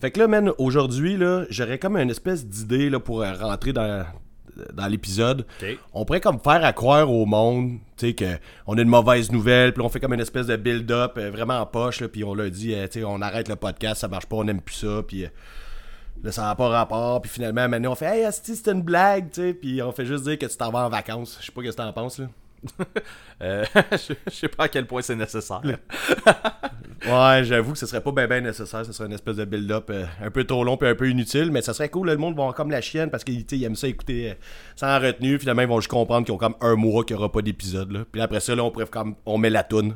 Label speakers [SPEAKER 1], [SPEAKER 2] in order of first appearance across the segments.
[SPEAKER 1] Fait que là, man, aujourd'hui, là, j'aurais comme une espèce d'idée là, pour euh, rentrer dans, dans l'épisode. On pourrait comme faire à croire au monde, tu sais, qu'on a une mauvaise nouvelle, puis on fait comme une espèce de build-up euh, vraiment en poche, là, puis on leur dit, euh, tu sais, on arrête le podcast, ça marche pas, on aime plus ça, puis euh, là, ça n'a pas rapport, puis finalement, maintenant, on fait, hey, asti, c'était une blague, tu sais, puis on fait juste dire que tu t'en vas en vacances. Je sais pas ce que t'en penses, là.
[SPEAKER 2] Euh, je je sais pas à quel point c'est nécessaire.
[SPEAKER 1] Ouais, j'avoue que ce serait pas bien ben nécessaire, ce serait une espèce de build-up euh, un peu trop long puis un peu inutile, mais ça serait cool, là, le monde va comme la chienne parce qu'ils aiment ça écouter euh, sans retenue, finalement ils vont juste comprendre qu'ils ont comme un mois qu'il n'y aura pas d'épisode. Puis après ça, là, on pourrait comme, on met la toune.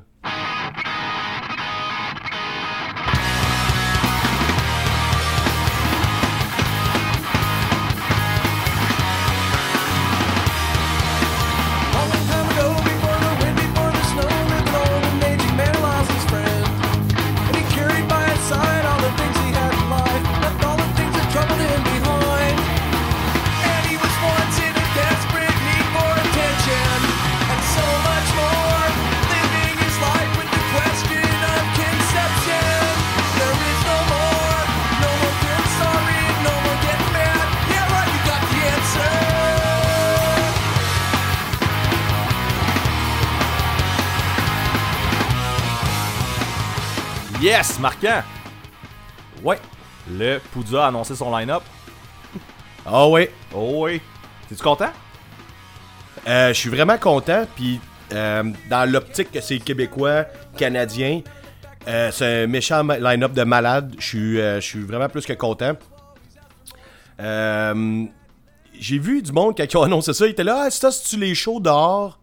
[SPEAKER 2] Yes, marquant!
[SPEAKER 1] Ouais.
[SPEAKER 2] Le Poudja a annoncé son line-up.
[SPEAKER 1] Ah ouais.
[SPEAKER 2] Oh oui. T'es-tu content?
[SPEAKER 1] Euh, je suis vraiment content, puis euh, dans l'optique que c'est québécois, canadien, euh, c'est un méchant line-up de malade. Je suis, euh, je suis vraiment plus que content. J'ai vu du monde quand ils ont annoncé ça, ils étaient là, ah, c'est ça, c'est-tu les shows dehors?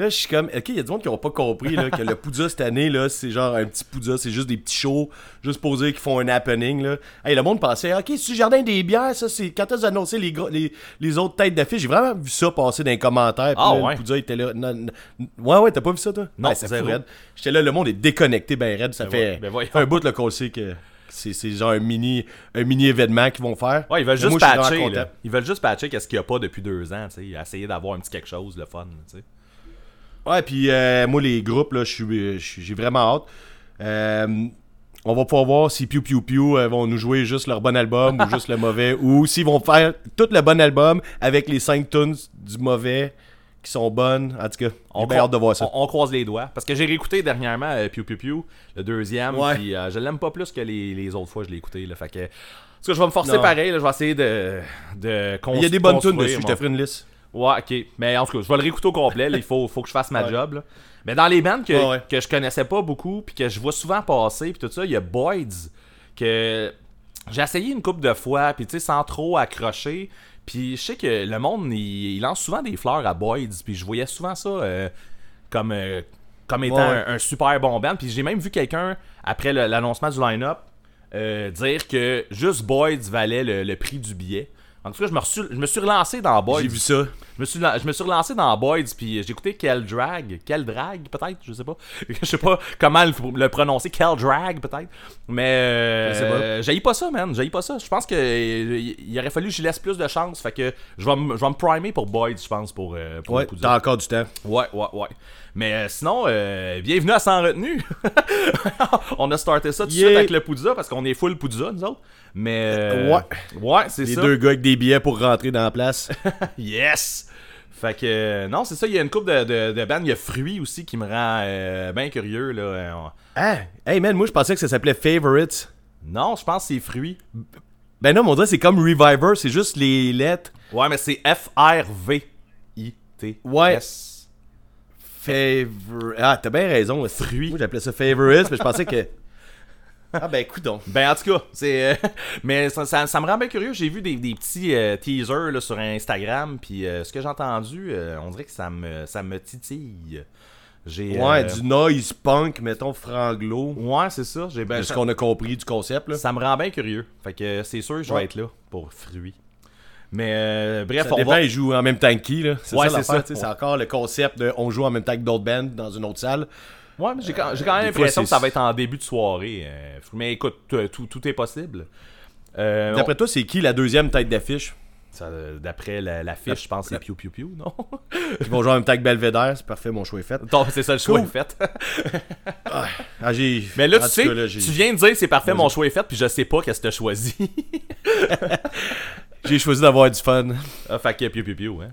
[SPEAKER 1] Là, je suis comme, ok, il y a du monde qui n'ont pas compris là, que le Poudja cette année, là, c'est genre un petit Poudja, c'est juste des petits shows, juste posés qui font un happening. Là. Hey, le monde pensait, ok, c'est le jardin des bières, ça, c'est quand t'as annoncé les, gros- les, les autres têtes d'affiche. J'ai vraiment vu ça passer dans les commentaires.
[SPEAKER 2] Ah,
[SPEAKER 1] là,
[SPEAKER 2] ouais.
[SPEAKER 1] Le Poudja était là. Non, non. ouais, ouais, t'as pas vu ça, toi?
[SPEAKER 2] Non,
[SPEAKER 1] c'est raide. J'étais là, le monde est déconnecté, ben raide. Ça
[SPEAKER 2] Ben
[SPEAKER 1] fait,
[SPEAKER 2] ben
[SPEAKER 1] un bout là, qu'on le sait que c'est genre un mini, un mini événement qu'ils vont faire.
[SPEAKER 2] Ouais, ils veulent juste
[SPEAKER 1] moi,
[SPEAKER 2] patcher. Ils veulent juste patcher qu'est-ce qu'il n'y a pas depuis deux ans, tu sais. Essayer d'avoir un petit quelque chose, le fun, tu sais.
[SPEAKER 1] Ouais, puis euh, moi, les groupes, là, suis- j'ai vraiment hâte. Euh, on va pouvoir voir si Pew Pew Pew euh, vont nous jouer juste leur bon album ou juste le mauvais, ou s'ils vont faire tout le bon album avec les 5 tunes du mauvais qui sont bonnes. En tout cas, on a hâte de voir ça.
[SPEAKER 2] on, on croise les doigts. Parce que j'ai réécouté dernièrement euh, Pew Pew Pew, le deuxième,
[SPEAKER 1] Ouais.
[SPEAKER 2] puis euh, je l'aime pas plus que les, les autres fois que je l'ai écouté. Là, fait que, parce que je vais me forcer
[SPEAKER 1] Non.
[SPEAKER 2] pareil, là, je vais essayer de, de
[SPEAKER 1] Il y a des bonnes tunes dessus, je te ferai une liste.
[SPEAKER 2] Ouais, ok. Mais en tout cas, je vais le réécouter au complet. Il faut, faut que je fasse ma
[SPEAKER 1] Ouais.
[SPEAKER 2] job. là. Mais dans les bandes que,
[SPEAKER 1] Ouais, ouais.
[SPEAKER 2] que je connaissais pas beaucoup, puis que je vois souvent passer, puis tout ça, il y a Boyd's, que j'ai essayé une couple de fois, puis tu sais, sans trop accrocher. Puis je sais que le monde, il, il lance souvent des fleurs à Boyd's, puis je voyais souvent ça euh, comme, euh, comme étant un, un super bon band. Puis j'ai même vu quelqu'un, après l'annoncement du line-up, euh, dire que juste Boyd's valait le, le prix du billet. En tout cas, je me, reçu- je me suis relancé dans Boyd's.
[SPEAKER 1] J'ai vu ça.
[SPEAKER 2] Je me suis, je me suis relancé dans Boyd's puis j'ai écouté Quel Drag, Quel Drag peut-être, je sais pas. je sais pas comment le, le prononcer, Quel Drag peut-être. Mais euh,
[SPEAKER 1] Je sais pas.
[SPEAKER 2] ça, man, j'haïs pas ça. Je pense que il il aurait fallu que je laisse plus de chance, fait que je vais me je vais me primer pour Boyd's, je pense pour euh, pour
[SPEAKER 1] Ouais, t'as encore du temps.
[SPEAKER 2] Ouais, ouais, ouais. Mais euh, sinon, euh, bienvenue à Sans Retenue. on a starté ça tout de
[SPEAKER 1] Yeah.
[SPEAKER 2] suite avec le Poudza parce qu'on est full Poudza, nous autres. Mais. euh,
[SPEAKER 1] Ouais.
[SPEAKER 2] Ouais, c'est
[SPEAKER 1] Les
[SPEAKER 2] ça.
[SPEAKER 1] deux gars avec des billets pour rentrer dans la place.
[SPEAKER 2] Yes! Fait que, euh, non, c'est ça, il y a une couple de, de, de bandes. Il y a Fruits aussi qui me rend euh, bien curieux. Là. Euh,
[SPEAKER 1] ah, hey man, moi je pensais que ça s'appelait Favorites.
[SPEAKER 2] Non, je pense que c'est Fruits.
[SPEAKER 1] Ben non, mais on dirait c'est comme Reviver, c'est juste les lettres.
[SPEAKER 2] Ouais, mais c'est F-R-V-I-T.
[SPEAKER 1] Ouais. Favor... Ah, t'as bien raison. Fruits. Moi j'appelais ça Favorites, mais je pensais que. Ah ben écoute donc.
[SPEAKER 2] Ben, en tout cas, c'est. euh, mais ça, ça- ça me rend bien curieux. J'ai vu des, des petits euh, teasers là, sur Instagram. Puis euh, ce que j'ai entendu, on dirait que ça me, ça me titille. J'ai.
[SPEAKER 1] Ouais, du noise punk, mettons franglo.
[SPEAKER 2] Ouais, c'est ça. J'ai ben,
[SPEAKER 1] ce qu'on a compris du concept là.
[SPEAKER 2] Ça me rend bien curieux. Fait que c'est sûr que je vais être là pour fruits. Mais euh, bref,
[SPEAKER 1] Ça
[SPEAKER 2] on
[SPEAKER 1] dépend,
[SPEAKER 2] va.
[SPEAKER 1] ils jouent en même temps que qui, là. C'est
[SPEAKER 2] Ouais,
[SPEAKER 1] ça
[SPEAKER 2] c'est ça.
[SPEAKER 1] C'est encore le concept de on joue en même temps que d'autres bands dans une autre salle.
[SPEAKER 2] Ouais, mais j'ai quand, même l'impression que ça va être en début de soirée. euh, mais écoute, tout, est possible. Euh,
[SPEAKER 1] D'après toi, c'est qui la deuxième tête d'affiche?
[SPEAKER 2] Euh, D'après la, la fiche, je pense que c'est Piu Piu Piu, non?
[SPEAKER 1] Ils vont jouer en même temps que Belvedere, c'est parfait, mon choix est fait.
[SPEAKER 2] C'est ça, le choix
[SPEAKER 1] Cool.
[SPEAKER 2] est fait.
[SPEAKER 1] Ah, j'ai...
[SPEAKER 2] Mais là, tu sais,
[SPEAKER 1] cas, là, j'ai-
[SPEAKER 2] tu viens de dire c'est parfait, mon choix est fait, puis je sais pas qu'est-ce que t'as choisi.
[SPEAKER 1] J'ai choisi d'avoir du fun.
[SPEAKER 2] ah, fait que Piu Piu Piu, hein.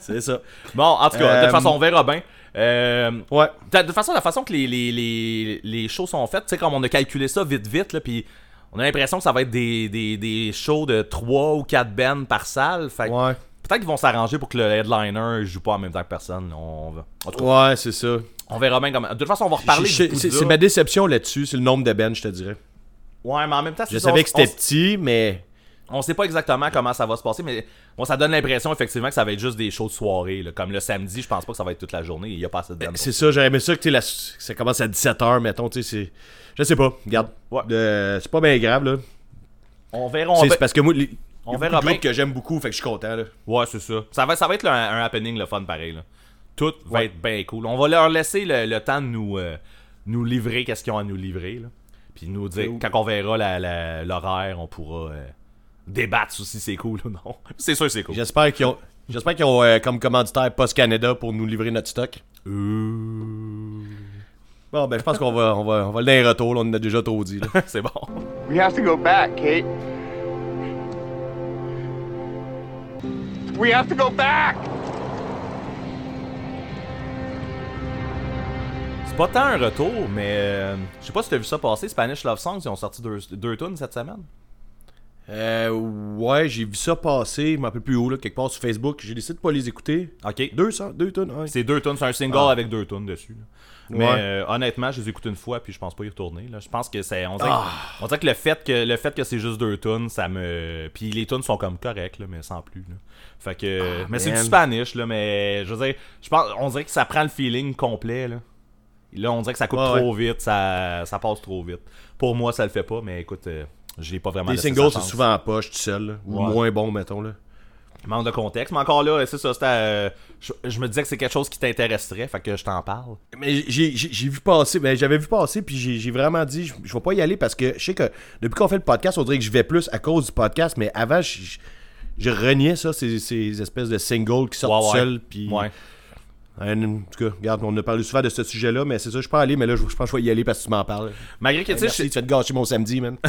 [SPEAKER 1] C'est ça.
[SPEAKER 2] Bon, en tout cas, de
[SPEAKER 1] Euh,
[SPEAKER 2] toute façon, on verra bien. Euh,
[SPEAKER 1] Ouais.
[SPEAKER 2] de de toute façon, la façon que les, les, les, les shows sont faites, tu sais, comme on a calculé ça vite, vite, là, puis on a l'impression que ça va être des, des, des shows de 3 ou 4 bands par salle. Fait
[SPEAKER 1] Ouais.
[SPEAKER 2] peut-être qu'ils vont s'arranger pour que le headliner joue pas en même temps que personne. On, va- en tout cas,
[SPEAKER 1] Ouais, c'est ça.
[SPEAKER 2] on verra bien comment. De toute façon, on va reparler
[SPEAKER 1] Je- C'est ma déception là-dessus, c'est le nombre de bench, je te dirais.
[SPEAKER 2] Ouais, mais en même temps,
[SPEAKER 1] Je
[SPEAKER 2] c'est ça,
[SPEAKER 1] savais
[SPEAKER 2] on-
[SPEAKER 1] que c'était
[SPEAKER 2] on-
[SPEAKER 1] petit, mais...
[SPEAKER 2] On sait pas exactement comment ça va se passer, mais bon, ça donne l'impression effectivement que ça va être juste des shows de soirée. là. Comme le samedi, je pense pas que ça va être toute la journée. Il y a pas assez de bands.
[SPEAKER 1] C'est ça, j'aurais aimé ça que la- ça commence à 17h, mettons, tu sais, c'est... Je sais pas, regarde.
[SPEAKER 2] Ouais.
[SPEAKER 1] Euh, c'est pas bien grave, là.
[SPEAKER 2] On verra. On
[SPEAKER 1] C'est
[SPEAKER 2] va-
[SPEAKER 1] c'est parce que moi, les-
[SPEAKER 2] on verra bien.
[SPEAKER 1] que j'aime beaucoup, fait que je suis content, là.
[SPEAKER 2] Ouais, c'est ça. Ça va, ça va être un, un happening, le fun pareil. Là. Tout va
[SPEAKER 1] Ouais.
[SPEAKER 2] être bien cool. On va leur laisser le, le temps de nous, euh, nous livrer qu'est-ce qu'ils ont à nous livrer. Là. Puis nous dire, quand on verra la- la- l'horaire, on pourra euh, débattre sur si c'est cool ou non. c'est sûr que c'est cool.
[SPEAKER 1] J'espère qu'ils ont... J'espère qu'ils ont euh, comme commanditaire Post Canada pour nous livrer notre stock.
[SPEAKER 2] Euh,
[SPEAKER 1] Bon, ben, je pense qu'on va, on va, on va le donner un retour, là, on en a déjà trop dit,
[SPEAKER 2] c'est bon.
[SPEAKER 3] We have to go back, Kate. We have to go back!
[SPEAKER 2] C'est pas tant un retour, mais euh, je sais pas si t'as vu ça passer. Spanish Love Songs, ils ont sorti deux, deux tunes cette semaine.
[SPEAKER 1] Euh, ouais, j'ai vu ça passer, je m'en rappelle plus où, là, quelque part sur Facebook. J'ai décidé de pas les écouter.
[SPEAKER 2] Ok.
[SPEAKER 1] Deux, ça, deux tonnes, ouais.
[SPEAKER 2] C'est deux tunes, c'est un single
[SPEAKER 1] Ah.
[SPEAKER 2] avec deux tunes dessus. là. Mais
[SPEAKER 1] Ouais.
[SPEAKER 2] euh, honnêtement, je les écoute une fois puis je pense pas y retourner. Là. Je pense que c'est. On dirait,
[SPEAKER 1] Ah.
[SPEAKER 2] on dirait que le fait que le fait que c'est juste deux tunes, ça me. Puis les tunes sont comme corrects, là, mais sans plus. Là. Fait que. mais c'est du
[SPEAKER 1] Ah.
[SPEAKER 2] Spanish, là, mais je veux dire, je pense, on dirait que ça prend le feeling complet. Là, là on dirait que ça coupe
[SPEAKER 1] Ouais,
[SPEAKER 2] trop vite, ça, ça passe trop vite. Pour moi, ça le fait pas, mais écoute, euh, j'ai pas vraiment
[SPEAKER 1] Les singles, c'est souvent en poche, tout seul. Ou
[SPEAKER 2] Ouais.
[SPEAKER 1] moins bon, mettons, là.
[SPEAKER 2] Manque de contexte. Mais encore là, c'est ça, c'était. euh, je, je me disais que c'est quelque chose qui t'intéresserait, fait que je t'en parle.
[SPEAKER 1] Mais j'ai vu passer, ben, j'avais vu passer, puis j'ai vraiment dit, je, je vais pas y aller parce que je sais que depuis qu'on fait le podcast, on dirait que je vais plus à cause du podcast, mais avant, je, je, je reniais ça, ces, ces espèces de singles qui sortent
[SPEAKER 2] Ouais, ouais.
[SPEAKER 1] seuls, puis...
[SPEAKER 2] Ouais.
[SPEAKER 1] En tout cas, regarde, on a parlé souvent de ce sujet-là, mais c'est ça, je peux aller, mais là, je, je pense que je vais y aller parce que tu m'en parles.
[SPEAKER 2] Malgré que, tu sais,
[SPEAKER 1] tu vas te gâcher mon samedi, man.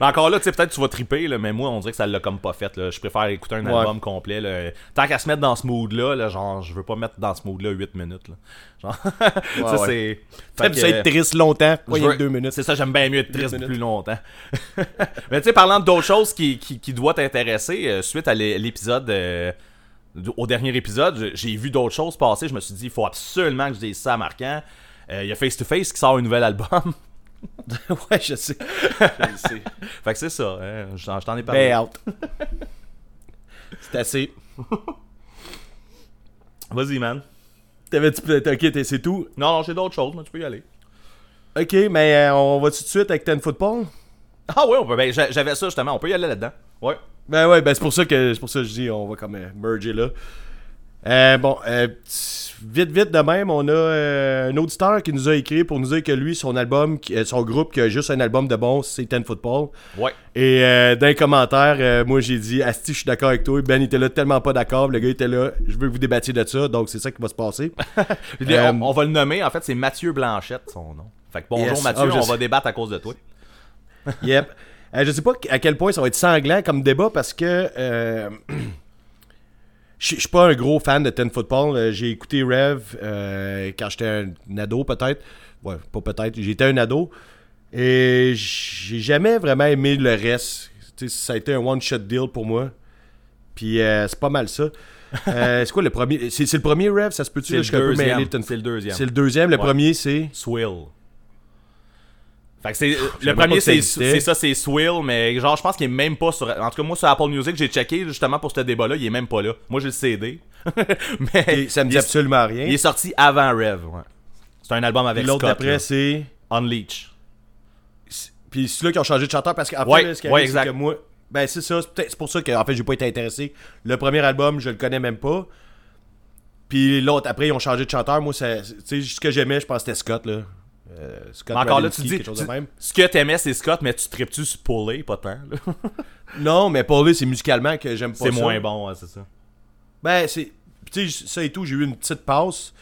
[SPEAKER 2] Mais encore là, tu sais, peut-être tu vas triper, là, mais moi, on dirait que ça l'a comme pas fait. Là. Je préfère écouter un
[SPEAKER 1] Ouais.
[SPEAKER 2] album complet. Là. Tant qu'à se mettre dans ce mood-là, là, genre, je veux pas mettre dans ce mood-là 8 minutes. Là. Genre, ça,
[SPEAKER 1] ouais.
[SPEAKER 2] c'est.
[SPEAKER 1] Ça
[SPEAKER 2] que,
[SPEAKER 1] être triste longtemps, pas
[SPEAKER 2] veux-
[SPEAKER 1] deux minutes.
[SPEAKER 2] C'est ça, j'aime bien mieux être triste plus longtemps. mais tu sais, parlant d'autres choses qui, qui, qui doivent t'intéresser, euh, suite à l'é- l'épisode. euh, au dernier épisode, j'ai vu d'autres choses passer. Je me suis dit, il faut absolument que je dise ça à Marquant. Euh, Il y a Face to Face qui sort un nouvel album.
[SPEAKER 1] ouais, je sais. Je sais.
[SPEAKER 2] fait que c'est ça. hein, je t'en ai parlé.
[SPEAKER 1] Out. C'est assez.
[SPEAKER 2] Vas-y, man.
[SPEAKER 1] T'avais-tu peut-être. Ok, c'est tout?
[SPEAKER 2] Non, non, j'ai d'autres choses, mais tu peux y aller.
[SPEAKER 1] Ok, mais euh, on va tout de suite avec Ten Football?
[SPEAKER 2] Ah ouais, on peut. Ben, j'a- j'avais ça justement. On peut y aller là-dedans. Ouais.
[SPEAKER 1] Ben ouais, ben c'est pour ça que c'est pour ça que je dis on va comme euh, merger là. Euh, bon, euh, vite vite de même, on a euh, un auditeur qui nous a écrit pour nous dire que lui, son album, son groupe qui a juste un album de bon, c'est Ten Football.
[SPEAKER 2] Ouais.
[SPEAKER 1] Et dans les commentaires, moi j'ai dit Asti, je suis d'accord avec toi. Ben il était là tellement pas d'accord. Le gars était là, je veux que vous débattiez de ça, donc c'est ça qui va se passer.
[SPEAKER 2] On, on va le nommer. En fait, c'est Mathieu Blanchette, son nom. Fait que bonjour
[SPEAKER 1] Yes.
[SPEAKER 2] Mathieu,
[SPEAKER 1] Ah,
[SPEAKER 2] on
[SPEAKER 1] sais.
[SPEAKER 2] va débattre à cause de toi.
[SPEAKER 1] Yep. Euh, je sais pas à quel point ça va être sanglant comme débat parce que euh, je suis pas un gros fan de Ten Football. Euh, J'ai écouté Rev euh, quand j'étais un ado peut-être. Ouais, pas peut-être. J'étais un ado. Et j'ai jamais vraiment aimé le reste. Ça a été un one-shot deal pour moi. Puis euh, c'est pas mal ça. C'est quoi le premier C'est le premier Rev, ça se peut-tu
[SPEAKER 2] C'est le deuxième. C'est le deuxième.
[SPEAKER 1] C'est le deuxième. Le
[SPEAKER 2] Ouais.
[SPEAKER 1] premier, c'est?
[SPEAKER 2] Swill. Fait que c'est. Le premier, c'est ça, c'est Swill, mais genre, je pense qu'il est même pas sur. En tout cas, moi, sur Apple Music, j'ai checké justement pour ce débat-là, il est même pas là. Moi, j'ai le CD. mais.
[SPEAKER 1] Et ça me dit absolument rien.
[SPEAKER 2] Il est sorti avant Rev, ouais. C'est un album avec
[SPEAKER 1] l'autre d'après, c'est.
[SPEAKER 2] Unleash.
[SPEAKER 1] Puis c'est là qui ont changé de chanteur parce qu'après,
[SPEAKER 2] Ouais,
[SPEAKER 1] là, ce qui
[SPEAKER 2] ouais,
[SPEAKER 1] c'est que moi. Ben, c'est ça. C'est pour ça que, en fait, j'ai pas été intéressé. Le premier album, je le connais même pas. Puis l'autre, après, ils ont changé de chanteur. Moi, ça- tu sais, ce que j'aimais, je pense que c'était Scott, là. Euh, Scott
[SPEAKER 2] Mais encore là, tu dis.
[SPEAKER 1] quelque chose de même.
[SPEAKER 2] ce que t'aimais, c'est Scott, mais tu tripes-tu sur Paulie, pas tant. là?
[SPEAKER 1] Non, mais Paulie, c'est musicalement que j'aime pas
[SPEAKER 2] C'est moins bon, c'est ça.
[SPEAKER 1] Ben, c'est. Tu sais, ça et tout, j'ai eu une petite passe.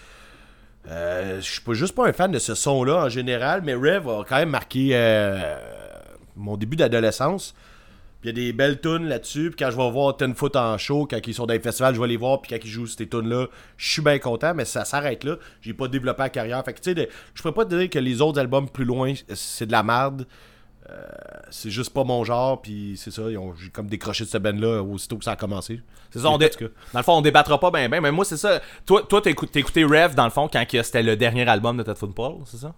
[SPEAKER 1] Euh, je suis pas juste pas un fan de ce son-là en général, mais Rev a quand même marqué euh, mon début d'adolescence. Puis il y a des belles tunes là-dessus. Puis quand je vais voir Ten Foot en show, quand ils sont dans les festivals, je vais les voir. Puis quand ils jouent ces tunes-là, je suis bien content, mais ça s'arrête là. J'ai pas développé la carrière. Fait que tu sais, je pourrais pas te dire que les autres albums plus loin, c'est de la merde. Euh, c'est juste pas mon genre. Puis c'est ça, j'ai comme décroché de ce band-là aussitôt que ça a commencé.
[SPEAKER 2] C'est ça, on dé-. Dans le fond, on débattra pas bien, bien, mais moi, c'est ça. Toi, toi t'as écouté Rev, dans le fond, quand c'était le dernier album de Ted Football, c'est ça?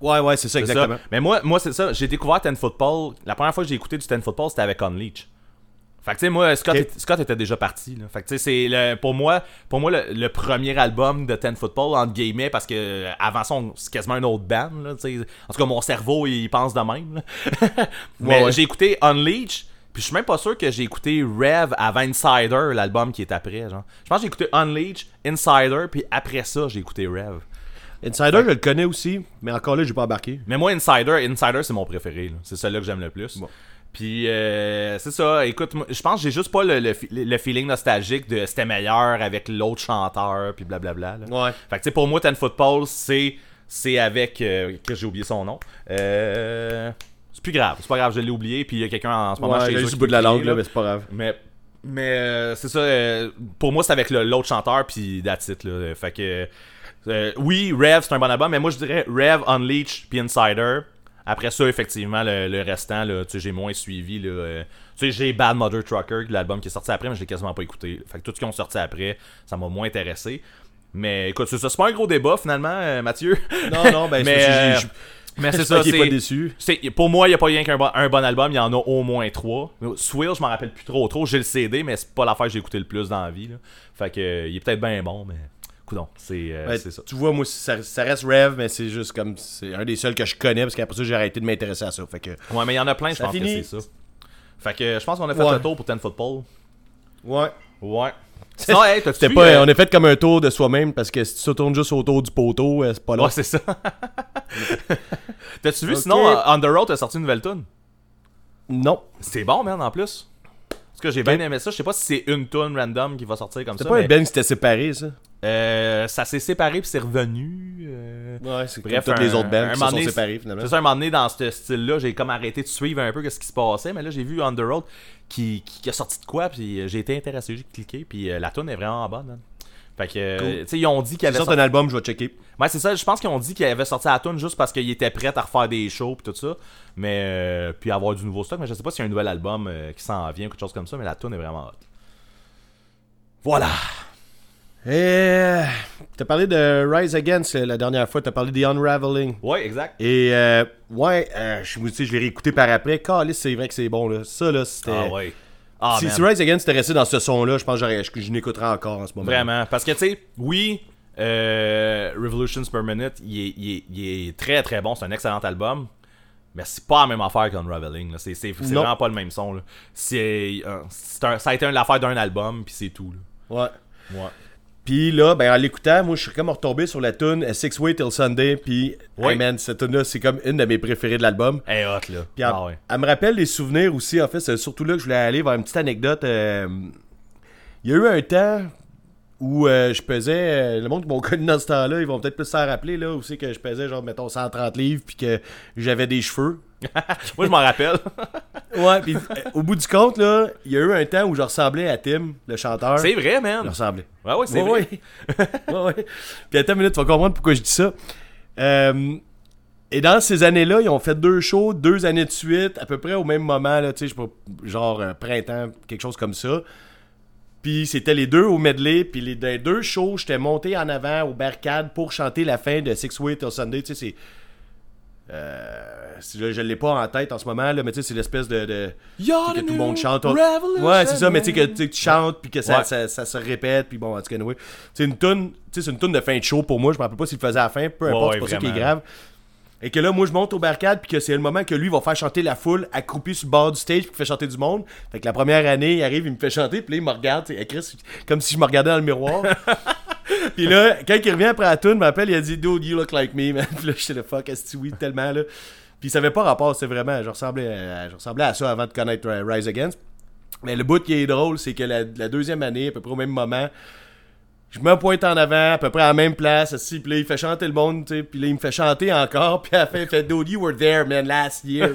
[SPEAKER 1] Ouais, ouais, c'est ça, exactement.
[SPEAKER 2] Mais moi, moi c'est ça. J'ai découvert Ten Football. La première fois que j'ai écouté du Ten Football, c'était avec Unleash. Fait que tu sais, moi, Scott, était- Scott était déjà parti. Là. Fait que tu sais, c'est pour moi, pour moi le, le premier album de Ten Football, entre guillemets, parce que euh, avant ça, on- c'est quasiment un autre band. Là, en tout cas, mon cerveau, il pense de même. Mais
[SPEAKER 1] Ouais, ouais.
[SPEAKER 2] j'ai écouté Unleash. Puis je suis même pas sûr que j'ai écouté Rev avant Insider, l'album qui est après. Genre. Je pense que j'ai écouté Unleash, Insider, puis après ça, j'ai écouté Rev.
[SPEAKER 1] Insider, je le connais aussi, mais encore là, j'ai pas embarqué.
[SPEAKER 2] Mais moi, Insider, Insider, c'est mon préféré. C'est celui-là que j'aime le plus.
[SPEAKER 1] Bon.
[SPEAKER 2] Puis, euh, c'est ça. Écoute, je pense que j'ai juste pas le, le, feeling nostalgique de c'était meilleur avec l'autre chanteur, puis blablabla.
[SPEAKER 1] Ouais.
[SPEAKER 2] Fait que, tu sais, pour moi, Ten Football, c'est c'est avec. euh, que j'ai oublié son nom. Euh, c'est plus grave. C'est pas grave, je l'ai oublié. Puis, il y a quelqu'un en ce moment
[SPEAKER 1] Ouais,
[SPEAKER 2] chez eux
[SPEAKER 1] juste bout de la langue, là, mais c'est pas grave.
[SPEAKER 2] mais, mais euh, c'est ça, euh, pour moi, c'est avec l'autre chanteur, puis that's it, là. Fait que, euh, oui, Rev, c'est un bon album, mais moi, je dirais Rev, Unleash, puis Insider. Après ça, effectivement, le, le restant, là, tu sais, j'ai moins suivi, là. euh, tu sais, j'ai Bad Mother Trucker, l'album qui est sorti après, mais je l'ai quasiment pas écouté. Fait que tout ce qui ont sorti après, ça m'a moins intéressé. Mais écoute, c'est pas un gros débat, finalement, euh, Mathieu.
[SPEAKER 1] Non, non, ben,
[SPEAKER 2] mais, mais c'est ça, c'est...
[SPEAKER 1] pas déçu.
[SPEAKER 2] C'est- pour moi, il n'y a pas rien qu'un bon, un bon album, il y en a au moins trois. Swill, je m'en rappelle plus trop trop. J'ai le CD, mais c'est pas l'affaire que j'ai écouté le plus dans la vie. là. Fait que il est peut-être bien bon, mais coudon, c'est euh,
[SPEAKER 1] Ouais,
[SPEAKER 2] c'est ça.
[SPEAKER 1] Tu vois, moi, ça, ça reste Rev, mais c'est juste comme. C'est un des seuls que je connais, parce qu'après ça, j'ai arrêté de m'intéresser à ça. Fait que.
[SPEAKER 2] Ouais, mais il y en a plein, je pense
[SPEAKER 1] finit.
[SPEAKER 2] que c'est ça. Fait que je pense qu'on a fait
[SPEAKER 1] Ouais.
[SPEAKER 2] le tour pour Ten Football.
[SPEAKER 1] Ouais.
[SPEAKER 2] Ouais. Sinon, hey, vu,
[SPEAKER 1] pas,
[SPEAKER 2] euh,
[SPEAKER 1] On a fait comme un tour de soi-même, parce que si tu te tournes juste autour du poteau, euh, c'est pas là.
[SPEAKER 2] Ouais, c'est ça. T'as-tu vu, sinon, euh, On The Road a sorti une nouvelle tune?
[SPEAKER 1] Non.
[SPEAKER 2] C'est bon, man, en plus. Parce que j'ai bien aimé ça. Je sais pas si c'est une tune random qui va sortir comme ça.
[SPEAKER 1] C'était pas
[SPEAKER 2] mais,
[SPEAKER 1] un Ben qui s'était séparé, ça.
[SPEAKER 2] Euh, ça s'est séparé puis c'est revenu. euh,
[SPEAKER 1] Ouais, c'est
[SPEAKER 2] Bref,
[SPEAKER 1] comme toutes les
[SPEAKER 2] un-
[SPEAKER 1] autres bands qui se sont
[SPEAKER 2] donné,
[SPEAKER 1] séparés, finalement.
[SPEAKER 2] C'est ça, un moment donné, dans ce style-là, j'ai comme arrêté de suivre un peu ce qui se passait, mais là, j'ai vu Road qui, qui, qui a sorti de quoi, puis euh, j'ai été intéressé, j'ai cliqué, puis euh, la tune est vraiment bonne. man. Fait que,
[SPEAKER 1] Cool.
[SPEAKER 2] tu sais, ils ont dit qu'il avait sorti...
[SPEAKER 1] un album, je vais checker.
[SPEAKER 2] Ouais, c'est ça, je pense qu'ils ont dit qu'il avait sorti la tune juste parce qu'il était prêt à refaire des shows, puis tout ça, mais puis avoir du nouveau stock, mais je sais pas s'il y a un nouvel album qui s'en vient, ou quelque chose comme ça, mais la tune est vraiment hot. Voilà.
[SPEAKER 1] Et. T'as parlé de Rise Against euh, la dernière fois, t'as parlé des Unraveling.
[SPEAKER 2] Ouais, exact.
[SPEAKER 1] Et, euh, ouais, euh, je sais, je l'ai réécouté par après. Calice, c'est vrai que c'est bon, là. Ça, là, c'était.
[SPEAKER 2] Ah ouais. Ah,
[SPEAKER 1] si, si Rise Against était resté dans ce son-là, je pense que je, je n'écouterais encore en ce moment.
[SPEAKER 2] Vraiment. Parce que, tu sais, oui, euh, Revolutions Per Minute, il est, il est- il est très très bon. C'est un excellent album. Mais c'est pas la même affaire qu'Unraveling. C'est vraiment pas le même son. là. Euh, un- ça a été un- l'affaire d'un album, puis c'est tout. là.
[SPEAKER 1] Ouais.
[SPEAKER 2] Ouais.
[SPEAKER 1] Puis là, ben, en l'écoutant, moi, je suis comme retombé sur la tune Six Way Till Sunday. Puis,
[SPEAKER 2] Ouais.
[SPEAKER 1] hey, man, cette tune-là, c'est comme une de mes préférées de l'album.
[SPEAKER 2] Elle hot, là.
[SPEAKER 1] Puis elle,
[SPEAKER 2] Ah ouais.
[SPEAKER 1] elle me rappelle des souvenirs aussi. En fait, c'est surtout là que je voulais aller vers une petite anecdote. euh, Il y a eu un temps où euh, je pesais. euh, le monde qui m'ont connu dans ce temps-là, ils vont peut-être plus s'en rappeler, là, où c'est que je pesais, genre, mettons, 130 livres, puis que j'avais des cheveux.
[SPEAKER 2] Moi, je m'en rappelle.
[SPEAKER 1] Ouais, puis euh, au bout du compte, là, il y a eu un temps où je ressemblais à Tim, le chanteur.
[SPEAKER 2] c'est vrai,
[SPEAKER 1] Je
[SPEAKER 2] man.
[SPEAKER 1] ressemblais.
[SPEAKER 2] Ouais, ouais, c'est
[SPEAKER 1] Ouais,
[SPEAKER 2] vrai.
[SPEAKER 1] ouais. ouais, ouais. Puis attends une minute, tu vas comprendre pourquoi je dis ça. Et dans ces années-là, ils ont fait deux shows, deux années de suite, à peu près au même moment, là, tu sais, je genre printemps, quelque chose comme ça. Puis c'était les deux au medley, puis les, les deux shows, j'étais monté en avant au barricade pour chanter la fin de Six Way Till Sunday, tu sais, c'est... Euh, là, je l'ai pas en tête en ce moment, là, mais tu sais, c'est l'espèce de... de que tout le monde chante. Ouais, c'est ça, mais tu sais que tu sais, que tu chantes puis que ça,
[SPEAKER 2] Ouais.
[SPEAKER 1] ça, ça se répète puis bon, en tout cas, anyway. C'est une tune, tu sais, c'est une tune de fin de show pour moi, je me rappelle pas s'il le faisait à la fin, peu importe,
[SPEAKER 2] ouais,
[SPEAKER 1] c'est pas ça qui est grave. Et que là, moi, je monte au barricade puis que c'est le moment que lui va faire chanter la foule accroupie sur le bord du stage puis fait chanter du monde. Fait que la première année, il arrive, il me fait chanter puis là, il me regarde, Chris, comme si je me regardais dans le miroir. Puis là, quand il revient après la tune, il m'appelle, il a dit Dude, you look like me, man. Puis là, j'étais le fuck, est-ce que oui, tellement là. Puis ça avait pas rapport, c'est vraiment, je ressemblais, à, je ressemblais à ça avant de connaître Rise Against. Mais le bout qui est drôle, c'est que la, la deuxième année, à peu près au même moment, je me pointe en avant, à peu près à la même place, assis, puis là, il fait chanter le monde, tu sais, puis là, il me fait chanter encore, puis à la fin, il fait Dude, you were there, man, last year.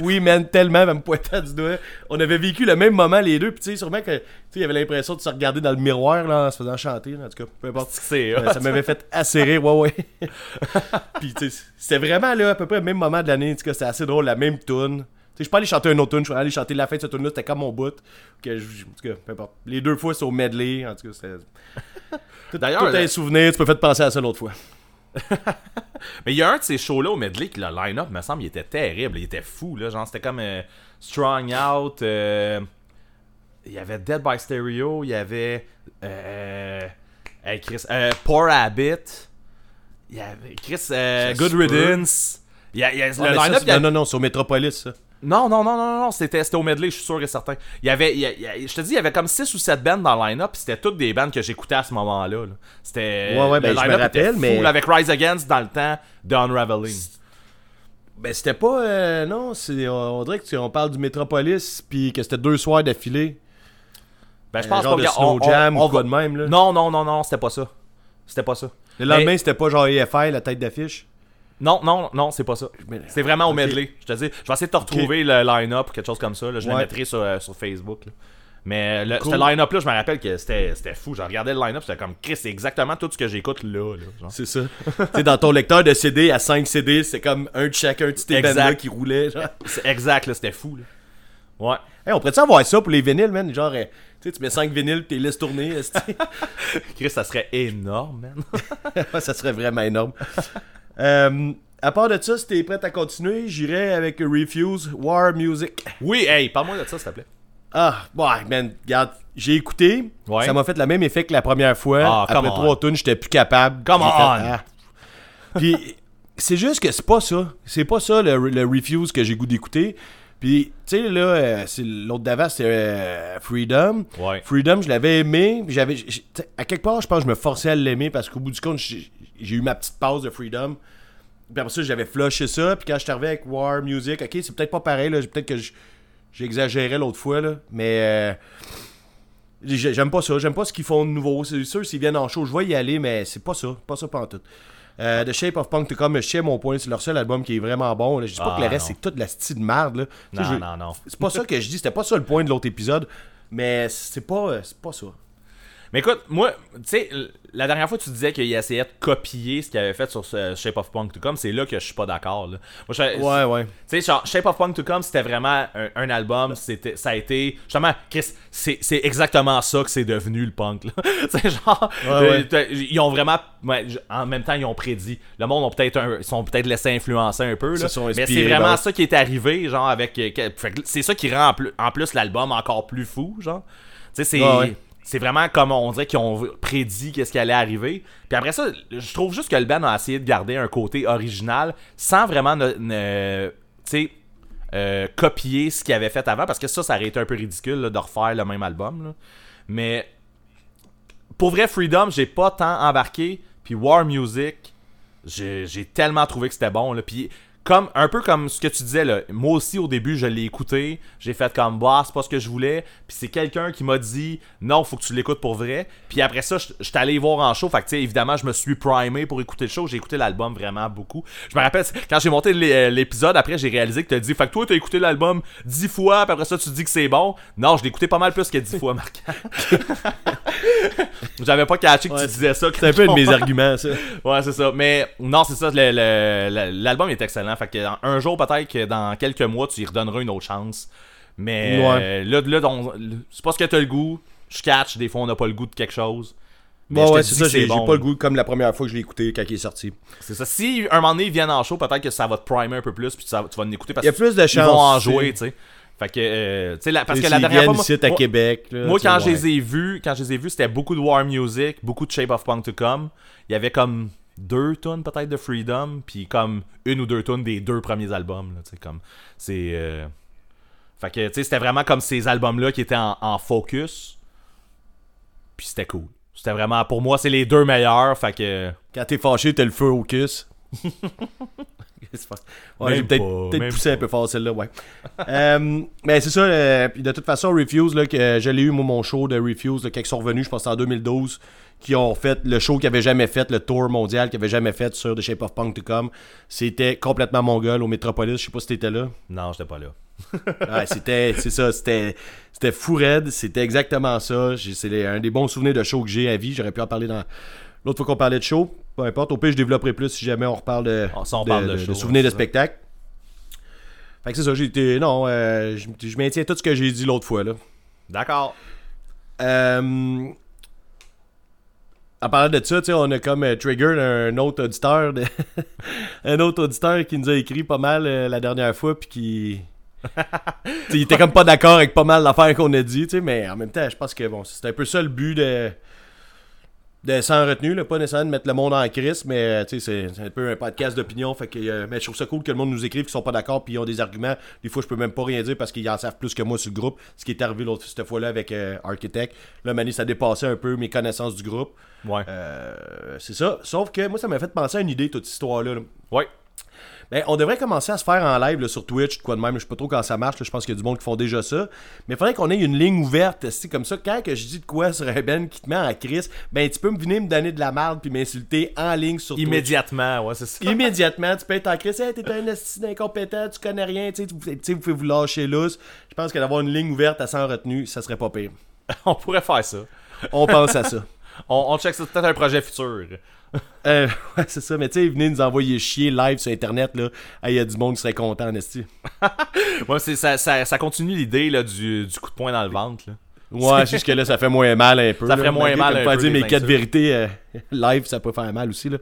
[SPEAKER 1] Oui, man, tellement, il me pointait du doigt. On avait vécu le même moment, les deux, puis tu sais, sûrement que, tu sais, il avait l'impression de se regarder dans le miroir, là, en se faisant chanter, là, en tout cas, peu importe.
[SPEAKER 2] C'est
[SPEAKER 1] Ouais, ça m'avait fait assez rire, ouais, ouais. Puis, tu sais, c'était vraiment, là, à peu près le même moment de l'année, en tout cas, c'était assez drôle, la même tune. Je peux aller chanter un autre tune, je peux aller chanter la fin de cette tune là c'était comme mon bout. Que je- en tout cas, peu importe. Les deux fois, c'est au medley, en tout cas, c'était.
[SPEAKER 2] D'ailleurs,
[SPEAKER 1] tout
[SPEAKER 2] le-
[SPEAKER 1] un souvenir, tu peux faire penser à ça l'autre fois.
[SPEAKER 2] Mais il y a un de ces shows-là au medley que le line-up, me semble, il était terrible. Il était fou, là. Genre, c'était comme euh, Strong Out. euh, Il y avait Dead by Stereo. Il y avait. Euh, Chris. Euh, Poor Habit. Il y avait. Chris. euh, Good. Riddance. Il y a, il y a-
[SPEAKER 1] Ah,
[SPEAKER 2] le line-up,
[SPEAKER 1] c'est-
[SPEAKER 2] il y a-
[SPEAKER 1] Non, non, non, c'est au Metropolis, ça.
[SPEAKER 2] Non, non, non, non, non, c'était, c'était au medley, je suis sûr et certain. Il y avait, il y a- il y a- je te dis, il y avait comme 6 ou 7 bands dans le line-up, c'était toutes des bands que j'écoutais à ce moment-là. là. C'était.
[SPEAKER 1] Ouais, ouais, ben, je me
[SPEAKER 2] line-up était
[SPEAKER 1] rappelle,
[SPEAKER 2] fou,
[SPEAKER 1] mais-
[SPEAKER 2] là, avec Rise Against dans le temps de Unraveling.
[SPEAKER 1] Ben, c'était pas. euh, non, c'est, on, on dirait que tu- on parle du Metropolis, puis que c'était deux soirs d'affilée.
[SPEAKER 2] Ben, je pense
[SPEAKER 1] genre
[SPEAKER 2] pas
[SPEAKER 1] de
[SPEAKER 2] regarde,
[SPEAKER 1] Snow
[SPEAKER 2] on-
[SPEAKER 1] Jam
[SPEAKER 2] on-
[SPEAKER 1] ou quoi
[SPEAKER 2] va-
[SPEAKER 1] de même, là.
[SPEAKER 2] Non, non, non, non, c'était pas ça. C'était pas ça.
[SPEAKER 1] Le lendemain,
[SPEAKER 2] Mais-
[SPEAKER 1] c'était pas genre EFI, la tête d'affiche.
[SPEAKER 2] Non, non, non, c'est pas ça. C'est vraiment au medley. Je te dis, je vais essayer de te retrouver le line-up ou quelque chose comme ça. là. Je le mettrai sur, euh, sur Facebook. là. Mais le,
[SPEAKER 1] Cool.
[SPEAKER 2] ce line-up-là, je me rappelle que c'était, fou. Je regardais le line-up, c'était comme Chris, c'est exactement tout ce que j'écoute là. là.
[SPEAKER 1] C'est ça. tu sais, dans ton lecteur de CD à 5 CD, c'est comme un de chacun
[SPEAKER 2] Exact.
[SPEAKER 1] bands-là qui roulait. Genre.
[SPEAKER 2] Exact, là, c'était fou. Là. Ouais.
[SPEAKER 1] Hey, on pourrait-tu avoir ça pour les vinyles, man? Genre, euh, tu mets 5 vinyles t'es laisses tourner.
[SPEAKER 2] Chris, ça serait énorme, man.
[SPEAKER 1] ça serait vraiment énorme. Euh, à part de ça, si t'es prêt à continuer, j'irai avec Refuse War Music.
[SPEAKER 2] oui, hey, parle-moi de ça, s'il te plaît.
[SPEAKER 1] Ah, ouais, man, regarde, j'ai écouté.
[SPEAKER 2] Ouais.
[SPEAKER 1] Ça m'a fait le même effet que la première fois.
[SPEAKER 2] Ah,
[SPEAKER 1] Après
[SPEAKER 2] on.
[SPEAKER 1] trois tunes, j'étais plus capable.
[SPEAKER 2] Come
[SPEAKER 1] J'ai fait,
[SPEAKER 2] on.
[SPEAKER 1] ah. Puis, c'est juste que c'est pas ça. C'est pas ça le, le Refuse que j'ai goût d'écouter. Puis, tu sais, là, euh, l'autre d'avant, c'était euh, Freedom.
[SPEAKER 2] Ouais.
[SPEAKER 1] Freedom, je l'avais aimé. J'avais, à quelque part, je pense que je me forçais à l'aimer parce qu'au bout du compte, j'ai eu ma petite pause de Freedom. Puis après ça, j'avais flushé ça. Puis quand je suis arrivé avec War Music, ok, c'est peut-être pas pareil. là, Peut-être que je- j'exagérais l'autre fois. Là, mais euh, j'ai- j'aime pas ça. J'aime pas ce qu'ils font de nouveau. C'est sûr, s'ils viennent en show, je vais y aller, mais c'est pas ça. Pas ça pas en tout. Euh, The Shape of Punk to Come, je sais mon point, c'est leur seul album qui est vraiment bon. là. Je dis pas
[SPEAKER 2] Ah,
[SPEAKER 1] que le reste,
[SPEAKER 2] non.
[SPEAKER 1] c'est toute la style de merde. Là.
[SPEAKER 2] Non,
[SPEAKER 1] je-
[SPEAKER 2] non, non.
[SPEAKER 1] C'est pas ça que je dis. C'était pas ça le point de l'autre épisode. Mais c'est pas, euh, c'est pas ça.
[SPEAKER 2] Mais écoute, moi, tu sais, la dernière fois, tu disais qu'il essayait de copier ce qu'il avait fait sur ce Shape of Punk to Come. C'est là que je suis pas d'accord. là. Moi, je-
[SPEAKER 1] Ouais, ouais.
[SPEAKER 2] Tu sais, genre, Shape of Punk to Come, c'était vraiment un, un album. C'était, ça a été. Justement, Chris, c'est, c'est exactement ça que c'est devenu le punk. là. c'est genre.
[SPEAKER 1] Ouais,
[SPEAKER 2] euh,
[SPEAKER 1] ouais.
[SPEAKER 2] Ils ont vraiment. ouais, en même temps, ils ont prédit. Le monde ont peut-être un- ils sont peut-être laissés influencer un peu. Là, mais c'est vraiment ça qui est arrivé, genre, avec. euh, que- fait que c'est ça qui rend en plus, en plus l'album encore plus fou, genre. Tu sais, c'est. C'est vraiment comme on dirait qu'ils ont prédit qu'est-ce qui allait arriver. Puis après ça, je trouve juste que le band a essayé de garder un côté original sans vraiment euh, copier ce qu'il avait fait avant parce que ça, ça aurait été un peu ridicule de refaire le même album. Mais pour vrai, Freedom, j'ai pas tant embarqué. Puis War Music, j'ai tellement trouvé que c'était bon. Puis comme, un peu comme ce que tu disais, là, moi aussi au début, je l'ai écouté. J'ai fait comme, bah, c'est pas ce que je voulais. Puis c'est quelqu'un qui m'a dit, non, faut que tu l'écoutes pour vrai. Puis après ça, je suis allé voir en show. Fait que, tu sais, évidemment, je me suis primé pour écouter le show. J'ai écouté l'album vraiment beaucoup. Je me rappelle, quand j'ai monté euh, l'épisode, après, j'ai réalisé que tu as dit, fait que toi, t'as écouté l'album dix fois. Puis après ça, tu dis que c'est bon. Non, je l'ai écouté pas mal plus que dix fois, Marc. J'avais pas catché que
[SPEAKER 1] Ouais,
[SPEAKER 2] tu disais ça.
[SPEAKER 1] C'est un peu de mes arguments, ça.
[SPEAKER 2] Ouais, c'est ça. Mais non, c'est ça. L'album est excellent. Fait que un jour, peut-être que dans quelques mois, tu y redonneras une autre chance. Mais
[SPEAKER 1] Ouais.
[SPEAKER 2] euh, là, là c'est pas ce que t'as le goût. Je catch. Des fois, on n'a pas le goût de quelque chose. Mais
[SPEAKER 1] Bon, ouais, c'est ça.
[SPEAKER 2] que
[SPEAKER 1] J'ai
[SPEAKER 2] bon.
[SPEAKER 1] pas le goût comme la première fois que je l'ai écouté quand il est sorti.
[SPEAKER 2] C'est ça. Si un moment donné, ils viennent en show, peut-être que ça va te primer un peu plus. Puis ça- tu vas l'écouter parce
[SPEAKER 1] Il y a
[SPEAKER 2] que
[SPEAKER 1] plus de
[SPEAKER 2] ils vont en jouer,
[SPEAKER 1] tu sais.
[SPEAKER 2] Fait que, euh, tu sais, parce
[SPEAKER 1] Et
[SPEAKER 2] que la dernière fois. moi-
[SPEAKER 1] à
[SPEAKER 2] moi-
[SPEAKER 1] Québec. là,
[SPEAKER 2] Moi, quand je les ai vus, quand je les ai vus, c'était beaucoup de War Music, beaucoup de Shape of Punk to Come. Il y avait comme deux tonnes peut-être de Freedom, puis comme une ou deux tonnes des deux premiers albums. Là, comme c'est. euh, Fait que c'était vraiment comme ces albums-là qui étaient en, en focus. Puis c'était cool. C'était vraiment, pour moi, c'est les deux meilleurs. Fait que.
[SPEAKER 1] Quand t'es fâché, t'as le feu au kiss. Ouais, j'ai peut-être poussé un peu fort celle-là, ouais. Euh, mais c'est ça, euh, de toute façon, Refuse, là, que je l'ai eu, moi, mon show de Refuse, là, quand ils sont revenus, je pense en 2012, qui ont fait le show qu'ils avaient jamais fait, le tour mondial qu'ils avaient jamais fait sur The Shape of Punk.com. C'était complètement mon gueule au Metropolis, je sais pas si t'étais là.
[SPEAKER 2] Non, j'étais pas là.
[SPEAKER 1] Ouais, c'était, c'est ça, c'était, c'était fou raide, c'était exactement ça. C'est un des bons souvenirs de show que j'ai à vie. J'aurais pu en parler dans l'autre fois qu'on parlait de show. Peu importe. Au pire, je développerai plus si jamais on reparle de,
[SPEAKER 2] Ah, ça, on
[SPEAKER 1] de,
[SPEAKER 2] parle de
[SPEAKER 1] de-
[SPEAKER 2] show,
[SPEAKER 1] de souvenirs de
[SPEAKER 2] ça.
[SPEAKER 1] spectacle. Fait que c'est ça, j'ai été. Non, euh, je, je maintiens tout ce que j'ai dit l'autre fois, là.
[SPEAKER 2] D'accord.
[SPEAKER 1] Euh, en parlant de ça, on a comme euh, trigger un autre auditeur, de- un autre auditeur qui nous a écrit pas mal euh, la dernière fois, puis qui, il était comme pas d'accord avec pas mal d'affaires qu'on a dit, mais en même temps, je pense que bon, c'est un peu ça le but de de sans retenue, là, pas nécessairement de mettre le monde en crise, mais euh, c'est- un peu un podcast d'opinion, fait que euh, mais je trouve ça cool que le monde nous écrive qui sont pas d'accord puis ils ont des arguments. Des fois, je peux même pas rien dire parce qu'ils en savent plus que moi sur le groupe. Ce qui est arrivé l'autre cette fois-là avec euh, Architect, là, Mani, ça dépassait un peu mes connaissances du groupe.
[SPEAKER 2] Ouais.
[SPEAKER 1] Euh, c'est ça. Sauf que moi, ça m'a fait penser à une idée, toute cette histoire-là. là.
[SPEAKER 2] Ouais.
[SPEAKER 1] Ben, on devrait commencer à se faire en live là, sur Twitch, de quoi de même. Je sais pas trop quand ça marche. là. Je pense qu'il y a du monde qui font déjà ça. Mais il faudrait qu'on ait une ligne ouverte. Comme ça, quand que je dis de quoi sur un Ben qui te met en crise, ben tu peux me venir me donner de la merde puis m'insulter en ligne sur Twitch.
[SPEAKER 2] Immédiatement, ouais, c'est ça.
[SPEAKER 1] Immédiatement, tu peux être en crise. Hey, t'es un incompétent, tu connais rien, tu sais, vous- tu sais, vous pouvez vous lâcher lousse. Je pense que d'avoir une ligne ouverte à sans retenue, ça serait pas pire.
[SPEAKER 2] On pourrait faire ça.
[SPEAKER 1] On pense à ça.
[SPEAKER 2] On, on check ça, c'est peut-être un projet futur.
[SPEAKER 1] Euh, ouais, c'est ça, mais tu sais, venez nous envoyer chier live sur internet, là. Il y a du monde qui serait content.
[SPEAKER 2] Ouais, c'est, ça, ça, ça continue l'idée là, du, du coup de poing dans le ventre. Là.
[SPEAKER 1] Ouais, jusque-là, ça fait moins mal un peu.
[SPEAKER 2] Ça
[SPEAKER 1] là.
[SPEAKER 2] ferait moins mal un
[SPEAKER 1] pas
[SPEAKER 2] peu,
[SPEAKER 1] dire mes quatre vérités euh, live, ça peut faire mal aussi, là.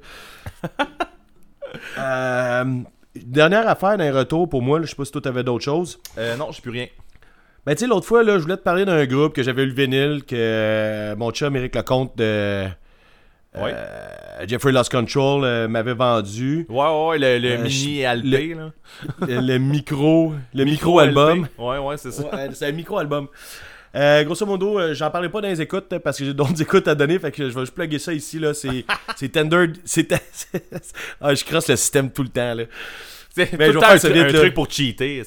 [SPEAKER 1] Euh, dernière affaire d'un retour pour moi, je sais pas si toi t'avais d'autres choses.
[SPEAKER 2] Euh, non, j'ai plus rien.
[SPEAKER 1] Ben, tu sais, l'autre fois, là, je voulais te parler d'un groupe que j'avais eu le vinyle, que mon chum Eric Lecomte de Euh, Jeffrey Lost Control euh, m'avait vendu.
[SPEAKER 2] Ouais, ouais, ouais, le, le
[SPEAKER 1] Euh,
[SPEAKER 2] mini
[SPEAKER 1] je-
[SPEAKER 2] LP, là.
[SPEAKER 1] Le micro, le micro-album.
[SPEAKER 2] LP. Ouais, ouais, c'est ça.
[SPEAKER 1] Ouais, c'est un micro-album. Euh, grosso modo, j'en parlerai pas dans les écoutes parce que j'ai d'autres écoutes à donner, fait que je vais juste plugger ça ici. là. C'est Tender. c'est ah, je crosse le système tout le temps. Là. Ben, je
[SPEAKER 2] le
[SPEAKER 1] vais
[SPEAKER 2] temps un,
[SPEAKER 1] faire là.
[SPEAKER 2] truc pour cheater.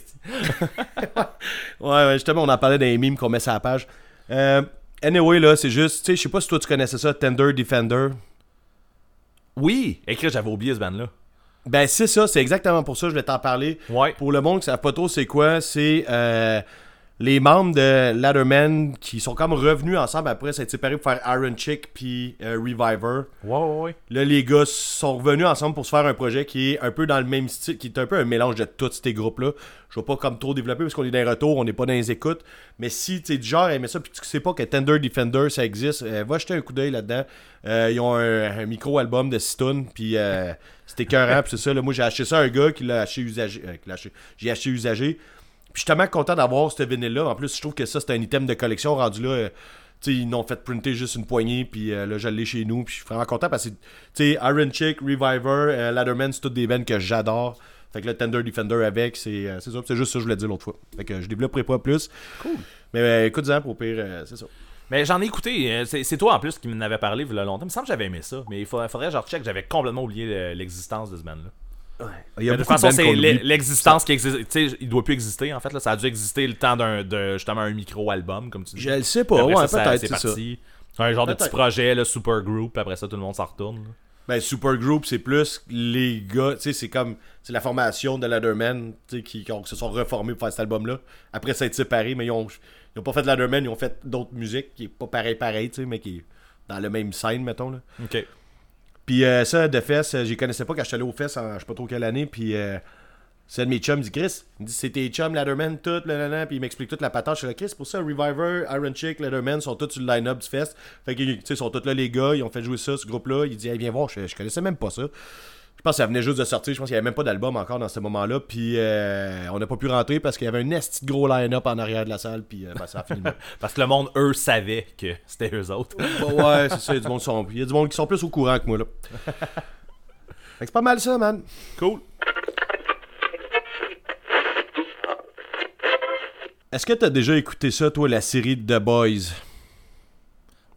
[SPEAKER 1] Ouais, ouais, justement, on en parlait dans les memes qu'on met sur la page. Euh, anyway, là, c'est juste, tu sais, je sais pas si toi tu connaissais ça, Tender Defender.
[SPEAKER 2] Oui! Écrit, j'avais oublié ce band-là.
[SPEAKER 1] Ben, c'est ça, c'est exactement pour ça que je vais t'en parler.
[SPEAKER 2] Ouais.
[SPEAKER 1] Pour le monde qui ne savent pas trop c'est quoi, c'est euh, les membres de Ladderman qui sont comme revenus ensemble après s'être séparés pour faire Iron Chick puis euh, Reviver.
[SPEAKER 2] Ouais, ouais, ouais.
[SPEAKER 1] Là, les gars sont revenus ensemble pour se faire un projet qui est un peu dans le même style, qui est un peu un mélange de tous ces groupes-là. Je vais pas comme trop développer parce qu'on est dans les retours, on n'est pas dans les écoutes. Mais si tu es du genre aimer ça puis tu sais pas que Tender Defender ça existe, euh, va jeter un coup d'œil là-dedans. Euh, ils ont un, un micro-album de Stone puis euh, c'était écœurant. puis c'est ça, là, moi j'ai acheté ça à un gars qui l'a acheté usagé. j'ai acheté usagé. Puis je suis tellement content d'avoir ce vinyle-là. En plus, je trouve que ça, c'est un item de collection rendu là. euh, tu sais, ils n'ont fait printer juste une poignée, puis euh, là, je l'ai chez nous, puis je suis vraiment content parce que, tu sais, Iron Chick, Reviver, euh, Ladderman, c'est toutes des bands que j'adore. Fait que le Tender Defender avec, c'est euh, ça. C'est juste ça que je voulais dire l'autre fois. Fait que je développerai pas plus. Cool. Mais écoute-en, pour pire, c'est ça.
[SPEAKER 2] Mais j'en ai écouté. C'est toi en plus qui m'en avait parlé il y a longtemps. Il me semble que j'avais aimé ça. Mais il faudrait, faudrait que je recheck. J'avais complètement oublié le- l'existence de ce band-là.
[SPEAKER 1] Il y a
[SPEAKER 2] Mais de toute
[SPEAKER 1] de
[SPEAKER 2] façon, c'est l'existence qui existe. Tu sais, il doit plus exister en fait. Là. Ça a dû exister le temps d'un de justement un micro-album, comme tu dis.
[SPEAKER 1] Je le sais pas,
[SPEAKER 2] Après
[SPEAKER 1] ouais,
[SPEAKER 2] ça, ça-
[SPEAKER 1] peut-être,
[SPEAKER 2] c'est
[SPEAKER 1] ça.
[SPEAKER 2] parti. Un genre de petit projet, le super group, après ça, tout le monde s'en retourne. là.
[SPEAKER 1] Ben, Super Group, c'est plus les gars, tu sais, c'est comme, c'est la formation de Ladderman, tu sais, qui, qui ont- qui se sont reformés pour faire cet album-là. Après s'être séparés, mais ils ont, ils ont pas fait Ladderman, ils ont fait d'autres musiques qui est pas pareil, pareil, tu sais, mais qui est dans le même scène, mettons, là.
[SPEAKER 2] Ok.
[SPEAKER 1] Puis euh, ça, de Fest, euh, j'y connaissais pas quand j'étais allé au Fest en je sais pas trop quelle année. Puis euh, c'est de mes chums, il dit Chris, il dit c'était chum, Ladderman, tout, là, là, là. Puis il m'explique toute la patate. Je suis là, Chris, pour ça, Reviver, Iron Chick, Ladderman sont tous sur le line-up du Fest. Fait que, tu sais, sont tous là, les gars, ils ont fait jouer ça, ce groupe-là. Il dit, hey, viens voir, je, je connaissais même pas ça. Je pense que ça venait juste de sortir. Je pense qu'il n'y avait même pas d'album encore dans ce moment-là. Puis euh, on n'a pas pu rentrer parce qu'il y avait un esti gros line-up en arrière de la salle. Puis euh, ben, ça a fini.
[SPEAKER 2] Parce que le monde, eux, savait que c'était eux autres.
[SPEAKER 1] Ouais, c'est ça. Il y a du monde qui sont- il y a du monde qui sont plus au courant que moi, là. Fait que c'est pas mal ça, man.
[SPEAKER 2] cool.
[SPEAKER 1] Est-ce que t'as déjà écouté ça, toi, la série The Boys?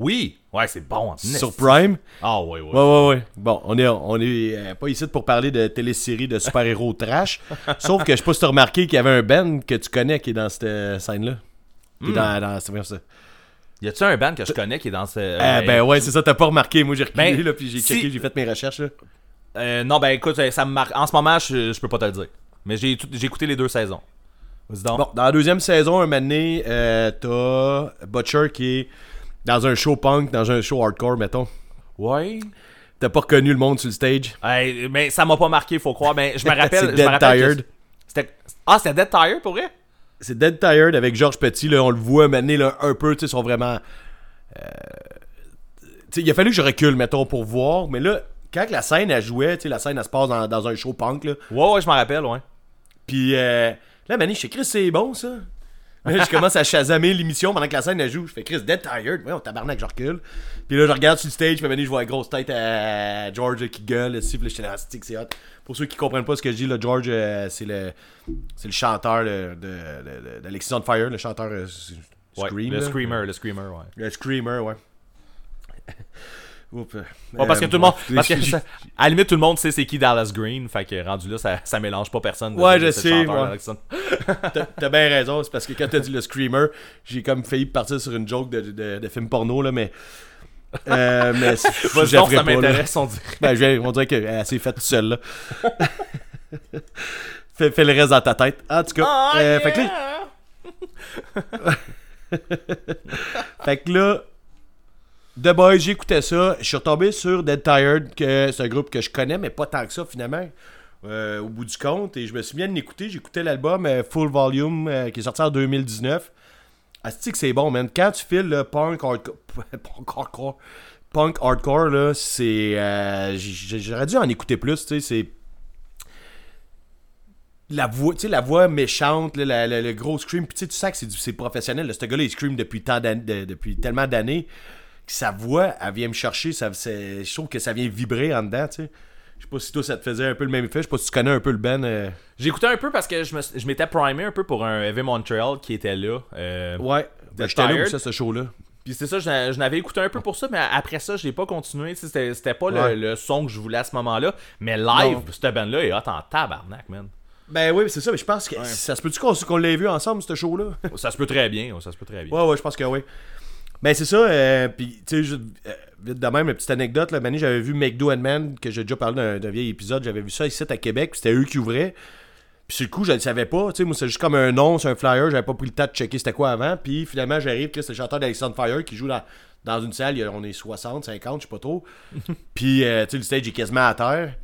[SPEAKER 2] Oui, ouais, c'est bon.
[SPEAKER 1] sur. Prime?
[SPEAKER 2] Ah, ouais, ouais.
[SPEAKER 1] Ouais, ouais, ouais. Bon, on est, on est euh, pas ici pour parler de téléséries de super-héros trash. Sauf que je sais pas si t'as remarqué qu'il y avait un band que tu connais qui est dans cette euh, scène-là. Est dans, dans, c'est bien ça.
[SPEAKER 2] Y a-tu un band que je connais qui est dans ce.
[SPEAKER 1] Ah,
[SPEAKER 2] euh,
[SPEAKER 1] ben ouais, c'est ça, t'as pas remarqué. Moi, j'ai reculé,
[SPEAKER 2] Ben,
[SPEAKER 1] là, puis j'ai
[SPEAKER 2] si-
[SPEAKER 1] checké, j'ai fait mes recherches, là.
[SPEAKER 2] euh, non, ben écoute, ça me marque. En ce moment, je, je peux pas te le dire. Mais j'ai tout- j'ai écouté les deux saisons. Vas-y donc.
[SPEAKER 1] Bon, dans la deuxième saison, un moment donné, euh, t'as Butcher qui est dans un show punk, dans un show hardcore, mettons.
[SPEAKER 2] Ouais.
[SPEAKER 1] T'as pas reconnu le monde sur le stage?
[SPEAKER 2] Hey, mais ça m'a pas marqué, faut croire. Mais je me rappelle.
[SPEAKER 1] C'est Dead
[SPEAKER 2] rappelle
[SPEAKER 1] Tired.
[SPEAKER 2] c'était- Ah, c'était Dead Tired pour vrai?
[SPEAKER 1] C'est Dead Tired avec Georges Petit, là, on le voit mener là, un peu, tu sais, ils sont vraiment... euh, tu sais, il a fallu que je recule, mettons, pour voir, mais là, quand la scène, elle jouait, tu sais, la scène, elle se passe dans, dans un show punk, là,
[SPEAKER 2] Ouais, ouais, je m'en rappelle, ouais.
[SPEAKER 1] puis euh, là, Manny, je fais, Chris, c'est bon, ça. Je commence à chasamer l'émission pendant que la scène, elle joue. Je fais, Chris, Dead Tired. Ouais, on tabarnak, je recule. Puis là, je regarde sur le stage, puis Manny, je vois la grosse tête à George qui gueule, dans stick, c'est hot? Pour ceux qui comprennent pas ce que je dis, là, George, euh, c'est le, c'est le chanteur de, de, de, de- d'Alexis on Fire, le chanteur euh,
[SPEAKER 2] Ouais, le
[SPEAKER 1] là.
[SPEAKER 2] Screamer, le Screamer, ouais.
[SPEAKER 1] Le Screamer, ouais. Oups.
[SPEAKER 2] Ouais, parce que
[SPEAKER 1] Euh,
[SPEAKER 2] tout le monde.
[SPEAKER 1] bon,
[SPEAKER 2] Parce que,
[SPEAKER 1] j'ai-
[SPEAKER 2] ça- à la limite, tout le monde sait c'est qui Dallas Green. Fait que rendu là, ça, ça mélange pas personne.
[SPEAKER 1] Ouais, je sais, ouais. T'as bien raison, c'est parce que quand t'as dit le screamer, j'ai comme failli partir sur une joke de, de, de film porno, là, mais. Euh, mais ferai
[SPEAKER 2] ça m'intéresse, on dirait.
[SPEAKER 1] Ben, je on dirait qu'elle s'est faite seule, là. fais, fais le reste dans ta tête. En tout cas,
[SPEAKER 2] Ah,
[SPEAKER 1] euh, fait que là, fait que là, The Boys, j'écoutais ça. Je suis retombé sur Dead Tired, que c'est un groupe que je connais, mais pas tant que ça finalement. euh, au bout du compte, et je me suis bien écouté. J'écoutais l'album euh, Full Volume euh, qui est sorti en 2019. Asti que c'est bon, man. Quand tu files le punk hardcore, punk hardcore, punk hardcore, là, c'est. J'aurais dû en écouter plus, tu sais. C'est la voix, tu sais, la voix méchante, la- le gros scream, tu sais, tu sens que c'est professionnel. Ce gars-là, il scream depuis, tant depuis tellement d'années que sa voix, elle vient me chercher. Ça, je trouve que ça vient vibrer en dedans, tu sais. Je sais pas si toi, ça te faisait un peu le même effet. Je sais pas si tu connais un peu le Ben. euh.
[SPEAKER 2] Écouté un peu parce que je me- je m'étais primé un peu pour un Heavy Montreal qui était là. euh,
[SPEAKER 1] Ouais, ben, j'étais là pour ça, ce show-là.
[SPEAKER 2] Puis c'est ça, je n'a- je n'avais écouté un peu pour ça, mais après ça, je l'ai pas continué. C'était c'était pas le-
[SPEAKER 1] Ouais.
[SPEAKER 2] le, son que je voulais à ce moment-là. Mais live,
[SPEAKER 1] Non.
[SPEAKER 2] cette band-là est hot en tabarnak, man.
[SPEAKER 1] Ben oui, c'est ça, mais je pense que ça se peut-tu qu'on qu'on l'ait vu ensemble, ce show-là?
[SPEAKER 2] Ça se peut très bien, ça se peut très bien.
[SPEAKER 1] Ouais, ouais, je pense que oui. Ben c'est ça, euh, puis tu sais, juste, euh, vite de même, une petite anecdote, là, Manny, j'avais vu McDo and Man, que j'ai déjà parlé d'un- vieil épisode, j'avais vu ça ici à Québec, puis c'était eux qui ouvraient. Puis sur le coup, je le savais pas, tu sais, moi c'est juste comme un nom, c'est un flyer, j'avais pas pris le temps de checker c'était quoi avant, puis finalement j'arrive, que c'est le chanteur d'Alexandre Fire qui joue dans, dans une salle, il on est 60, 50, je sais pas trop. puis euh, tu sais, le stage est quasiment à terre.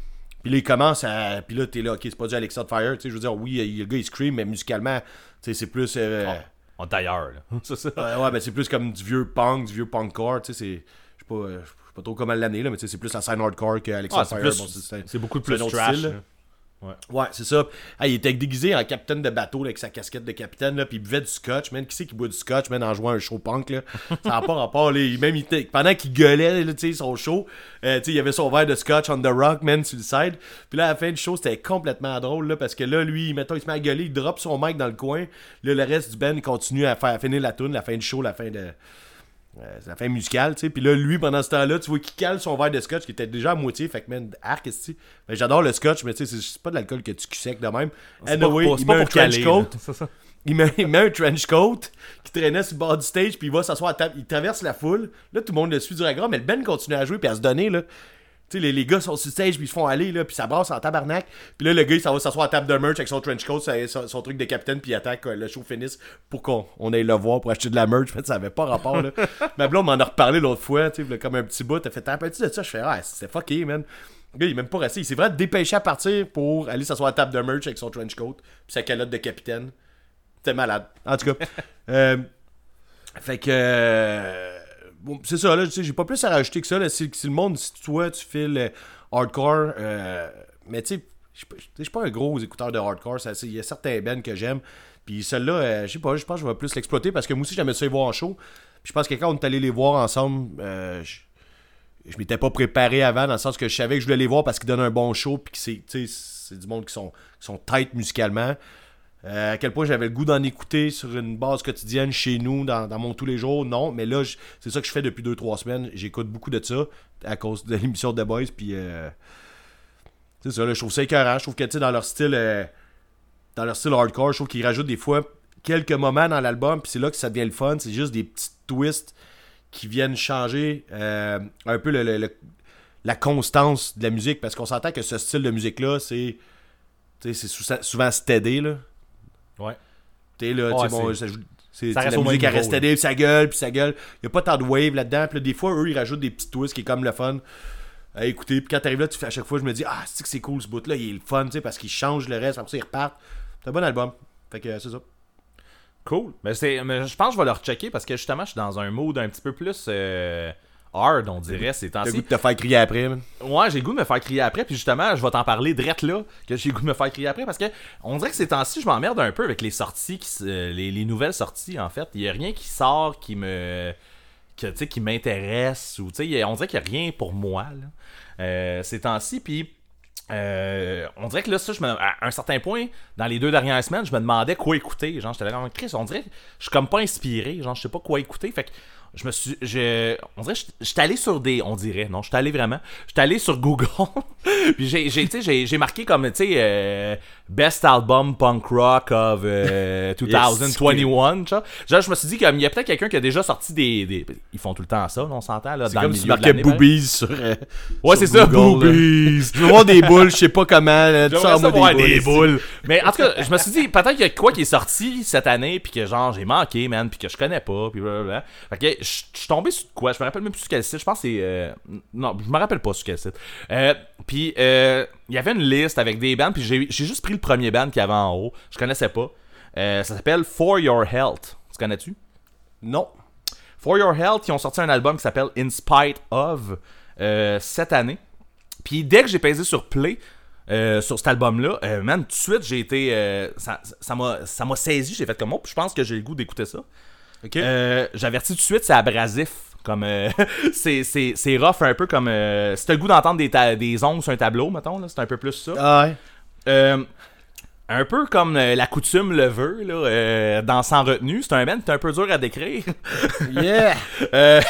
[SPEAKER 1] Puis là, il commence à. Puis là, t'es là, ok, c'est pas du Alexandre Fire, tu sais, je veux dire, oui, le gars il scream, mais musicalement, tu sais, c'est plus. euh,
[SPEAKER 2] On là. C'est ça.
[SPEAKER 1] Ouais, ouais, ben c'est plus comme du vieux punk, du vieux punkcore, tu sais, c'est... Je sais pas, euh, je sais pas trop comment l'année, là, mais tu sais, c'est plus la scène hardcore que Alexandre
[SPEAKER 2] Ah, c'est
[SPEAKER 1] Fire.
[SPEAKER 2] plus-
[SPEAKER 1] bon, c'est-
[SPEAKER 2] beaucoup plus trash,
[SPEAKER 1] style, Ouais, c'est ça. Ah, il était déguisé en capitaine de bateau, là, avec sa casquette de capitaine, là, puis il buvait du scotch, man. Qui c'est qui boit du scotch, man, en jouant un show punk, là? Ça n'a pas rapport, là. Même, il pendant qu'il gueulait, là, tu sais, son show, euh, tu sais, il avait son verre de scotch on the rock, man, sur le side. Puis là, à la fin du show, c'était complètement drôle, là, parce que là, lui, mettons, il se met à gueuler, il drop son mic dans le coin. Là, le reste du band, il continue à faire à finir la tune, la fin du show, la fin de. Euh, c'est la fin musicale, tu sais. Puis là, lui, pendant ce temps-là, tu vois qu'il cale son verre de scotch qui était déjà à moitié. Fait que, man, arc, est ben, J'adore le scotch, mais tu sais, c'est- pas de l'alcool que tu sec de même.
[SPEAKER 2] C'est pas
[SPEAKER 1] Anyway,
[SPEAKER 2] c'est
[SPEAKER 1] il
[SPEAKER 2] pas
[SPEAKER 1] met un
[SPEAKER 2] pour
[SPEAKER 1] trench
[SPEAKER 2] caler,
[SPEAKER 1] coat.
[SPEAKER 2] ça.
[SPEAKER 1] Il met, il met un trench coat qui traînait sur le bord du stage, puis il va s'asseoir à table. Il traverse la foule. Là, tout le monde le suit du regard, mais le Ben continue à jouer puis à se donner, là. Sais, les, les gars sont sur stage, puis ils se font aller, là, puis ça brasse en tabarnak. Puis là, le gars, il s'en va s'asseoir à table de merch avec son trench coat, son, son- truc de capitaine, puis il attend que le show finisse pour qu'on on aille le voir pour acheter de la merch. En ça avait pas rapport, là. Ma blonde m'en a reparlé l'autre fois, tu sais, comme un petit bout. T'as fait, t'as petit de ça? Je fais, ah, c'est fucké, man. Le gars, il est même pas resté. Il s'est vraiment dépêché à partir pour aller s'asseoir à table de merch avec son trench coat, puis sa calotte de capitaine. C'était malade. En tout cas. euh, fait que. euh, bon, c'est ça, là. tu sais, J'ai pas plus à rajouter que ça. Là, si, le monde, si toi, tu files euh, hardcore. euh, mais tu sais, je suis pas- un gros écouteur de hardcore. Il y a certains bands que j'aime. Puis celle-là, euh, je sais pas, je pense que je vais plus l'exploiter parce que moi aussi, j'aimais ça les voir en show. Puis je pense que quand on est allé les voir ensemble, euh, je, m'étais pas préparé avant, dans le sens que je savais que je voulais les voir parce qu'ils donnent un bon show. Puis c'est du monde qui sont, qui sont tight musicalement. Euh, à quel point j'avais le goût d'en écouter sur une base quotidienne chez nous, dans, mon tous les jours, non. Mais là, c'est ça que je fais depuis 2-3 semaines. J'écoute beaucoup de ça à cause de l'émission de The Boys. Puis, euh, c'est ça, là, je trouve ça écœurant. Je trouve que, tu dans leur style, euh, dans leur style hardcore, je trouve qu'ils rajoutent des fois quelques moments dans l'album. Puis c'est là que ça devient le fun. C'est juste des petits twists qui viennent changer un peu la constance de la musique. Parce qu'on s'entend que ce style de musique-là, c'est. tu sais, C'est sou- souvent steady, là.
[SPEAKER 2] Ouais.
[SPEAKER 1] T'es là, tu sais, bon,
[SPEAKER 2] c'est-
[SPEAKER 1] ça- c'est sais,
[SPEAKER 2] reste
[SPEAKER 1] la musique elle
[SPEAKER 2] niveau,
[SPEAKER 1] reste
[SPEAKER 2] là.
[SPEAKER 1] steady, puis ça gueule, puis ça gueule. Il a pas tant de wave là-dedans. Puis là, des fois, eux, ils rajoutent des petits twists qui est comme le fun à écouter. Puis quand t'arrives là, tu fais à chaque fois, je me dis, ah, c'est que c'est cool ce bout-là, il est le fun, tu sais, parce qu'il change le reste, après ça, ils repartent. C'est un bon album. Fait que euh, c'est ça.
[SPEAKER 2] Cool. Mais, c'est, mais je pense que je vais le rechecker parce que justement, je suis dans un mood un petit peu plus euh, hard, on dirait, ces
[SPEAKER 1] T'as le
[SPEAKER 2] temps-ci.
[SPEAKER 1] goût de te faire crier après, man.
[SPEAKER 2] Ouais, j'ai le goût de me faire crier après, puis justement, je vais t'en parler drette là, que j'ai le goût de me faire crier après, parce que on dirait que ces temps-ci, je m'emmerde un peu avec les sorties, qui, euh, les, les nouvelles sorties, en fait. Il y a rien qui sort qui me... que, tu sais, qui m'intéresse, ou on dirait qu'il n'y a rien pour moi, là, euh, ces temps-ci, puis... euh, on dirait que là, ça, je me, à un certain point, dans les deux dernières semaines, je me demandais quoi écouter. Genre, j'étais là, Chris, on dirait que je suis comme pas inspiré. Genre, je sais pas quoi écouter. Fait que je me suis. Je, on dirait je- j'étais allé sur des. On dirait, non, j'étais allé vraiment. J'étais allé sur Google. puis j'ai, j'ai, tu sais, j'ai, marqué comme, tu sais, euh, Best Album Punk Rock of euh, 2021. genre. Genre, je me suis dit, comme, il y a peut-être quelqu'un qui a déjà sorti des. des- ils font tout le temps ça, on s'entend, là.
[SPEAKER 1] C'est
[SPEAKER 2] dans
[SPEAKER 1] comme
[SPEAKER 2] le
[SPEAKER 1] si tu
[SPEAKER 2] milieu de
[SPEAKER 1] marquais
[SPEAKER 2] l'année, pareil.
[SPEAKER 1] boobies sur. euh,
[SPEAKER 2] Ouais,
[SPEAKER 1] sur
[SPEAKER 2] c'est ça,
[SPEAKER 1] Google,
[SPEAKER 2] boobies.
[SPEAKER 1] Je veux voir des boules, je sais pas comment. là, Tu sors moi des
[SPEAKER 2] des
[SPEAKER 1] boules.
[SPEAKER 2] boules. Mais en tout cas, je me suis dit, peut-être qu'il y a quoi qui est sorti cette année, puis que genre, j'ai manqué, man, puis que je connais pas, puis blablabla. Fait que je suis tombé sur quoi Je me rappelle même plus sur quel site. Je pense que c'est. euh, non, je me rappelle pas sur quel site. Euh, puis, euh, il y avait une liste avec des bands, puis j'ai juste pris le premier band qu'il y avait en haut. Je connaissais pas. Euh, ça s'appelle For Your Health. Tu connais-tu?
[SPEAKER 1] Non.
[SPEAKER 2] For Your Health, ils ont sorti un album qui s'appelle In Spite of cette année. Puis dès que j'ai pesé sur Play euh, sur cet album-là, euh, man, tout de suite, j'ai été. euh, ça m'a ça saisi, j'ai fait comme oh, je pense que j'ai le goût d'écouter ça. Euh, J'avertis tout de suite, c'est abrasif. Comme euh, c'est c'est- c'est rough un peu comme euh, si t'as le goût d'entendre des, des ongles sur un tableau, mettons, c'est un peu plus ça.
[SPEAKER 1] Ah ouais.
[SPEAKER 2] Euh, un peu comme la coutume le veut, là, dans Sans retenue. C'est un band qui est un peu dur à décrire.
[SPEAKER 1] Yeah.
[SPEAKER 2] Euh,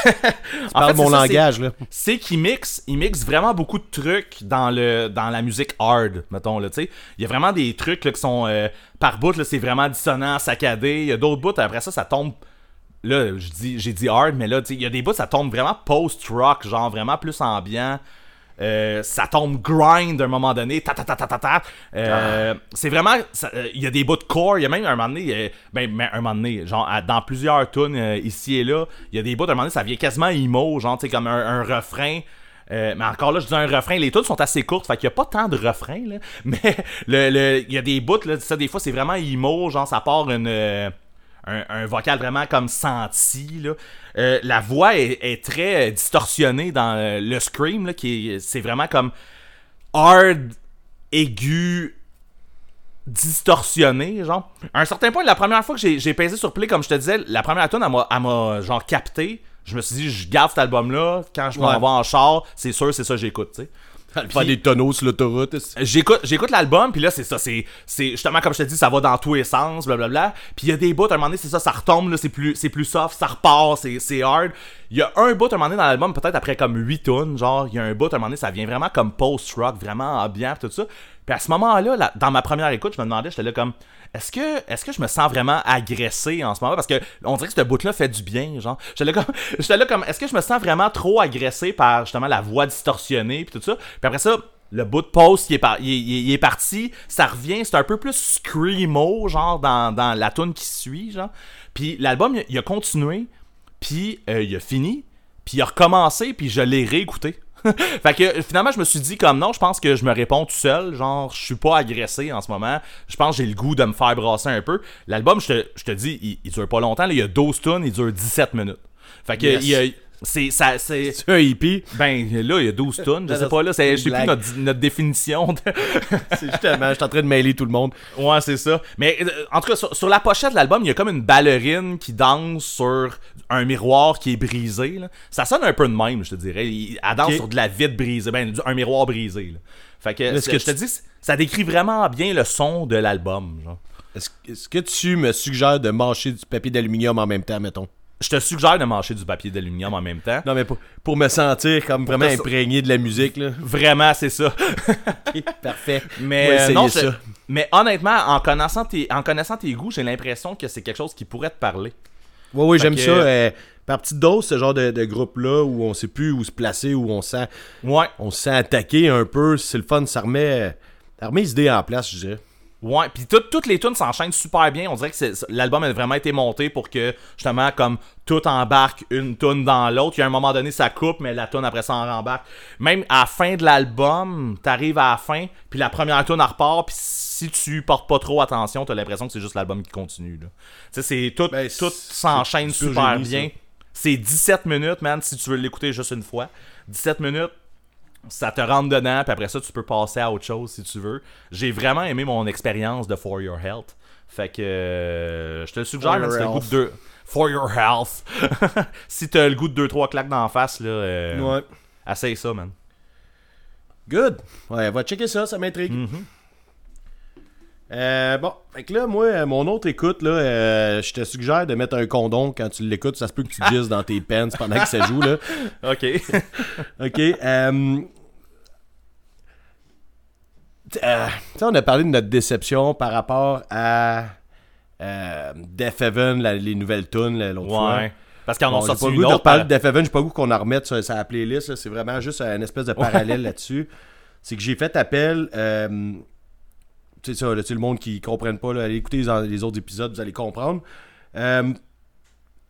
[SPEAKER 2] en fait,
[SPEAKER 1] mon
[SPEAKER 2] c'est ça, c'est-
[SPEAKER 1] langage, là.
[SPEAKER 2] c'est qu'il mixe, il mixe vraiment beaucoup de trucs dans le dans la musique hard, mettons là, tu sais. Il y a vraiment des trucs là, qui sont par bout là, c'est vraiment dissonant, saccadé. Il y a d'autres bouts après ça, ça tombe là, j'ai dit hard, mais là, il y a des bouts ça tombe vraiment post-rock, genre vraiment plus ambiant. Euh, ça tombe grind à un moment donné, ta ta ta ta ta ta. Euh, C'est vraiment, euh, il y a des bouts de core, il y a même un moment donné, ben, ben, un moment donné, genre à- dans plusieurs tunes ici et là, il y a des bouts à un moment donné, ça vient quasiment emo, genre tu sais comme un, un refrain. Mais encore là, je dis un refrain, les tunes sont assez courtes, fait qu'il y a pas tant de refrains là, mais le, le- il y a des bouts là, ça des fois c'est vraiment emo, genre ça part une un, un vocal vraiment comme senti. Là. Euh, la voix est, est très euh, distorsionnée dans euh, le scream, là, qui est, c'est vraiment comme hard, aigu, distorsionné, genre. À un certain point, la première fois que j'ai, pesé sur play, comme je te disais, la première tune, elle m'a, elle m'a, genre capté. Je me suis dit, je garde cet album-là. Quand je m'en
[SPEAKER 1] Ouais.
[SPEAKER 2] vais en char, c'est sûr, c'est ça que j'écoute, tu sais.
[SPEAKER 1] Faire des tonneaux sur l'autoroute.
[SPEAKER 2] J'écoute, j'écoute l'album, puis là, c'est ça, c'est, c'est justement comme je te dis, ça va dans tous les sens, blablabla. Puis il y a des bouts, à un moment donné, c'est ça, ça retombe, là, c'est plus, c'est plus soft, ça repart, c'est, c'est hard. Il y a un bout, à un moment donné, dans l'album, peut-être après comme 8 tonnes, genre, il y a un bout, à un moment donné, ça vient vraiment comme post-rock, vraiment ambiant, pis tout ça. Puis à ce moment-là, là, dans ma première écoute, je me demandais, j'étais là comme, est-ce que, est-ce que je me sens vraiment agressé en ce moment? Parce que on dirait que ce bout-là fait du bien, genre. J'étais là comme, j'étais là comme, est-ce que je me sens vraiment trop agressé par justement la voix distorsionnée puis tout ça? Puis après ça, le bout de post, il est, parti, ça revient, c'est un peu plus screamo, genre, dans, dans la tune qui suit, genre. Puis l'album, il, a- il a continué, puis euh, il a fini, puis il a recommencé, puis je l'ai réécouté. fait que finalement, je me suis dit comme non, je pense que je me réponds tout seul. Genre, je suis pas agressé en ce moment. Je pense que j'ai le goût de me faire brasser un peu. L'album, je te, je te dis, il, il dure pas longtemps. là. il y a 12 tonnes, il dure 17 minutes. Fait que
[SPEAKER 1] Yes.
[SPEAKER 2] il y a- c'est ça c'est
[SPEAKER 1] Tu un hippie.
[SPEAKER 2] ben là il y a 12 tonnes, je sais pas là, c'est je sais plus notre, notre définition de
[SPEAKER 1] C'est justement, je suis en train de mêler tout le monde.
[SPEAKER 2] Ouais, c'est ça. Mais euh, en tout cas, sur, sur la pochette de l'album, il y a comme une ballerine qui danse sur un miroir qui est brisé. là. Ça sonne un peu de même, je te dirais. Il- Elle danse sur de la vitre brisée, ben, un miroir brisé. là. Fait que, c'est-
[SPEAKER 1] que
[SPEAKER 2] je te dis, ça décrit vraiment bien le son de l'album. genre.
[SPEAKER 1] Est-ce que tu me suggères de mâcher du papier d'aluminium en même temps, mettons?
[SPEAKER 2] Je te suggère de mâcher du papier d'aluminium en même temps.
[SPEAKER 1] Non, mais pour, pour me sentir comme vraiment imprégné de la musique, là.
[SPEAKER 2] Vraiment, c'est ça.
[SPEAKER 1] Parfait.
[SPEAKER 2] Mais euh, non,
[SPEAKER 1] ça.
[SPEAKER 2] mais honnêtement, en connaissant tes, en connaissant tes goûts, j'ai l'impression que c'est quelque chose qui pourrait te parler.
[SPEAKER 1] Ouais, ouais,
[SPEAKER 2] Fait
[SPEAKER 1] j'aime
[SPEAKER 2] que-
[SPEAKER 1] ça. euh, par petite dose, ce genre de, de groupe-là où on sait plus où se placer, où on sent,
[SPEAKER 2] Ouais.
[SPEAKER 1] on se sent attaqué un peu. C'est le fun, ça remet, ça remet les idées en place, je dirais.
[SPEAKER 2] Ouais, puis tout- toutes les tunes s'enchaînent super bien. On dirait que l'album a vraiment été monté pour que justement comme tout embarque une tune dans l'autre. Il y a un moment donné ça coupe, mais la tune après ça en rembarque. Même à la fin de l'album, t'arrives à la fin, puis la première tune repart, puis si tu portes pas trop attention, t'as l'impression que c'est juste l'album qui continue. Tu sais, c'est tout,
[SPEAKER 1] Ben,
[SPEAKER 2] tout s'enchaîne super
[SPEAKER 1] génie,
[SPEAKER 2] bien. C'est 17 minutes, man, si tu veux l'écouter juste une fois. 17 minutes, ça te rentre dedans, puis après ça, tu peux passer à autre chose si tu veux. J'ai vraiment aimé mon expérience de For Your Health. Fait que euh, je te le suggère, si t'as le goût
[SPEAKER 1] health.
[SPEAKER 2] de deux. For Your Health. si t'as le goût de 2-3 claques d'en face, là, euh,
[SPEAKER 1] Ouais.
[SPEAKER 2] essaye ça, man.
[SPEAKER 1] Good. Ouais, va checker ça, ça m'intrigue.
[SPEAKER 2] Mm-hmm.
[SPEAKER 1] Euh, bon, fait que là, moi, euh, mon autre écoute, là, euh, je te suggère de mettre un condom quand tu l'écoutes. Ça se peut que tu gises dans tes pants pendant que ça joue, là.
[SPEAKER 2] Ok.
[SPEAKER 1] Ok. Euh, on a parlé de notre déception par rapport à Death Heaven, la- les nouvelles tunes l'autre fois.
[SPEAKER 2] ouais. Parce qu'ils en
[SPEAKER 1] Bon, j'ai
[SPEAKER 2] sorti
[SPEAKER 1] pas
[SPEAKER 2] une autre. par-
[SPEAKER 1] de Death Heaven, j'ai pas goût qu'on en remette sur, sur la playlist. C'est vraiment juste un espèce de parallèle là-dessus. C'est que j'ai fait appel. Sais ça, là, le monde qui ne comprenne pas, là, allez écouter les, les autres épisodes, vous allez comprendre. Euh,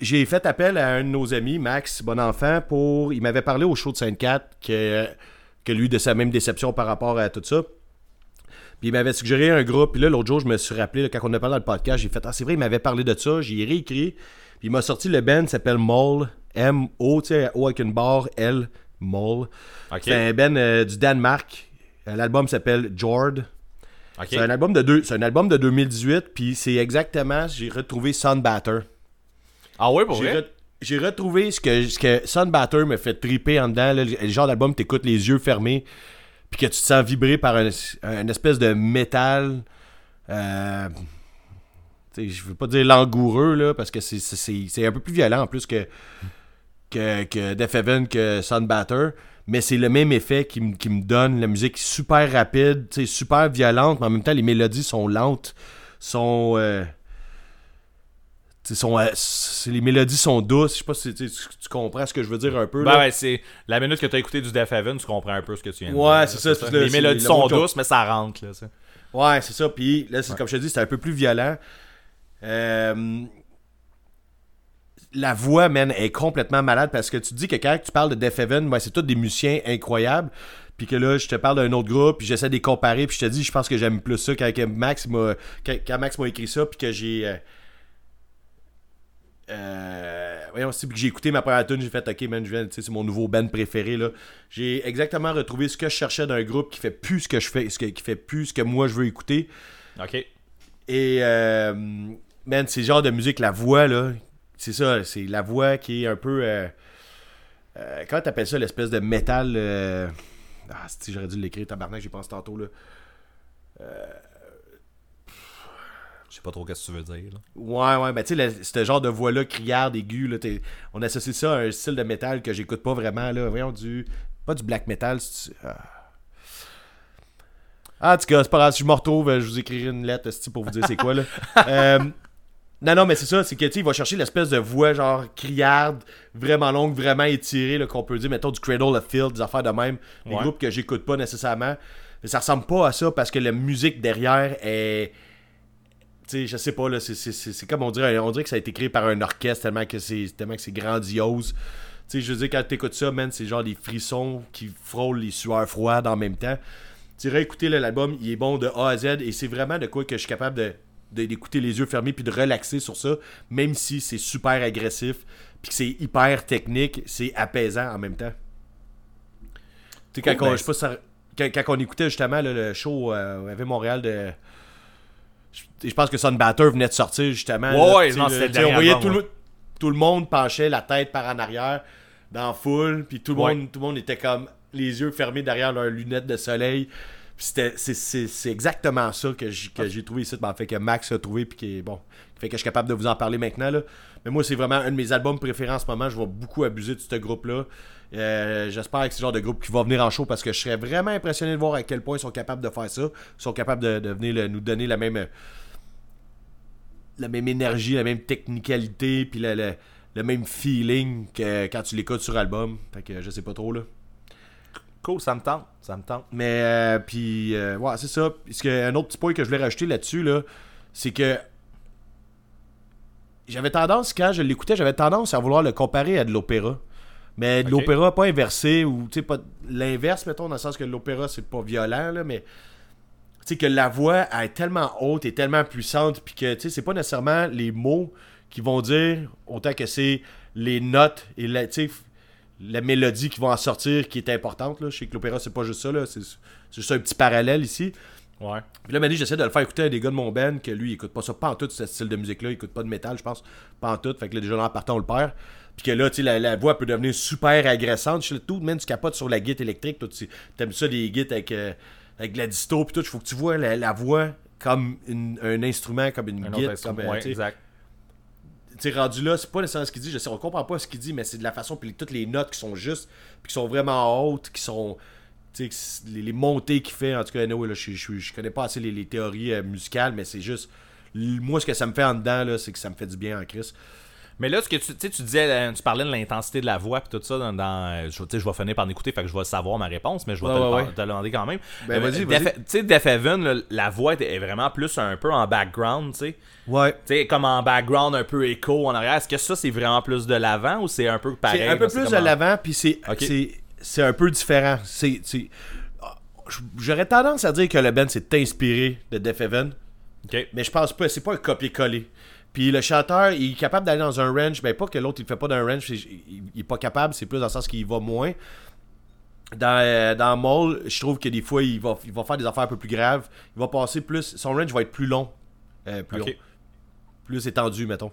[SPEAKER 1] j'ai fait appel à un de nos amis, Max Bonenfant, pour. Il m'avait parlé au show de Sainte-Cat que, que lui, de sa même déception par rapport à tout ça. Puis il m'avait suggéré un groupe. Puis là, l'autre jour, je me suis rappelé, là, quand on a parlé dans le podcast, j'ai fait Ah, c'est vrai, il m'avait parlé de ça. J'ai réécrit. Puis il m'a sorti le band, s'appelle Moll. M-O, tu sais, O avec une barre, L, Moll.
[SPEAKER 2] Ok.
[SPEAKER 1] C'est un band euh, du Danemark. Euh, L'album s'appelle Jord. C'est un album de deux, c'est un album de 2018, puis c'est exactement, j'ai retrouvé Sunbatter.
[SPEAKER 2] Ah ouais, pour
[SPEAKER 1] J'ai,
[SPEAKER 2] vrai?
[SPEAKER 1] re- j'ai retrouvé ce que, ce que Sunbatter me fait triper en dedans, là, le, genre d'album t'écoutes les yeux fermés, puis que tu te sens vibrer par un, un espèce de métal. Euh, je veux pas dire langoureux, là, parce que c'est, c'est- c'est- c'est un peu plus violent en plus que, que, que Death Heaven, que Sunbatter. Mais c'est le même effet qui, me- qui me donne. La musique est super rapide, tu super violente, mais en même temps, les mélodies sont lentes, sont. euh, tu sont, euh, les mélodies sont douces. Je sais pas si tu, tu- tu comprends ce que je veux dire un peu.
[SPEAKER 2] Ben
[SPEAKER 1] là.
[SPEAKER 2] ouais, c'est la minute que t'as écouté du Death Heaven, tu comprends un peu ce que tu viens de
[SPEAKER 1] Ouais,
[SPEAKER 2] dire,
[SPEAKER 1] c'est ça,
[SPEAKER 2] Les mélodies sont douces, mais ça rentre, là, ça.
[SPEAKER 1] Ouais, c'est ça. Puis là, c'est comme je te dis, c'est un peu plus violent. Euh, La voix, man, est complètement malade parce que tu dis que quand tu parles de Death Heaven, ben, c'est tous des musiciens incroyables. Puis que là, je te parle d'un autre groupe, puis j'essaie de les comparer, puis je te dis, je pense que j'aime plus ça quand Max m'a quand, quand Max m'a écrit ça, puis que j'ai. euh, euh, voyons, c'est- que j'ai écouté ma première tune, j'ai fait OK, man, je viens, tu sais, c'est mon nouveau band préféré. là. J'ai exactement retrouvé ce que je cherchais d'un groupe qui fait plus ce que je fais, ce que- qui fait plus ce que moi je veux écouter.
[SPEAKER 2] Ok.
[SPEAKER 1] Et, euh, man, c'est le genre de musique, la voix, là, c'est ça, c'est la voix qui est un peu. Euh, euh, comment t'appelles ça, l'espèce de métal. euh, Ah, si j'aurais dû l'écrire, tabarnak, j'y pense tantôt, là.
[SPEAKER 2] Je sais pas trop ce que tu veux dire, là.
[SPEAKER 1] Ouais, ouais, ben tu sais, ce genre de voix-là, criarde, aiguë, là, on associe ça à un style de métal que j'écoute pas vraiment, là. Voyons, du. Pas du black metal. Ah. Ah, en tout cas, c'est pas grave, si je me retrouve, euh, je vous écrirai une lettre pour vous dire c'est quoi, là. Non, non, mais c'est ça, c'est que, tu sais, il va chercher l'espèce de voix, genre, criarde, vraiment longue, vraiment étirée, qu'on peut dire, mettons, du Cradle of Field, des affaires de même, des
[SPEAKER 2] Ouais.
[SPEAKER 1] groupes que j'écoute pas nécessairement. Mais ça ressemble pas à ça parce que la musique derrière est tu sais, je sais pas, là, c'est- comme on dirait, on dirait que ça a été créé par un orchestre tellement que c'est grandiose. Tu sais, je veux dire, quand t'écoutes ça, man, c'est genre des frissons qui frôlent les sueurs froides en même temps. Tu irais écouter là, l'album, il est bon de A à Z et c'est vraiment de quoi que je suis capable de- d'écouter les yeux fermés puis de relaxer sur ça, même si c'est super agressif puis que c'est hyper technique, c'est apaisant en même temps. Tu sais, quand, on,
[SPEAKER 2] ben,
[SPEAKER 1] pas ça- quand, quand on écoutait justement là, le show euh, au AV Montréal de je je pense que Sunbatter venait de sortir justement.
[SPEAKER 2] Ouais,
[SPEAKER 1] là,
[SPEAKER 2] ouais, non,
[SPEAKER 1] le-
[SPEAKER 2] le
[SPEAKER 1] On voyait tout, le, tout le monde penchait la tête par en arrière dans la foule, puis tout le
[SPEAKER 2] Ouais.
[SPEAKER 1] monde tout le monde était comme les yeux fermés derrière leurs lunettes de soleil. C'est- exactement ça que j'ai que j'ai trouvé ici. Ben, en fait, que Max a trouvé, puis qui est bon. qui fait que je suis capable de vous en parler maintenant. Là. Mais moi, c'est vraiment un de mes albums préférés en ce moment. Je vais beaucoup abuser de ce groupe-là. Euh, J'espère que c'est le genre de groupe qui va venir en show parce que je serais vraiment impressionné de voir à quel point ils sont capables de faire ça. Ils sont capables de, de venir le- nous donner la même la même énergie, la même technicalité, puis le, le- le même feeling que quand tu l'écoutes sur album. Fait que je sais pas trop là.
[SPEAKER 2] Cool, ça me tente. Ça me tente.
[SPEAKER 1] Mais euh, puis euh, ouais, c'est ça. Parce que un autre petit point que je voulais rajouter là-dessus là, c'est que j'avais tendance quand je l'écoutais, j'avais tendance à vouloir le comparer à de l'opéra. Mais de l'opéra pas inversé ou tu sais pas l'inverse mettons dans le sens que l'opéra c'est pas violent là, mais tu sais que la voix elle est tellement haute et tellement puissante puis que tu sais c'est pas nécessairement les mots qui vont dire autant que c'est les notes et la tu sais la mélodie qui va en sortir qui est importante là. Je sais que l'opéra c'est pas juste ça là, c'est c'est juste un petit parallèle ici.
[SPEAKER 2] Ouais.
[SPEAKER 1] Puis là, Manny, j'essaie de le faire écouter à des gars de mon band que lui, il écoute pas ça, pas en tout, ce style de musique-là. Il écoute pas de métal, je pense. Pas en tout. Fait que là, déjà, en partant, on le perd. Puis que là, tu sais, la, la voix peut devenir super agressante. Je sais, tout, man, tu capotes sur la guitare électrique. Toi, tu aimes ça, des guides avec, euh, avec de la disto. Puis tout, il faut que tu vois la, la voix comme une- un instrument, comme une
[SPEAKER 2] Un
[SPEAKER 1] guitare. Comme, euh,
[SPEAKER 2] Ouais, exact.
[SPEAKER 1] Sais, rendu là, c'est pas nécessairement ce qu'il dit. Je sais, on comprend pas ce qu'il dit, mais c'est de la façon, puis toutes les notes qui sont justes, puis qui sont vraiment hautes, qui sont. Les, les montées qu'il fait. En tout cas, anyway, là, je, je, je connais pas assez les, les théories euh, musicales, mais c'est juste. Moi, ce que ça me fait en dedans, c'est que ça me fait du bien en Chris.
[SPEAKER 2] Mais là, ce que tu, tu sais, tu disais, euh, tu parlais de l'intensité de la voix puis tout ça dans, dans, euh, je, je vais finir par l'écouter, fait que je vais savoir ma réponse, mais je vais te, le
[SPEAKER 1] ouais,
[SPEAKER 2] par-
[SPEAKER 1] ouais.
[SPEAKER 2] te le demander quand même.
[SPEAKER 1] Ben,
[SPEAKER 2] Euh,
[SPEAKER 1] vas-y.
[SPEAKER 2] Tu sais, Def Heaven, là, la voix est- vraiment plus un peu en background, tu sais.
[SPEAKER 1] Ouais.
[SPEAKER 2] Tu sais, comme en background, un peu écho en arrière. Est-ce que ça, c'est vraiment plus de l'avant ou c'est un peu pareil?
[SPEAKER 1] C'est un peu plus de
[SPEAKER 2] en-
[SPEAKER 1] l'avant, puis c'est c'est c'est un peu différent. C'est c'est- ah, J'aurais tendance à dire que le band s'est inspiré de Def Heaven.
[SPEAKER 2] Ok.
[SPEAKER 1] Mais je pense pas, c'est pas un copier-coller. Puis le chanteur, il est capable d'aller dans un range, ben pas que l'autre il le fait pas dans un range, il, il est pas capable, c'est plus dans le sens qu'il va moins. Dans, euh, dans je trouve que des fois, il va, il va faire des affaires un peu plus graves. Il va passer plus. Son range va être plus long. Euh, plus long. Plus étendu, mettons.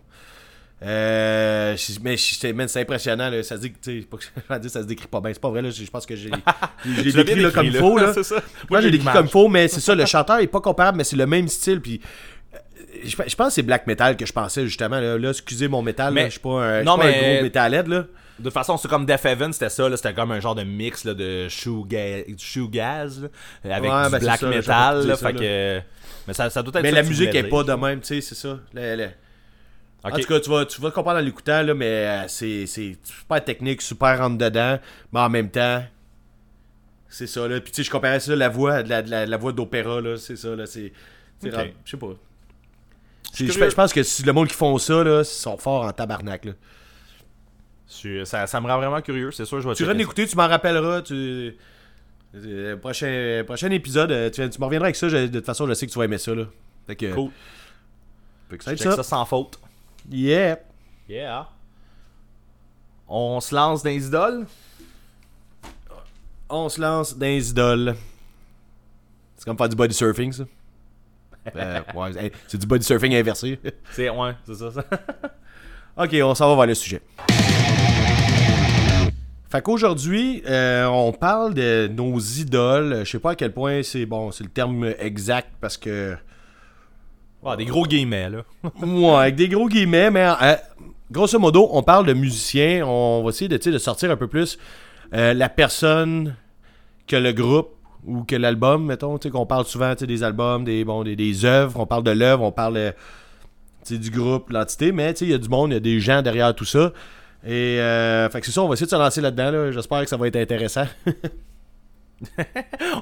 [SPEAKER 1] Euh, mais c'est impressionnant. Là. Ça se dit pas que ça se décrit pas bien. C'est pas vrai, là. Je pense que j'ai décrit
[SPEAKER 2] bien
[SPEAKER 1] là, comme
[SPEAKER 2] décrit,
[SPEAKER 1] faux. Là. Moi, j'ai décrit comme faux, mais c'est ça, le chanteur est pas comparable, mais c'est le même style. Puis, je, je pense que c'est black metal que je pensais justement. Là, Là, excusez mon métal,
[SPEAKER 2] Mais-
[SPEAKER 1] là, je suis pas un,
[SPEAKER 2] non,
[SPEAKER 1] pas un
[SPEAKER 2] mais-
[SPEAKER 1] gros métalhead. Là.
[SPEAKER 2] De toute façon, c'est comme Def Heaven, c'était ça, là, c'était comme un genre de mix là, de shoegaze, shoegaz, là, avec
[SPEAKER 1] Ouais,
[SPEAKER 2] du
[SPEAKER 1] ben,
[SPEAKER 2] black
[SPEAKER 1] ça,
[SPEAKER 2] metal. là,
[SPEAKER 1] ça,
[SPEAKER 2] fait que... Mais ça, ça doit être
[SPEAKER 1] Mais la musique est pas de même, tu sais, c'est ça. En tout cas, tu vas, tu vas comprendre en l'écoutant, là, mais euh, c'est c'est super technique, super rentre dedans, mais en même temps, c'est ça, là. Puis tu sais, je comparais ça à la voix, la, la, la voix d'opéra, là, c'est ça, là, c'est... Je sais pas. Je pense que le monde qui font ça, là, ils sont forts en tabarnak, là.
[SPEAKER 2] Ça, ça me rend vraiment curieux, c'est sûr, je vais
[SPEAKER 1] Tu vas l'écouter, tu m'en rappelleras, tu... euh, prochain, prochain épisode, euh, tu, tu me reviendras avec ça, je- de toute façon, je sais que tu vas aimer ça, là. Fait que...
[SPEAKER 2] ça. Cool.
[SPEAKER 1] Fait que ça. ça
[SPEAKER 2] sans faute.
[SPEAKER 1] Yeah!
[SPEAKER 2] Yeah. On se lance dans les idoles?
[SPEAKER 1] On se lance dans les idoles. C'est comme faire du body surfing, ça. Euh, ouais, hey, c'est du body surfing inversé.
[SPEAKER 2] C'est ouais, c'est ça. ça.
[SPEAKER 1] ok, on s'en va vers le sujet. Fait qu'aujourd'hui, euh, on parle de nos idoles. Je sais pas à quel point c'est bon, c'est le terme exact parce que.
[SPEAKER 2] Ouais, des gros guillemets là.
[SPEAKER 1] Ouais, avec des gros guillemets, mais euh, grosso modo, on parle de musiciens. On va essayer de, de sortir un peu plus euh, la personne que le groupe ou que l'album, mettons. Tu sais, qu'on parle souvent des albums, des, bon, des, des œuvres. On parle de l'œuvre, on parle euh, du groupe, l'entité. Mais tu sais, il y a du monde, il y a des gens derrière tout ça. Et euh, fait que c'est ça, on va essayer de se lancer là-dedans. Là. J'espère que ça va être intéressant.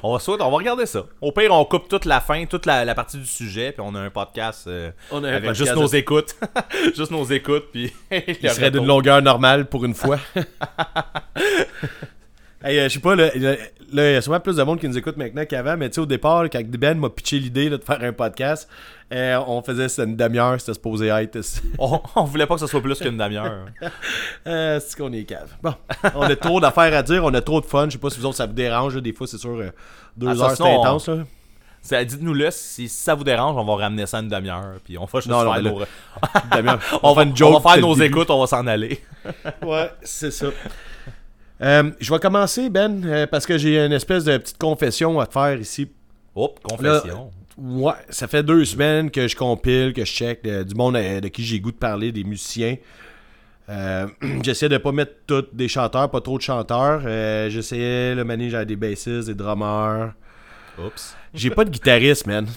[SPEAKER 2] On va, soit- on va regarder ça. Au pire, on coupe toute la fin, toute la, la partie du sujet, puis on a un podcast euh,
[SPEAKER 1] On a un
[SPEAKER 2] avec
[SPEAKER 1] podcast
[SPEAKER 2] juste nos
[SPEAKER 1] de-
[SPEAKER 2] écoutes. juste nos écoutes, puis.
[SPEAKER 1] Il serait d'une longueur normale pour une fois. hey, euh, je sais pas, là, là, là, il y a souvent plus de monde qui nous écoute maintenant qu'avant, mais tu sais, au départ, quand Ben m'a pitché l'idée là, de faire un podcast, euh, on faisait une demi-heure, c'était supposé être.
[SPEAKER 2] on, on voulait pas que ce soit plus qu'une demi-heure.
[SPEAKER 1] Euh, c'est qu'on est cave. Bon, on a trop d'affaires à dire, on a trop de fun. Je sais pas si vous autres ça vous dérange, des fois c'est sûr, euh, deux
[SPEAKER 2] Ah,
[SPEAKER 1] heures c'est
[SPEAKER 2] on-
[SPEAKER 1] intense. Là.
[SPEAKER 2] Ça, Dites-nous le si, ça vous dérange, on va ramener ça une demi-heure, puis on va juste
[SPEAKER 1] Non,
[SPEAKER 2] faire nos... On, va,
[SPEAKER 1] fait une joke
[SPEAKER 2] on va faire nos écoutes, on va s'en aller.
[SPEAKER 1] Ouais, c'est ça. Euh, je vais commencer, Ben, euh, parce que j'ai une espèce de petite confession à te faire ici.
[SPEAKER 2] Hop, confession.
[SPEAKER 1] Ouais, ça fait deux semaines que je compile, que je check euh, du monde de qui j'ai goût de parler, des musiciens. Euh, J'essaie de pas mettre tous des chanteurs, pas trop de chanteurs. Euh, J'essayais, le mané, j'avais des bassistes, des drummers.
[SPEAKER 2] Oups.
[SPEAKER 1] J'ai pas de guitariste, man.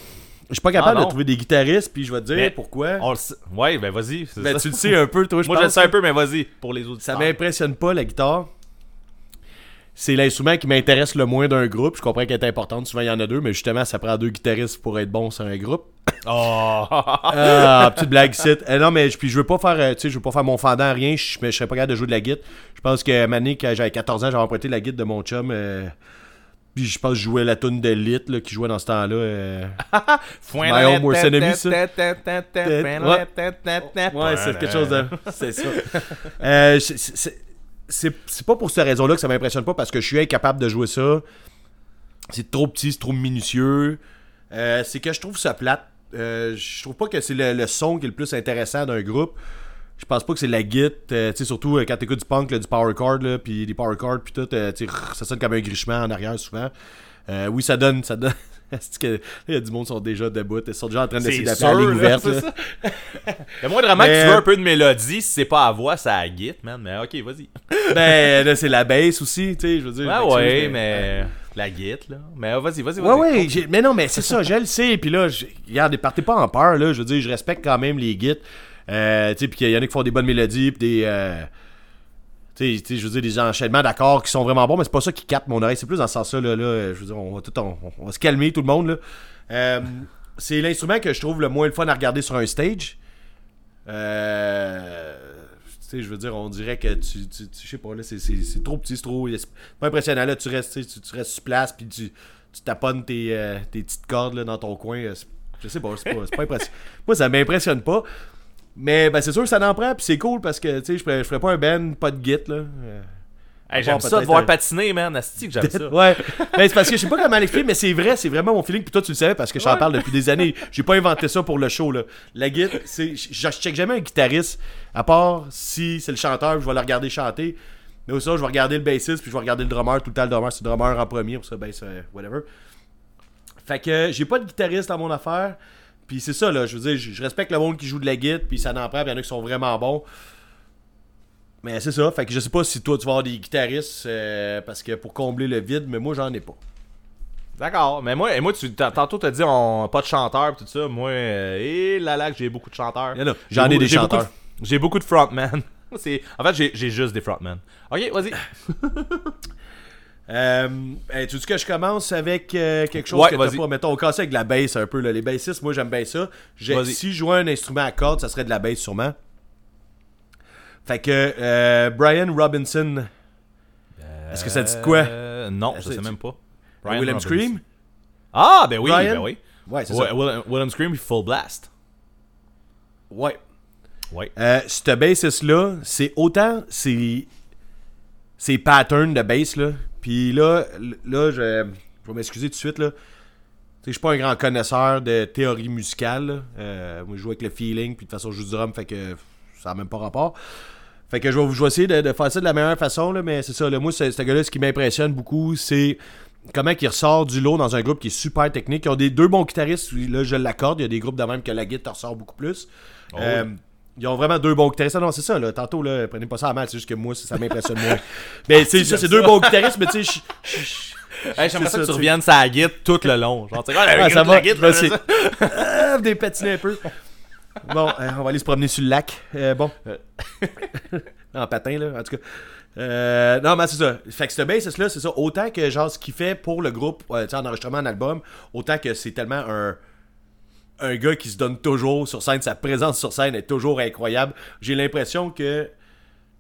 [SPEAKER 1] Je suis pas capable
[SPEAKER 2] Ah,
[SPEAKER 1] de trouver des guitaristes, puis je vais te dire
[SPEAKER 2] Mais
[SPEAKER 1] pourquoi.
[SPEAKER 2] On le sait. Ouais, ben vas-y.
[SPEAKER 1] Ben, tu le sais un peu, toi, je
[SPEAKER 2] Moi, je le sais un peu, mais vas-y. Pour les autres.
[SPEAKER 1] Ça m'impressionne pas, la guitare. C'est l'instrument qui m'intéresse le moins d'un groupe. Je comprends qu'elle est importante. Souvent, il y en a deux, mais justement, ça prend deux guitaristes pour être bon sur un groupe.
[SPEAKER 2] Oh!
[SPEAKER 1] Ah, petite blague ici. Euh, non, mais je- puis je veux pas faire, euh, tu sais, je veux pas faire mon fendant, rien. Je, mais je serais pas capable de jouer de la guitare. Je pense que Mané, quand j'avais 14 ans, j'avais emprunté la guitare de mon chum. euh, puis je pense que je jouais la tune de Lit, là, qui jouait dans ce temps-là. euh. My Home Worst Enemy, ça. Ouais, c'est quelque chose de. C'est ça. Euh, c'est pas pour cette raison-là que ça m'impressionne pas parce que je suis incapable de jouer ça. C'est trop petit, c'est trop minutieux. Euh, c'est que je trouve ça plate. Euh, je trouve pas que c'est le, le son qui est le plus intéressant d'un groupe. Je pense pas que c'est la guitare, euh, surtout quand t'écoutes du punk, du power chord, là, puis des power chords, puis tout, ça sonne comme un grichement en arrière souvent. Oui, ça donne, ça donne. C'est que, il y a du monde qui sont déjà debout, ils sont déjà en train d'essayer d'appeler la ligne ouverte.
[SPEAKER 2] c'est
[SPEAKER 1] là.
[SPEAKER 2] ça. Le moindrement
[SPEAKER 1] Mais-
[SPEAKER 2] que tu veux un peu de mélodie, si c'est pas à voix, c'est à git, man. Mais ok, vas-y.
[SPEAKER 1] ben, là, c'est la bass aussi, tu sais, je veux dire.
[SPEAKER 2] Ah ouais,
[SPEAKER 1] ça,
[SPEAKER 2] mais. La git, là. Mais vas-y, vas-y, vas-y.
[SPEAKER 1] Ouais, ouais, mais non, mais c'est ça, je le sais. Puis là, je- regarde, partez pas en peur, là. Je veux dire, je respecte quand même les guides. Euh, tu sais, puis qu'il y en a qui font des bonnes mélodies, puis des. euh, tu sais, tu sais, je veux dire, des enchaînements d'accords qui sont vraiment bons, mais c'est pas ça qui capte mon oreille. C'est plus dans ce sens-là, là. Je veux dire, on va tout. On, va se calmer, tout le monde, là. Euh, c'est l'instrument que je trouve le moins le fun à regarder sur un stage. Euh. Je veux dire, on dirait que tu. tu, je sais pas, là, c'est- trop petit, c'est trop. C'est pas impressionnant, là. Tu restes, tu, restes sur place, puis tu, tu taponnes tes, euh, tes petites cordes, là, dans ton coin. euh, Je sais pas, c'est pas, pas impressionnant. Moi, ça m'impressionne pas. Mais ben, c'est sûr que ça en prend, puis c'est cool parce que, tu sais, je ferais, je ferais pas un band, pas de git, là. Euh,
[SPEAKER 2] Hey, j'aime ça de voir
[SPEAKER 1] un-
[SPEAKER 2] patiner, man. Asti que j'aime ça.
[SPEAKER 1] Ouais. Ben, c'est parce que je sais pas comment l'expliquer, mais c'est vrai, c'est vraiment mon feeling. Puis toi, tu le savais parce que j'en parle depuis des années. J'ai pas inventé ça pour le show, là. La guitare, c'est. Je check jamais un guitariste, à part si c'est le chanteur, je vais le regarder chanter. Mais aussi, je vais regarder le bassiste, puis je vais regarder le drummer. Tout le temps, le drummer, c'est le drummer en premier, pour ça, bass, euh, whatever. Fait que j'ai pas de guitariste dans mon affaire. Puis c'est ça, là. Je veux dire, je je respecte le monde qui joue de la guitare, puis ça n'en prend, puis il y en a qui sont vraiment bons. Mais c'est ça, fait que je sais pas si toi tu vas avoir des guitaristes euh, parce que pour combler le vide, mais moi j'en ai pas.
[SPEAKER 2] D'accord. Mais moi, et moi tu, tantôt, t'as dit on, pas de chanteur pis tout ça. Moi, euh, et là là, que j'ai beaucoup de chanteurs.
[SPEAKER 1] J'en ai
[SPEAKER 2] beaucoup-
[SPEAKER 1] des
[SPEAKER 2] beaucoup
[SPEAKER 1] chanteurs.
[SPEAKER 2] de- J'ai beaucoup de frontmen. C'est- en fait, j'ai, j'ai juste des frontmen. Ok, vas-y.
[SPEAKER 1] Euh, hey, tu dis que je commence avec euh, quelque chose
[SPEAKER 2] Ouais,
[SPEAKER 1] que t'as pas? Mettons, on casse avec de la bass un peu. Là. Les bassistes, moi j'aime bien ça. Si je jouais un instrument à cordes, ça serait de la bass sûrement. Fait que euh, Brian Robinson. Est-ce que ça dit quoi?
[SPEAKER 2] Euh, non, je sais même pas.
[SPEAKER 1] William
[SPEAKER 2] Robinson.
[SPEAKER 1] Scream
[SPEAKER 2] Ah, ben oui,
[SPEAKER 1] Brian?
[SPEAKER 2] ben oui.
[SPEAKER 1] Ouais, c'est
[SPEAKER 2] Ouais,
[SPEAKER 1] ça.
[SPEAKER 2] William, William Scream Full Blast.
[SPEAKER 1] Ouais.
[SPEAKER 2] Ouais.
[SPEAKER 1] Euh, ce bassiste-là, c'est autant c'est c'est patterns de bass là. Puis là, là, je, je vais m'excuser tout de suite là. Je suis pas un grand connaisseur de théorie musicale. Euh, moi, je joue avec le feeling, puis de toute façon, je joue du drum, fait que ça n'a même pas rapport. Fait que je vais, vais essayer de, de faire ça de la meilleure façon, là, mais c'est ça. Là, moi, ce gars-là, ce qui m'impressionne beaucoup, c'est comment il ressort du lot dans un groupe qui est super technique. Ils ont des deux bons guitaristes, là, je l'accorde. Il y a des groupes de même que la guitare ressort beaucoup plus. Euh, ils ont vraiment deux bons guitaristes. Ah non, c'est ça, là. Tantôt, là, prenez pas ça à mal, c'est juste que moi, ça, m'impressionne moins. Mais c'est ça, c'est deux bons guitaristes, mais tu sais,
[SPEAKER 2] Hey, j'aimerais ça que tu reviennes sa guide tout le long. Genre, tu sais, ah,
[SPEAKER 1] ça va.
[SPEAKER 2] la guide, là,
[SPEAKER 1] c'est-
[SPEAKER 2] ça.
[SPEAKER 1] Ah, des patiner un peu. Bon, euh, on va aller se promener sur le lac. Euh, bon. en patin, là, en tout cas. Euh, non, mais c'est ça. Fait que ce bassiste-là, c'est ça. Autant que, genre, ce qu'il fait pour le groupe, euh, tu sais, en enregistrement, en album, autant que c'est tellement un un gars qui se donne toujours sur scène, sa présence sur scène est toujours incroyable. J'ai l'impression que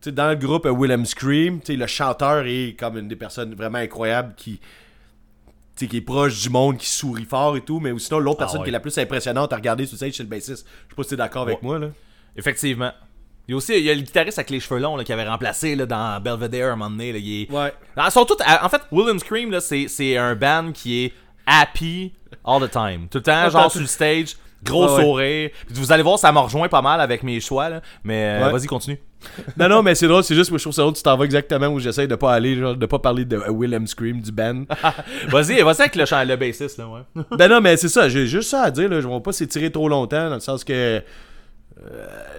[SPEAKER 1] tu sais, dans le groupe Willem Scream, tu sais, le chanteur est comme une des personnes vraiment incroyables qui, qui est proche du monde, qui sourit fort et tout, mais sinon l'autre
[SPEAKER 2] Ah
[SPEAKER 1] personne
[SPEAKER 2] ouais.
[SPEAKER 1] qui est la plus impressionnante à regarder sur stage, c'est le bassiste. Je sais pas si t'es d'accord avec moi là.
[SPEAKER 2] Effectivement. Il y a aussi il y a le guitariste avec les cheveux longs là, qui avait remplacé là, dans Belvedere à un moment donné. Là, il est...
[SPEAKER 1] Ouais.
[SPEAKER 2] Ah, sont tous, en fait, William Scream, c'est un band qui est happy all the time. Tout le temps, genre sur le stage, Gros
[SPEAKER 1] Ouais,
[SPEAKER 2] sourire. Puis vous allez voir, ça m'a rejoint pas mal avec mes choix, là. Mais euh,
[SPEAKER 1] Ouais.
[SPEAKER 2] vas-y, continue.
[SPEAKER 1] Non, non, mais c'est drôle, c'est juste, moi, je trouve ça drôle, tu t'en vas exactement où j'essaie de pas aller, genre, de pas parler de Willem Scream du band.
[SPEAKER 2] Vas-y, vas-y avec le, chant- le bassiste, là, ouais.
[SPEAKER 1] ben non, mais c'est ça, j'ai juste ça à dire, là, je vais pas s'étirer trop longtemps, dans le sens que. euh,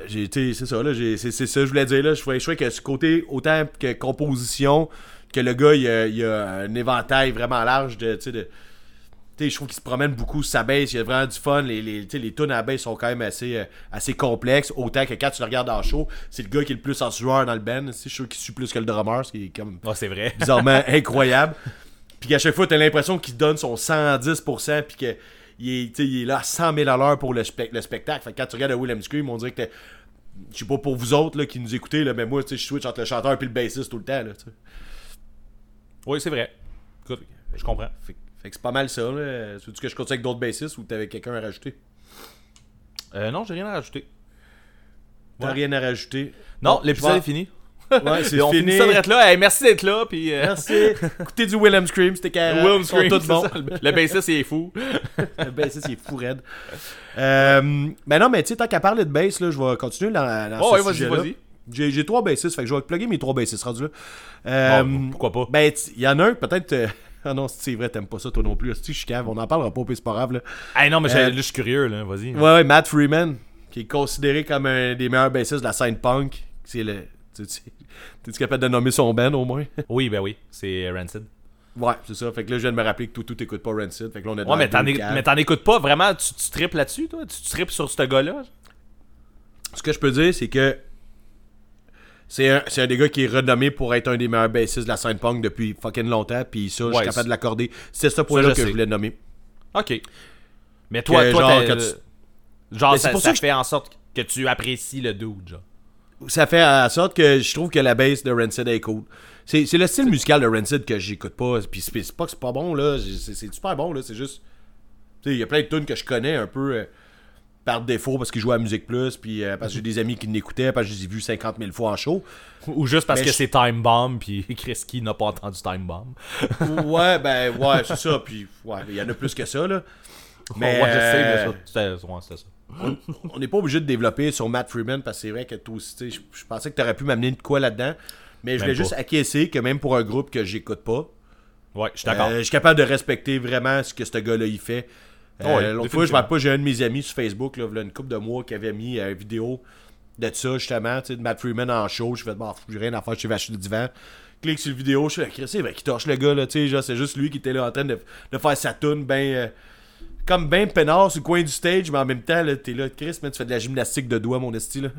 [SPEAKER 1] j'ai été, c'est ça, là, c'est, c'est ça que je voulais dire, là. Je trouvais, que ce côté, autant que composition, que le gars, il a, il a un éventail vraiment large de. Tu sais, je trouve qu'il se promène beaucoup sa bass, il y a vraiment du fun, les, les, les tunes à bass sont quand même assez, euh, assez complexes, autant que quand tu le regardes en show, c'est le gars qui est le plus en sueur dans le band, je suis sûr qu'il suit plus que le drummer, ce qui est comme
[SPEAKER 2] Ah, c'est vrai.
[SPEAKER 1] bizarrement incroyable. Puis qu'à chaque fois, t'as l'impression qu'il donne son 110%, puis qu'il est, tu sais, il est là à 100 000 à l'heure pour le, le spectacle. Fait que quand tu regardes le Willem Scream, on dirait que t'es- Je sais pas pour vous autres là, qui nous écoutez, là, mais moi, je switch entre le chanteur et le bassiste tout le temps. Là.
[SPEAKER 2] Oui, c'est vrai. Écoute, je comprends.
[SPEAKER 1] fait, fait que c'est pas mal ça. Là. Veux-tu que je continue avec d'autres bassistes ou t'avais quelqu'un à rajouter?
[SPEAKER 2] Euh, non, j'ai rien à rajouter.
[SPEAKER 1] T'as
[SPEAKER 2] Ouais.
[SPEAKER 1] rien à rajouter?
[SPEAKER 2] Non,
[SPEAKER 1] Bon,
[SPEAKER 2] l'épisode est fini.
[SPEAKER 1] Ouais, c'est
[SPEAKER 2] on
[SPEAKER 1] fini.
[SPEAKER 2] finit ça là. Hey, merci d'être là. Puis, euh,
[SPEAKER 1] Merci. Écoutez du Willem Scream, c'était carré.
[SPEAKER 2] Willem Scream,
[SPEAKER 1] bons.
[SPEAKER 2] ça. Le- bassiste, il est fou.
[SPEAKER 1] Le bassiste, il est fou raide. Euh, mais non, mais tu sais, tant qu'à parler de bass, là, je vais continuer dans, dans
[SPEAKER 2] Oh,
[SPEAKER 1] ce
[SPEAKER 2] ouais, vas-y,
[SPEAKER 1] sujet-là.
[SPEAKER 2] vas-y.
[SPEAKER 1] J'ai, j'ai trois bassistes, fait que je vais plugger mes trois bassistes rendus là. Euh,
[SPEAKER 2] Bon, pourquoi pas?
[SPEAKER 1] Ben, il y en a un, peut-être. Ah non, c'est vrai, t'aimes pas ça toi non plus. Si je suis cave, on en parlera pas, puis c'est pas grave. Là.
[SPEAKER 2] Hey, non, mais
[SPEAKER 1] Euh,
[SPEAKER 2] là, je suis curieux, là. Vas-y.
[SPEAKER 1] Ouais, ouais, Matt Freeman, qui est considéré comme un des meilleurs bassistes de la scène punk. C'est le. tu- tu- T'es-tu capable de nommer son band au moins?
[SPEAKER 2] Oui, ben oui. C'est Rancid.
[SPEAKER 1] ouais, c'est ça. Fait que là, je viens de me rappeler que tout, tout t'écoutes pas Rancid. Fait que là, on est dans
[SPEAKER 2] Ouais, mais t'en écoutes pas vraiment. Tu, tu tripes là-dessus, toi? Tu, tu tripes sur ce gars-là?
[SPEAKER 1] Ce que je peux dire, c'est que c'est un, c'est un des gars qui est renommé pour être un des meilleurs bassistes de la scène punk depuis fucking longtemps. Puis ça, je suis capable de l'accorder. C'est ce point-là que
[SPEAKER 2] sais.
[SPEAKER 1] je voulais nommer.
[SPEAKER 2] Ok. Mais toi,
[SPEAKER 1] Que
[SPEAKER 2] toi,
[SPEAKER 1] genre, tu- c'est
[SPEAKER 2] ça,
[SPEAKER 1] pour
[SPEAKER 2] ça
[SPEAKER 1] ça que
[SPEAKER 2] fait en sorte que tu apprécies le dude, genre.
[SPEAKER 1] Ça fait en sorte que je trouve que la bass de Rancid est cool. C'est c'est le style musical de Rancid que j'écoute pas. Puis c'est pas que c'est pas bon, là. C'est c'est super bon, là. C'est juste. Tu sais, il y a plein de tunes que je connais un peu euh, par défaut parce qu'ils jouaient à Musique Plus. Puis euh, parce que j'ai des amis qui l'écoutaient. Parce que je les ai vus 50 000 fois en show.
[SPEAKER 2] Ou juste parce
[SPEAKER 1] Mais
[SPEAKER 2] que
[SPEAKER 1] je-
[SPEAKER 2] c'est Time Bomb, puis Chris Key n'a pas entendu Time Bomb.
[SPEAKER 1] ouais, ben, ouais, c'est ça. Puis, ouais, il y en a plus que ça, là. Mais,
[SPEAKER 2] ouais, je sais, mais
[SPEAKER 1] euh,
[SPEAKER 2] ça, ouais, ça.
[SPEAKER 1] on n'est pas obligé de développer sur Matt Freeman parce que c'est vrai que toi aussi, tu sais, je, je pensais que tu aurais pu m'amener de quoi là-dedans. Mais je voulais juste acquiescer que même pour un groupe que j'écoute pas,
[SPEAKER 2] Ouais, je suis d'accord.
[SPEAKER 1] euh, je suis capable de respecter vraiment ce que ce gars-là il fait. Euh, L'autre fois, je rappelle pas, j'ai un de mes amis sur Facebook, là, une couple de mois, qui avait mis euh, une vidéo de ça, justement, tu sais, de Matt Freeman en show. Je fais, bon, j'ai rien à faire, je vais acheter le divan. Clique sur le vidéo, je suis c'est vrai qu'il torche le gars, là, tu sais, c'est juste lui qui était là en train de, de faire sa tune, ben, euh, comme ben peinard sur le coin du stage, mais en même temps, là, t'es là, Chris, mais tu fais de la gymnastique de doigts, mon esti, là.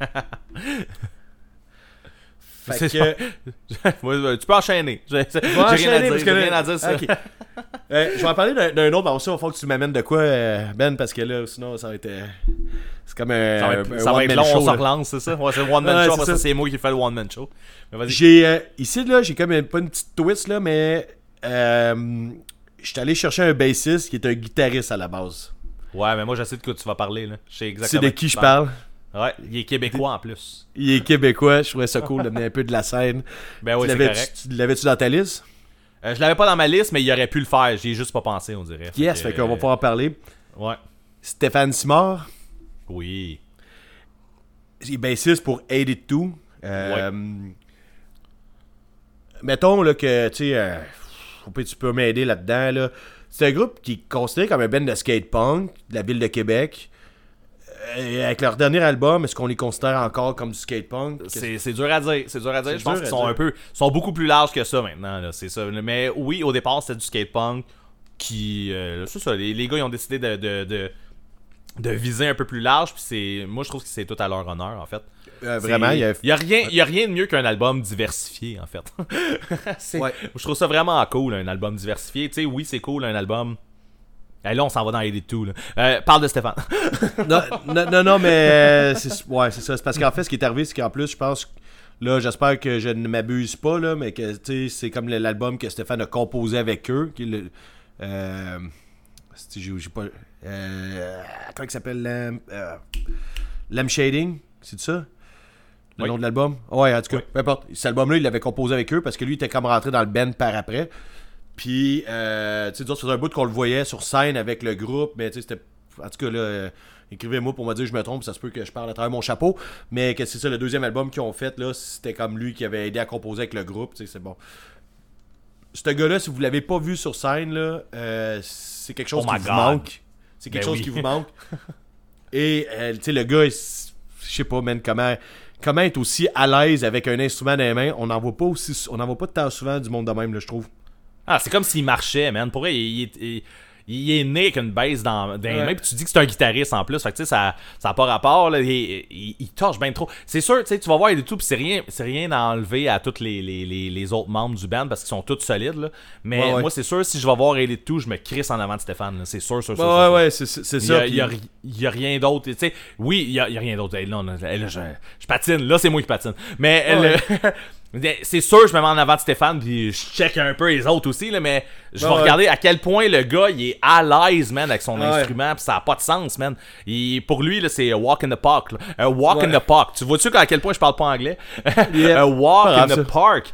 [SPEAKER 1] Fait que,
[SPEAKER 2] Ouais, tu peux enchaîner. J'ai rien à
[SPEAKER 1] enchaîner,
[SPEAKER 2] dire,
[SPEAKER 1] parce
[SPEAKER 2] j'ai
[SPEAKER 1] que
[SPEAKER 2] rien
[SPEAKER 1] là-
[SPEAKER 2] à dire ça.
[SPEAKER 1] Ok. Euh, je vais en parler d'un- autre, mais ça, il falloir que tu m'amènes de quoi, euh, Ben, parce que là, sinon, ça va être. euh, c'est comme un.
[SPEAKER 2] Ça va être,
[SPEAKER 1] un
[SPEAKER 2] ça va être
[SPEAKER 1] one-man
[SPEAKER 2] long, on
[SPEAKER 1] show,
[SPEAKER 2] se relance, c'est ça? Ouais, c'est le one man
[SPEAKER 1] Ouais,
[SPEAKER 2] show,
[SPEAKER 1] c'est
[SPEAKER 2] après ça, c'est moi qui fais le one man show.
[SPEAKER 1] J'ai. euh, ici, là, j'ai comme une- pas une petite twist, là, mais. Euh, je suis allé chercher un bassiste qui est un guitariste à la base.
[SPEAKER 2] Ouais, mais moi, je sais de quoi tu vas parler, là. Je sais
[SPEAKER 1] C'est
[SPEAKER 2] exactement
[SPEAKER 1] de qui je parle.
[SPEAKER 2] Ouais, il est québécois en plus.
[SPEAKER 1] Il est québécois, je trouvais ça cool d'amener un peu de la scène.
[SPEAKER 2] Ben oui, c'est
[SPEAKER 1] tu- tu L'avais-tu dans ta liste?
[SPEAKER 2] Euh, je l'avais pas dans ma liste, mais il aurait pu le faire. J'y ai juste pas pensé, on dirait.
[SPEAKER 1] Yes,
[SPEAKER 2] que,
[SPEAKER 1] fait qu'on va
[SPEAKER 2] euh,
[SPEAKER 1] pouvoir en parler.
[SPEAKER 2] Ouais.
[SPEAKER 1] Stéphane Simard?
[SPEAKER 2] Oui.
[SPEAKER 1] Il est bassiste pour 82. Euh, Mettons là, que tu sais, euh, tu peux m'aider là-dedans. Là. C'est un groupe qui est considéré comme un band de skate punk de la ville de Québec. Euh, avec leur dernier album, est-ce qu'on les considère encore comme du skate punk?
[SPEAKER 2] C'est dur à dire. C'est dur à dire. Je pense qu'ils sont
[SPEAKER 1] dire.
[SPEAKER 2] un peu. sont beaucoup plus larges que ça maintenant. là, C'est ça. Mais oui, au départ, c'était du skate punk qui. euh, c'est ça. Les, les gars, ils ont décidé de, de, de, de viser un peu plus large. Puis c'est. Moi, je trouve que c'est tout à leur honneur, en fait.
[SPEAKER 1] Euh, Vraiment, il y a.
[SPEAKER 2] y a rien, y a rien de mieux qu'un album diversifié, en fait.
[SPEAKER 1] Ouais.
[SPEAKER 2] Je trouve ça vraiment cool, un album diversifié. Tu sais, oui, c'est cool, un album. Eh, là, on s'en va dans les tout. Là. Euh, parle de Stéphane.
[SPEAKER 1] non, non, non, non, mais euh, c'est ouais, c'est ça. C'est parce qu'en fait, ce qui est arrivé, c'est qu'en plus, je pense. Là, j'espère que je ne m'abuse pas, là, mais que tu sais, c'est comme l'album que Stéphane a composé avec eux. Qui le, euh, j'ai j'ai pas. Euh, comment il s'appelle Lamb, euh, Shading C'est ça? Le
[SPEAKER 2] Oui.
[SPEAKER 1] nom de l'album? Ouais, en tout cas,
[SPEAKER 2] Oui.
[SPEAKER 1] peu importe. Cet album-là, il l'avait composé avec eux parce que lui, il était comme rentré dans le band par après. Puis, euh, tu sais, ça faisait un bout qu'on le voyait sur scène avec le groupe, mais tu sais, c'était en tout cas, là, euh, écrivez-moi pour me dire que je me trompe, ça se peut que je parle à travers mon chapeau. Mais que c'est ça, le deuxième album qu'ils ont fait, là, c'était comme lui qui avait aidé à composer avec le groupe, tu sais, c'est bon. Ce gars-là, si vous l'avez pas vu sur scène, là, euh, c'est quelque chose
[SPEAKER 2] Oh
[SPEAKER 1] qui vous
[SPEAKER 2] God.
[SPEAKER 1] manque. C'est quelque
[SPEAKER 2] Ben
[SPEAKER 1] chose
[SPEAKER 2] oui.
[SPEAKER 1] qui vous manque. Et, euh, tu sais, le gars, je sais pas, man, comment, comment être aussi à l'aise avec un instrument dans les mains. On n'en voit pas aussi, on voit pas tant souvent du monde de même, là, je trouve.
[SPEAKER 2] Ah, c'est comme s'il marchait, man. Pour vrai, il, il est- il- il est né avec une baisse dans, dans les
[SPEAKER 1] Ouais.
[SPEAKER 2] mains, puis tu dis que c'est un guitariste en plus. Fait que tu sais, ça n'a pas rapport. Là, il, il, il torche bien trop. C'est sûr, tu sais, tu vas voir, est tout, puis c'est rien, c'est rien à enlever à tous les, les, les, les autres membres du band parce qu'ils sont tous solides. Là. Mais
[SPEAKER 1] Ouais, ouais.
[SPEAKER 2] moi, c'est sûr, si je vais voir Elite tout, je me crisse en avant de Stéphane. C'est sûr, sûr, sûr.
[SPEAKER 1] Ouais,
[SPEAKER 2] sûr,
[SPEAKER 1] ouais,
[SPEAKER 2] sûr.
[SPEAKER 1] c'est c'est
[SPEAKER 2] Il y
[SPEAKER 1] ça.
[SPEAKER 2] a, rien d'autre. Tu sais, oui, il y a, a rien d'autre. Hey, là, là, là, je, je patine. Là, c'est moi qui patine. Mais le- c'est sûr, je me mets en avant de Stéphane, puis je check un peu les autres aussi. Là, mais je vais
[SPEAKER 1] Ouais,
[SPEAKER 2] regarder à quel point le gars il est à l'aise, man, avec son
[SPEAKER 1] Ouais.
[SPEAKER 2] instrument, puis ça a pas de sens, man. Il- pour lui, là, c'est walk in the park. là. A walk
[SPEAKER 1] Ouais.
[SPEAKER 2] in the park. Tu vois-tu à quel point je parle pas anglais?
[SPEAKER 1] Yeah.
[SPEAKER 2] a walk in the park.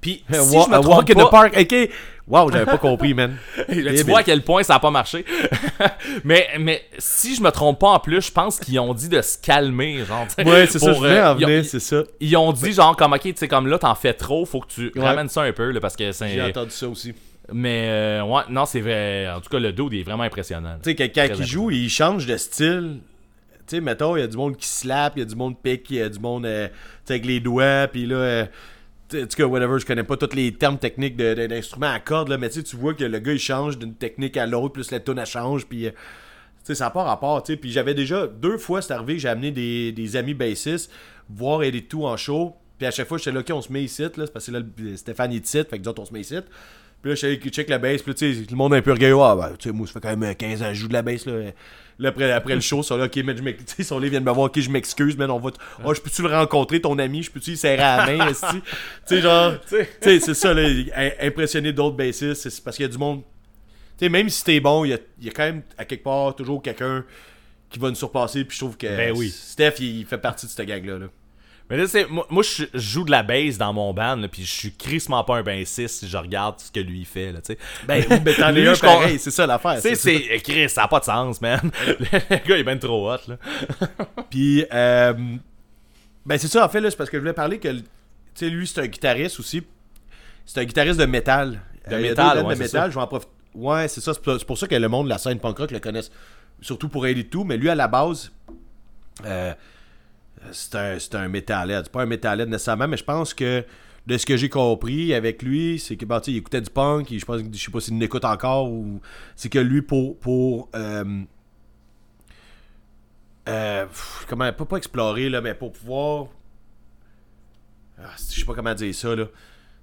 [SPEAKER 2] Puis si je me
[SPEAKER 1] a walk in the park. Ok. Wow, j'avais pas compris, man.
[SPEAKER 2] Là,
[SPEAKER 1] Eh
[SPEAKER 2] tu vois à quel point ça a pas marché. mais, mais si je me trompe pas en plus, je pense qu'ils ont dit de se calmer, genre.
[SPEAKER 1] Ouais, c'est ça, je
[SPEAKER 2] euh,
[SPEAKER 1] en
[SPEAKER 2] ils ont-
[SPEAKER 1] venir, c'est ça.
[SPEAKER 2] Ils ont dit genre comme ok, tu sais comme là t'en fais trop, faut que tu
[SPEAKER 1] Ouais.
[SPEAKER 2] ramènes ça un peu là parce que
[SPEAKER 1] J'ai
[SPEAKER 2] c'est.
[SPEAKER 1] entendu ça aussi.
[SPEAKER 2] Mais euh, ouais, non c'est vrai. En tout cas le dude est vraiment impressionnant.
[SPEAKER 1] Tu sais, quelqu'un qui joue, il change de style. Tu sais, mettons, il y a du monde qui slap, il y a du monde pique, il y a du monde euh, tu sais, avec les doigts, puis là, euh, en tout cas, whatever, je connais pas tous les termes techniques de- de- d'instruments à cordes, là, mais tu vois que le gars, il change d'une technique à l'autre, plus la elle change, puis... euh, sais, ça n'a pas rapport, tu sais. Puis j'avais déjà, deux fois, c'est arrivé j'ai amené des, des amis bassistes voir et tout en show. Puis à chaque fois, j'étais là, OK, on se met ici, là. C'est parce que là, Stéphane est ici, fait que nous autres, on se met ici. Puis là, je suis check la bass, puis là, tu sais, le monde est un peu regardé. Ah, ben, tu sais, moi, ça fait quand même 15 ans que je joue de la bass, là. Là, après, après le show, ils sont là, OK, man, je m'ex- tu sais, ils sont là, ils viennent me voir, OK, je m'excuse, man, on va. Oh, je peux-tu le rencontrer, ton ami, je peux-tu serrer à la main? Tu sais, genre, tu sais, c'est ça, là, im- impressionner d'autres bassistes, c'est- parce qu'il y a du monde. Tu sais, même si t'es bon, il y a, il y a quand même, à quelque part, toujours quelqu'un qui va nous surpasser, puis je trouve que
[SPEAKER 2] Ben oui.
[SPEAKER 1] Steph, il, il fait partie de cette gang-là. là.
[SPEAKER 2] Mais là c'est moi, moi, je joue de la bass dans mon band là, puis je suis crissement pas un bassiste si je regarde ce que lui fait là, tu sais.
[SPEAKER 1] Ben, ben t'en es un pareil, c'est ça l'affaire.
[SPEAKER 2] Tu sais,
[SPEAKER 1] c'est
[SPEAKER 2] c'est Chris, ça a pas de sens, man. le gars il est ben trop hot là.
[SPEAKER 1] Puis, euh, ben c'est ça, en fait, là, c'est parce que je voulais parler que, tu sais, lui, c'est un guitariste aussi. C'est un guitariste de métal.
[SPEAKER 2] De
[SPEAKER 1] Euh,
[SPEAKER 2] métal, ouais,
[SPEAKER 1] de métal,
[SPEAKER 2] ça.
[SPEAKER 1] je vais en profiter. Ouais, c'est ça, c'est pour, ça que le monde de la scène punk rock le connaisse, surtout pour aider tout, mais lui, à la base, euh, c'est un, un metalhead. Pas un metalhead nécessairement, mais je pense que de ce que j'ai compris avec lui, c'est que sais, il écoutait du punk, et je pense je sais pas s'il l'écoute encore ou c'est que lui pour pour euh, euh, comment pas, pas explorer là, mais pour pouvoir ah, je sais pas comment dire ça là.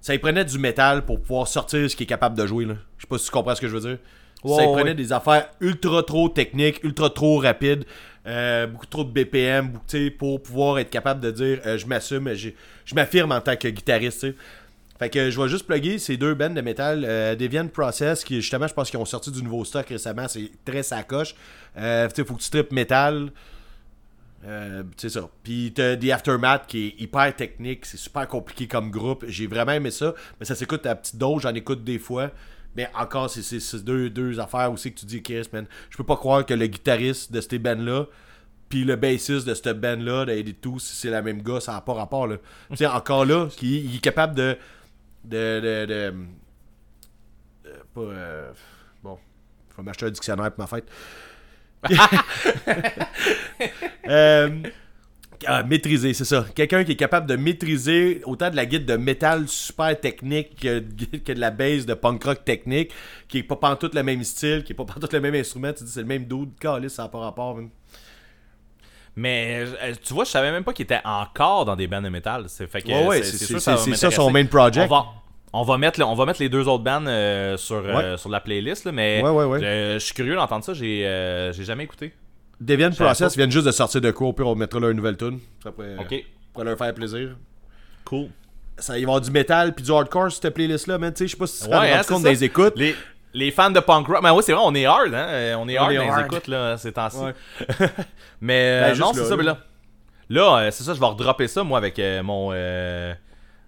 [SPEAKER 1] Ça il prenait du métal pour pouvoir sortir ce qu'il est capable de jouer là. Je sais pas si tu comprends ce que je veux dire. Ça
[SPEAKER 2] ouais.
[SPEAKER 1] prenait des affaires ultra trop techniques, ultra trop rapides, euh, beaucoup trop de BPM, beaucoup, pour pouvoir être capable de dire euh, je m'assume, je, je m'affirme en tant que guitariste. Fait que je vais juste plugger ces deux bands de métal, euh, Deviant Process, qui justement, je pense qu'ils ont sorti du nouveau stock récemment, c'est très sacoche. Euh, tu sais, faut que tu tripes métal. Euh, c'est ça. Puis t'as The Aftermath qui est hyper technique, c'est super compliqué comme groupe. J'ai vraiment aimé ça. Mais ça s'écoute à petite dose, j'en écoute des fois. Mais encore, c'est- deux, deux affaires aussi que tu dis, Chris, man. Je peux pas croire que le guitariste de cette band-là, puis le bassiste de cette band-là, de tout, si c'est la même gars, ça n'a pas rapport, là. tu sais, encore là, qui, il est capable de. de. de. de, de- pas. euh, bon. Faut m'acheter un dictionnaire pour ma fête. Euh, ah, maîtriser, c'est ça. Quelqu'un qui est capable de maîtriser autant de la guide de métal super technique que, que de la base de punk rock technique, qui est pas pantoute le même style, qui est pas pantoute le même instrument. Tu dis c'est le même dude, calice, ça n'a pas rapport. man.
[SPEAKER 2] Mais euh, tu vois, je savais même pas qu'il était encore dans des bands de métal. C'est fait que
[SPEAKER 1] Ouais, ouais,
[SPEAKER 2] c'est-
[SPEAKER 1] ça son main project.
[SPEAKER 2] On va, on va mettre, on va mettre les deux autres bands euh, sur, euh, sur la playlist, là, mais je suis curieux d'entendre ça. J'ai euh, j'ai jamais écouté.
[SPEAKER 1] Deviant
[SPEAKER 2] savais
[SPEAKER 1] Process viennent juste de sortir de au pire on mettra leur nouvelle tune. Ça pourrait,
[SPEAKER 2] Ok,
[SPEAKER 1] pourrait leur faire plaisir.
[SPEAKER 2] cool.
[SPEAKER 1] Ça, il va y avoir du métal puis du hardcore sur cette playlist-là, man. Tu sais, je sais pas si tu te
[SPEAKER 2] Ouais, hein,
[SPEAKER 1] compte
[SPEAKER 2] ça.
[SPEAKER 1] des écoutes.
[SPEAKER 2] Les, les fans de punk rock. Mais oui, c'est vrai, on est hard, hein. euh, On est hard
[SPEAKER 1] est
[SPEAKER 2] dans les écoutes, là, ces temps-ci.
[SPEAKER 1] Ouais.
[SPEAKER 2] mais euh,
[SPEAKER 1] Ben, juste
[SPEAKER 2] non, c'est ça, mais là. Là, euh, c'est ça, je vais redropper ça, moi, avec euh, mon. euh,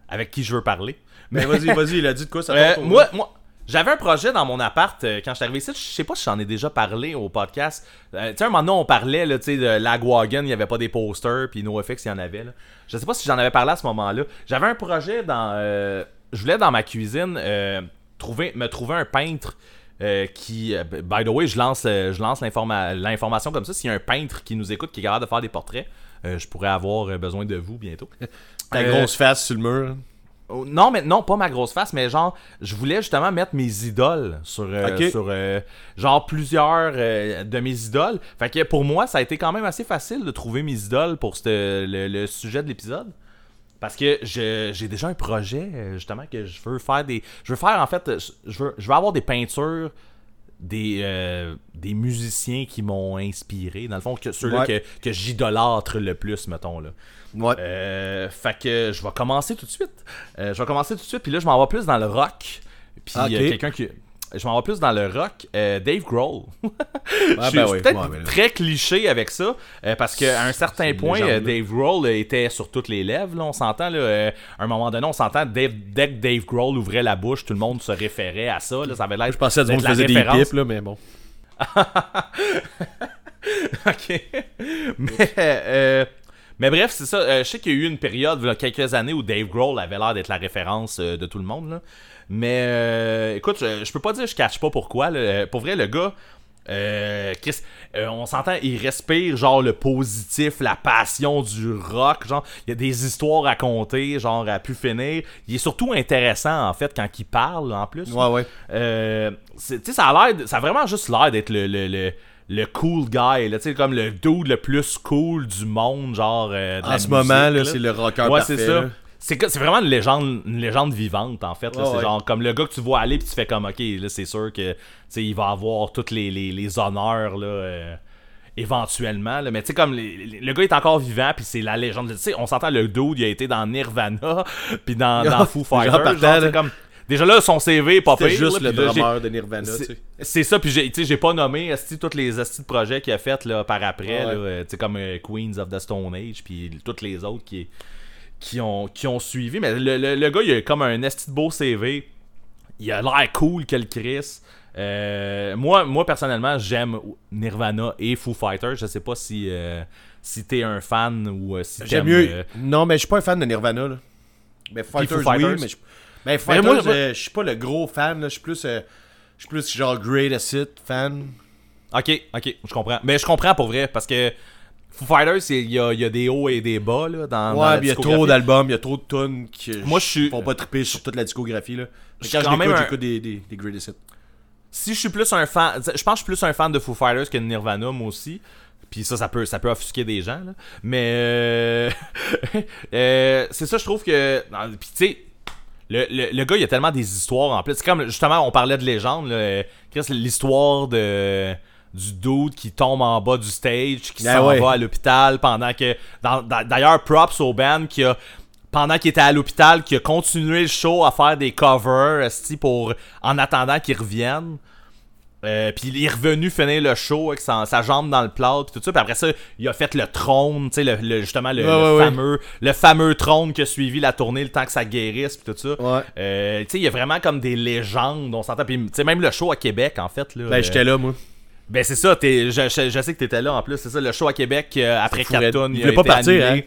[SPEAKER 2] avec qui je veux parler.
[SPEAKER 1] Mais vas-y, vas-y, il a dit de quoi ça
[SPEAKER 2] Euh, moi, moi J'avais un projet dans mon appart euh, quand je suis arrivé ici. Je sais pas si j'en ai déjà parlé au podcast. Euh, tu sais, un moment donné, on parlait là, de Lagwagon, il y avait pas des posters, puis NoFX, il y en avait. Là. Je sais pas si j'en avais parlé à ce moment-là. J'avais un projet dans. euh, je voulais dans ma cuisine trouver, me trouver un peintre. qui, by the way, je lance, je lance l'informa- l'information comme ça. S'il y a un peintre qui nous écoute, qui est capable de faire des portraits, je pourrais avoir besoin de vous bientôt.
[SPEAKER 1] Ta grosse face sur le mur.
[SPEAKER 2] Oh, Non, mais non, pas ma grosse face, mais genre, je voulais justement mettre mes idoles sur, euh, sur euh, genre plusieurs euh, de mes idoles. Fait que pour moi, ça a été quand même assez facile de trouver mes idoles pour le, le sujet de l'épisode. Parce que j'ai déjà un projet, justement, que je veux faire des. Je veux faire, en fait, je veux, je veux avoir des peintures des, euh, des musiciens qui m'ont inspiré. Dans le fond, que, ceux-là
[SPEAKER 1] Ouais.
[SPEAKER 2] que, que j'idolâtre le plus, mettons, là.
[SPEAKER 1] Ouais.
[SPEAKER 2] Euh, fait que je vais commencer tout de suite. Euh, je vais commencer tout de suite, puis là, je m'en vais plus dans le rock. Puis
[SPEAKER 1] Ah, ok.
[SPEAKER 2] euh, quelqu'un qui. Je m'en vais plus dans le rock. euh, Dave Grohl. je
[SPEAKER 1] Ah,
[SPEAKER 2] suis
[SPEAKER 1] ben oui.
[SPEAKER 2] peut-être
[SPEAKER 1] Ouais, ben
[SPEAKER 2] très cliché avec ça, euh, parce qu'à un certain point,
[SPEAKER 1] légende,
[SPEAKER 2] euh. Dave Grohl était sur toutes les lèvres. Là, on s'entend, là, à un moment donné, on s'entend, Dave, dès que Dave Grohl ouvrait la bouche, tout le monde se référait à ça. Là, ça avait l'air
[SPEAKER 1] Je pensais à du monde des pipes, là, mais bon.
[SPEAKER 2] ok. Mais, euh, mais bref, c'est ça. Euh, je sais qu'il y a eu une période, il y a quelques années, où Dave Grohl avait l'air d'être la référence euh, de tout le monde. Là. Mais euh, écoute, je, peux pas dire je cache pas pourquoi. Euh, Pour vrai, le gars. Euh, Chris, euh, on s'entend, il respire genre le positif, la passion du rock, genre il y a des histoires à compter, genre à pu finir. Il est surtout intéressant en fait quand il parle en plus.
[SPEAKER 1] Ouais, ouais.
[SPEAKER 2] Euh, tu sais, ça a l'air, ça a vraiment juste l'air d'être le, le, le, le cool guy, là, tu sais, comme le dude le plus cool du monde, genre. euh, de la
[SPEAKER 1] En ce
[SPEAKER 2] musique,
[SPEAKER 1] moment, là,
[SPEAKER 2] là.
[SPEAKER 1] c'est le rocker
[SPEAKER 2] Ouais,
[SPEAKER 1] parfait.
[SPEAKER 2] c'est ça. C'est vraiment une légende, une légende vivante, en fait.
[SPEAKER 1] Ouais,
[SPEAKER 2] c'est
[SPEAKER 1] ouais.
[SPEAKER 2] genre comme le gars que tu vois aller, puis tu fais comme, ok, là, c'est sûr que, il va avoir tous les, les, les honneurs, là. euh, éventuellement là. mais tu sais comme les- le gars est encore vivant puis c'est la légende tu sais on s'entend le dude il a été dans Nirvana puis dans, dans Foo
[SPEAKER 1] Genre
[SPEAKER 2] Fighters genre, comme déjà là son CV est pas pire
[SPEAKER 1] juste
[SPEAKER 2] là,
[SPEAKER 1] le drummer de Nirvana, tu
[SPEAKER 2] c'est-
[SPEAKER 1] sais.
[SPEAKER 2] c'est ça, puis j'ai, tu sais, j'ai pas nommé tous les esti de projets qu'il a fait là, par après,
[SPEAKER 1] Ouais.
[SPEAKER 2] là, euh, tu sais, comme euh, Queens of the Stone Age, puis toutes les autres qui, qui, ont, qui ont suivi. Mais le, le- le gars, il a comme un esti de beau CV. Il a l'air cool que le Chris. Euh, moi, moi, personnellement, j'aime Nirvana et Foo Fighters. Je sais pas si, euh, si t'es un fan ou euh, si
[SPEAKER 1] J'aime
[SPEAKER 2] t'aimes,
[SPEAKER 1] mieux. Non, mais je suis pas un fan de Nirvana, là. Mais Fighters,
[SPEAKER 2] Foo Fighters?
[SPEAKER 1] oui, mais je... Ben, Fighters,
[SPEAKER 2] moi, moi-
[SPEAKER 1] euh, je suis pas le gros fan. Je suis plus... Je plus genre Greatest Hit fan.
[SPEAKER 2] Ok, ok, je comprends. Mais je comprends pour vrai, parce que Foo Fighters, il y a, il y a des hauts et des bas là, dans,
[SPEAKER 1] Ouais, il y a trop d'albums, il y a trop de tunes qui
[SPEAKER 2] Moi, je suis-
[SPEAKER 1] font pas triper sur toute la discographie, là.
[SPEAKER 2] Suis
[SPEAKER 1] Quand je
[SPEAKER 2] quand même
[SPEAKER 1] l'écoute,
[SPEAKER 2] un-
[SPEAKER 1] j'écoute des, des, des Greatest Hits.
[SPEAKER 2] si je suis plus un fan, je pense que je suis plus un fan de Foo Fighters que de Nirvana moi aussi. Puis ça, ça peut, ça peut offusquer des gens. Là. Mais euh, euh, c'est ça, je trouve que. Puis tu sais, le, le, le gars, il y a tellement des histoires en plus. C'est comme justement, on parlait de légende. là, euh, Chris, l'histoire de du dude qui tombe en bas du stage, qui
[SPEAKER 1] Ah
[SPEAKER 2] s'en
[SPEAKER 1] ouais.
[SPEAKER 2] va à l'hôpital pendant que. D'ailleurs, props au band qui a pendant qu'il était à l'hôpital, qui a continué le show à faire des covers pour en attendant qu'il revienne. Euh, puis il est revenu finir le show avec sa, sa jambe dans le plat puis tout ça puis après ça il a fait le trône tu sais le, le- justement le,
[SPEAKER 1] Ouais,
[SPEAKER 2] le
[SPEAKER 1] ouais, ouais.
[SPEAKER 2] fameux le fameux trône qui a suivi la tournée le temps que ça guérisse puis tout ça
[SPEAKER 1] Ouais.
[SPEAKER 2] Euh, tu sais il y a vraiment comme des légendes on s'entend puis tu sais même le show à Québec en fait là,
[SPEAKER 1] Ben,
[SPEAKER 2] euh,
[SPEAKER 1] j'étais là, moi.
[SPEAKER 2] Ben c'est ça t'es- je, je- je sais que t'étais là en plus c'est ça le show à Québec euh, après Captain
[SPEAKER 1] Ils voulaient pas partir, hein.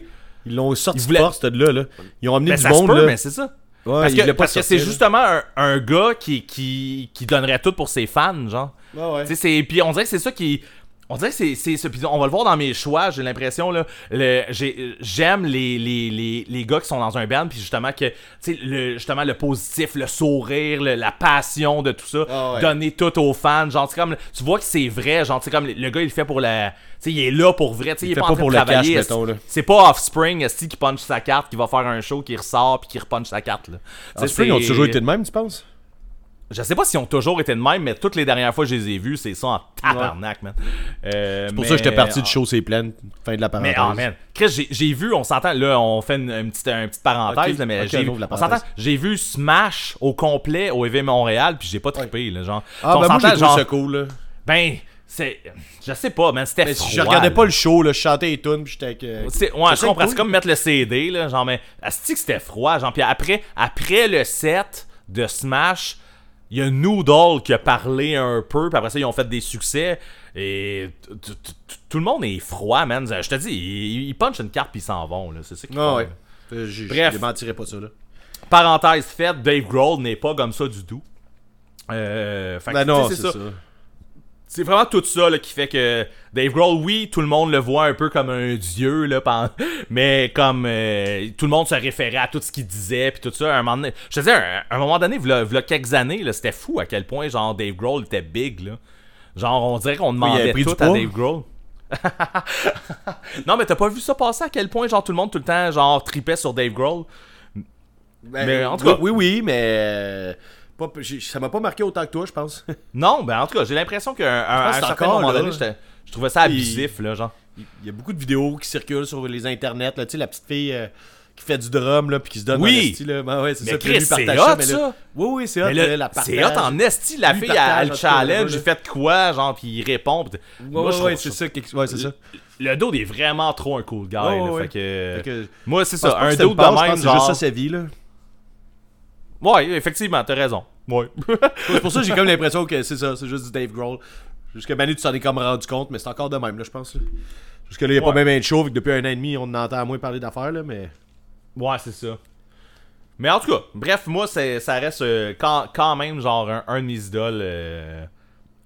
[SPEAKER 1] Ils l'ont sorti
[SPEAKER 2] Ils voulaient-
[SPEAKER 1] ce là là. Ils ont amené
[SPEAKER 2] ben,
[SPEAKER 1] du
[SPEAKER 2] ça se
[SPEAKER 1] monde,
[SPEAKER 2] peut
[SPEAKER 1] là.
[SPEAKER 2] mais c'est ça
[SPEAKER 1] Ouais,
[SPEAKER 2] parce que, parce que c'est justement un, un gars qui, qui, qui donnerait tout pour ses fans genre
[SPEAKER 1] Ouais, ouais.
[SPEAKER 2] C'est puis on dirait que c'est ça qui on dirait que c'est. Puis on va le voir dans mes choix, j'ai l'impression là, j'aime les, les, les, les gars qui sont dans un band puis justement que tu sais le justement le positif, le sourire, le- la passion de tout ça,
[SPEAKER 1] Ah ouais.
[SPEAKER 2] donner tout aux fans, genre comme tu vois que c'est vrai, genre comme le gars il fait pour la tu sais il est là pour vrai, tu sais il, est
[SPEAKER 1] fait
[SPEAKER 2] pas, en train
[SPEAKER 1] pour
[SPEAKER 2] de
[SPEAKER 1] le cash,
[SPEAKER 2] travailler, c'est pas Offspring qui punch sa carte, qui va faire un show, qui ressort puis qui repunch sa carte là.
[SPEAKER 1] Offspring ont toujours été de même, tu penses?
[SPEAKER 2] Je sais pas s'ils ont toujours été de même, mais toutes les dernières fois que je les ai vus, c'est ça en tabarnak, man. Euh,
[SPEAKER 1] C'est pour
[SPEAKER 2] mais-
[SPEAKER 1] ça que j'étais parti du show, c'est plein. Fin de la parenthèse.
[SPEAKER 2] Mais, oh man, Chris, j'ai- j'ai vu, on s'entend, là, on fait une, une petite, une petite parenthèse, mais j'ai
[SPEAKER 1] on
[SPEAKER 2] s'entend,
[SPEAKER 1] parenthèse.
[SPEAKER 2] j'ai vu Smash au complet au EV Montréal, puis j'ai pas trippé, là, genre.
[SPEAKER 1] Ah,
[SPEAKER 2] On
[SPEAKER 1] ben moi, j'ai
[SPEAKER 2] genre,
[SPEAKER 1] ça cool, là.
[SPEAKER 2] Ben, c'est. Je sais pas, man, c'était
[SPEAKER 1] Mais
[SPEAKER 2] froid.
[SPEAKER 1] je regardais
[SPEAKER 2] là.
[SPEAKER 1] pas le show, là. Je chantais les tunes, puis j'étais avec. euh,
[SPEAKER 2] C'est- Ouais, je comprends.
[SPEAKER 1] cool.
[SPEAKER 2] C'est comme mettre le CD, là. Genre, mais. Asti que c'était froid. Genre, puis après, après le set de Smash, Il y a Noodle qui a parlé un peu, puis après ça, ils ont fait des succès. Et tout le monde est froid, man. Je te dis, ils, punchent une carte puis ils s'en vont. là. C'est ça qu'ils
[SPEAKER 1] Ah ouais.
[SPEAKER 2] Bref.
[SPEAKER 1] je démentirais pas ça, là.
[SPEAKER 2] Parenthèse faite, Dave Grohl n'est pas comme ça du tout. Euh, fait
[SPEAKER 1] Ben non,
[SPEAKER 2] c'est
[SPEAKER 1] c'est
[SPEAKER 2] ça.
[SPEAKER 1] ça.
[SPEAKER 2] C'est vraiment tout ça là, qui fait que Dave Grohl, oui, tout le monde le voit un peu comme un dieu, là, mais comme euh, tout le monde se référait à tout ce qu'il disait, puis tout ça. À un moment donné, je te à un, un moment donné, v'là, v'là quelques années, c'était fou à quel point genre Dave Grohl était big. Là. Genre, on dirait qu'on demandait
[SPEAKER 1] pris
[SPEAKER 2] tout à. Dave Grohl. non, mais t'as pas vu ça passer à quel point, genre, tout le monde tout le temps, genre, tripait sur Dave Grohl?
[SPEAKER 1] Ben,
[SPEAKER 2] Mais en tout
[SPEAKER 1] oui,
[SPEAKER 2] cas-
[SPEAKER 1] Oui, oui, mais. Pas- j'ai- ça m'a pas marqué autant que toi, je pense.
[SPEAKER 2] Non, ben en tout cas, j'ai l'impression qu'à un, un certain
[SPEAKER 1] encore
[SPEAKER 2] moment
[SPEAKER 1] là.
[SPEAKER 2] donné, je trouvais ça abusif, là, genre.
[SPEAKER 1] Il y a beaucoup de vidéos qui circulent sur les internets, là, tu sais, la petite fille euh, qui fait du drum, là, puis qui se donne
[SPEAKER 2] Oui.
[SPEAKER 1] esti, là. Ben ouais, c'est ça.
[SPEAKER 2] Chris, c'est hot,
[SPEAKER 1] mais
[SPEAKER 2] ça.
[SPEAKER 1] Oui, oui, c'est hot.
[SPEAKER 2] Là,
[SPEAKER 1] la
[SPEAKER 2] c'est hot en esti, la fille, elle, le
[SPEAKER 1] cas,
[SPEAKER 2] challenge, il fait quoi, genre, puis il répond. pis-
[SPEAKER 1] Ouais,
[SPEAKER 2] Moi,
[SPEAKER 1] ouais, c'est
[SPEAKER 2] ça-
[SPEAKER 1] Ouais, c'est ça.
[SPEAKER 2] Le dude est vraiment trop un cool guy,
[SPEAKER 1] Ouais,
[SPEAKER 2] là, fait que...
[SPEAKER 1] Fait que-
[SPEAKER 2] Moi, c'est ça, un dude de même,
[SPEAKER 1] C'est juste
[SPEAKER 2] genre...
[SPEAKER 1] ça sa vie, là.
[SPEAKER 2] Ouais, effectivement, t'as raison. Ouais.
[SPEAKER 1] C'est pour ça que j'ai comme l'impression que c'est ça, c'est juste du Dave Grohl. Jusqu'à Manu, tu t'en es comme rendu compte, mais c'est encore de même, là, je pense. là. Jusque là, il n'y a
[SPEAKER 2] Ouais.
[SPEAKER 1] pas même un show, vu que depuis un an et demi, on en entend moins parler d'affaires, là, mais.
[SPEAKER 2] Ouais, c'est ça. Mais en tout cas, bref, moi, ça reste euh, quand, quand même genre un, un de mes idoles. euh,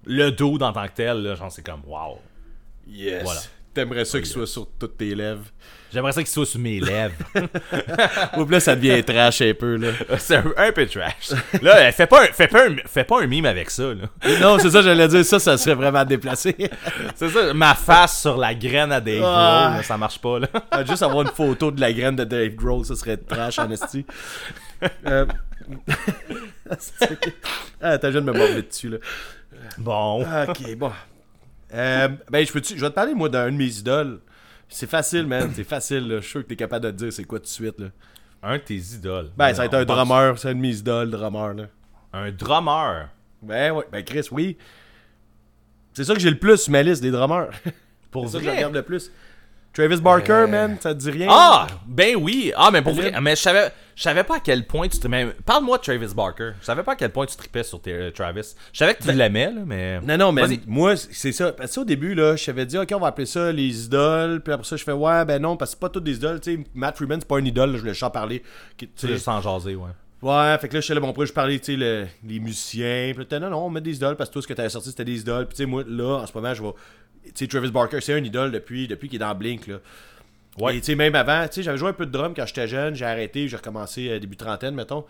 [SPEAKER 2] le dude en tant que tel, là, genre, c'est comme wow.
[SPEAKER 1] Yes.
[SPEAKER 2] Voilà.
[SPEAKER 1] T'aimerais ça qu'il soit sur toutes tes lèvres.
[SPEAKER 2] J'aimerais ça qu'il soit sur mes lèvres.
[SPEAKER 1] Ou là, ça devient trash un peu, là.
[SPEAKER 2] c'est un, un peu trash. Là, euh, fais pas, un, fais, pas un, fais pas un mime avec ça, là.
[SPEAKER 1] non, c'est ça, j'allais dire, ça, ça serait vraiment déplacé.
[SPEAKER 2] C'est ça, ma face sur la graine à Dave
[SPEAKER 1] Ah.
[SPEAKER 2] Grohl, là, ça marche pas, là.
[SPEAKER 1] Ah, Juste avoir une photo de la graine de Dave Grohl, ça serait trash en esti. Euh... ah, t'as juste de me morder dessus, là.
[SPEAKER 2] Bon.
[SPEAKER 1] Ah, Ok, bon. Euh, ben, je, peux je vais te parler, moi, d'un de mes idoles. C'est facile, man. C'est facile, là. Je suis sûr que t'es capable de te dire c'est quoi tout de suite, là.
[SPEAKER 2] Un de tes idoles.
[SPEAKER 1] Ben, ça va être un drummer. C'est un de mes idoles, drummer, là.
[SPEAKER 2] Un drummer?
[SPEAKER 1] Ben, ouais. Ben, Chris, oui. C'est ça que j'ai le plus sur ma liste des drummers.
[SPEAKER 2] Pour
[SPEAKER 1] C'est ça que je
[SPEAKER 2] vrai?
[SPEAKER 1] regarde le plus. Travis Barker,
[SPEAKER 2] Euh.
[SPEAKER 1] man, ça te dit rien?
[SPEAKER 2] Ah! Ben oui! Ah, mais pour vrai, mais je savais, je savais pas à quel point tu te. mais Parle-moi de Travis Barker. Je savais pas à quel point tu tripais sur tes- euh, Travis. Je savais que tu l'aimais, là, mais.
[SPEAKER 1] Ben, Non, non, mais moi, c'est ça. Parce que au début, là, je t'avais dit, OK, on va appeler ça les idoles. Puis après ça, je fais, ouais, ben non, parce que c'est pas toutes des idoles. Tu sais, Matt Freeman, c'est pas une idole, là, je voulais juste en parler. Tu sais,
[SPEAKER 2] juste en jaser, ouais.
[SPEAKER 1] Ouais, fait que là, je suis là, bon, après, je parlais, tu sais, le- les musiciens. Puis là, non, non, on met des idoles parce que tout ce que t'avais sorti, c'était des idoles. Puis tu sais, moi, là, en ce moment, je vais. Sais, Travis Barker, c'est un idole depuis, depuis qu'il est dans Blink, là.
[SPEAKER 2] Ouais.
[SPEAKER 1] Et tu sais, même avant, tu sais, j'avais joué un peu de drum quand j'étais jeune, j'ai arrêté, j'ai recommencé euh, début trentaine, mettons.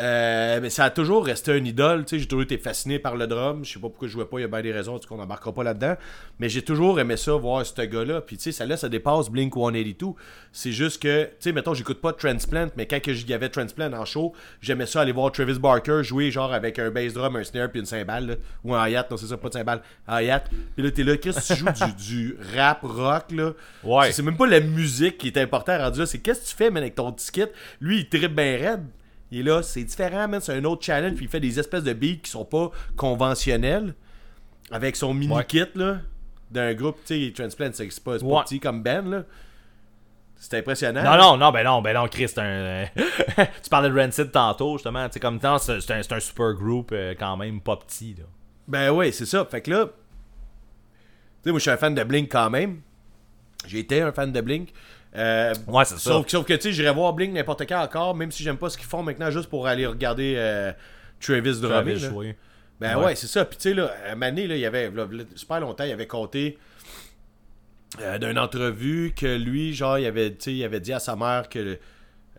[SPEAKER 1] Euh, mais ça a toujours resté un idole, tu sais, j'ai toujours été fasciné par le drum. Je sais pas pourquoi je jouais pas, il y a bien des raisons, en tout cas, on n'embarquera pas là-dedans. Mais j'ai toujours aimé ça, voir ce gars-là. Puis tu sais, ça là, ça dépasse Blink 182. C'est juste que, tu sais, mettons, j'écoute pas Transplant, mais quand que j'y avait Transplant en show, j'aimais ça aller voir Travis Barker jouer genre avec un bass drum, un snare puis une cymbale, là. ou un hi-hat, non, c'est ça, pas de cymbale, un hi-hat. Puis là, t'es là, Chris, tu joues du, du rap rock, là.
[SPEAKER 2] Ouais.
[SPEAKER 1] C'est- même pas la musique qui est importante rendu là, c'est qu'est-ce que tu fais, man, avec ton ticket? Lui, il tripe bien raide. Il est là, c'est différent, man, c'est un autre challenge, puis il fait des espèces de beats qui sont pas conventionnels. Avec son mini-kit, là, d'un groupe, tu sais, Transplant, c'est pas,
[SPEAKER 2] Ouais.
[SPEAKER 1] petit comme Ben, là. C'est impressionnant.
[SPEAKER 2] Non, non, non, ben non, ben non, Chris, c'est un. euh, tu parlais de Rancid tantôt, justement. Tu sais, comme temps, c'est un, super groupe euh, quand même pas petit, là.
[SPEAKER 1] Ben ouais, c'est ça. Fait que là, tu sais, moi, je suis un fan de Blink quand même. J'ai été un fan de Blink. Euh,
[SPEAKER 2] Ouais, c'est ça.
[SPEAKER 1] Sauf, sauf que, tu sais, j'irais voir Blink n'importe quand encore, même si j'aime pas ce qu'ils font maintenant, juste pour aller regarder euh, Travis
[SPEAKER 2] jouer.
[SPEAKER 1] Ben
[SPEAKER 2] Ouais.
[SPEAKER 1] ouais, c'est ça. Puis tu sais, là, à donné, là, il y avait, là, super longtemps, il avait compté euh, d'une entrevue que lui, genre, il avait, tu sais, il avait dit à sa mère que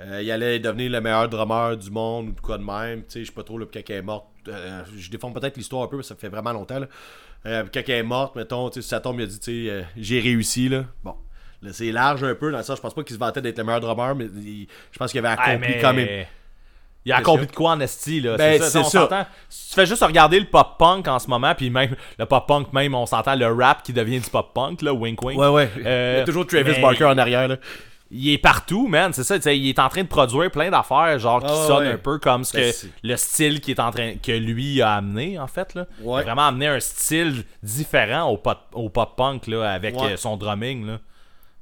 [SPEAKER 1] euh, il allait devenir le meilleur drummer du monde ou de quoi de même. Tu sais, je sais pas trop, là, quand elle est morte. je défends peut-être l'histoire un peu, parce que ça fait vraiment longtemps, là. Puis quand elle est morte, mettons, tu sais, si ça tombe, il a dit, tu sais, j'ai réussi, là. Bon. C'est large un peu, dans sens, je pense pas qu'il se vantait d'être le meilleur drummer, mais il- je pense qu'il avait accompli
[SPEAKER 2] mais-
[SPEAKER 1] quand même.
[SPEAKER 2] Il a accompli de quoi en esti, là?
[SPEAKER 1] Ben,
[SPEAKER 2] c'est ça, on
[SPEAKER 1] ça.
[SPEAKER 2] Si tu fais juste regarder le pop-punk en ce moment, puis même le pop-punk, même, on s'entend le rap qui devient du pop-punk, là, wink wink.
[SPEAKER 1] Ouais, ouais.
[SPEAKER 2] Euh,
[SPEAKER 1] il y a toujours Travis
[SPEAKER 2] mais-
[SPEAKER 1] Barker en arrière, là.
[SPEAKER 2] Il est partout, man, c'est ça, il est en train de produire plein d'affaires, genre, qui
[SPEAKER 1] Ah,
[SPEAKER 2] sonnent
[SPEAKER 1] ouais.
[SPEAKER 2] un peu comme ce
[SPEAKER 1] Ben,
[SPEAKER 2] que le style qui est en train, que lui a amené, en fait, là. Il a vraiment amené un style différent au pop- au pop-punk, là, avec
[SPEAKER 1] Ouais.
[SPEAKER 2] euh, son drumming, là.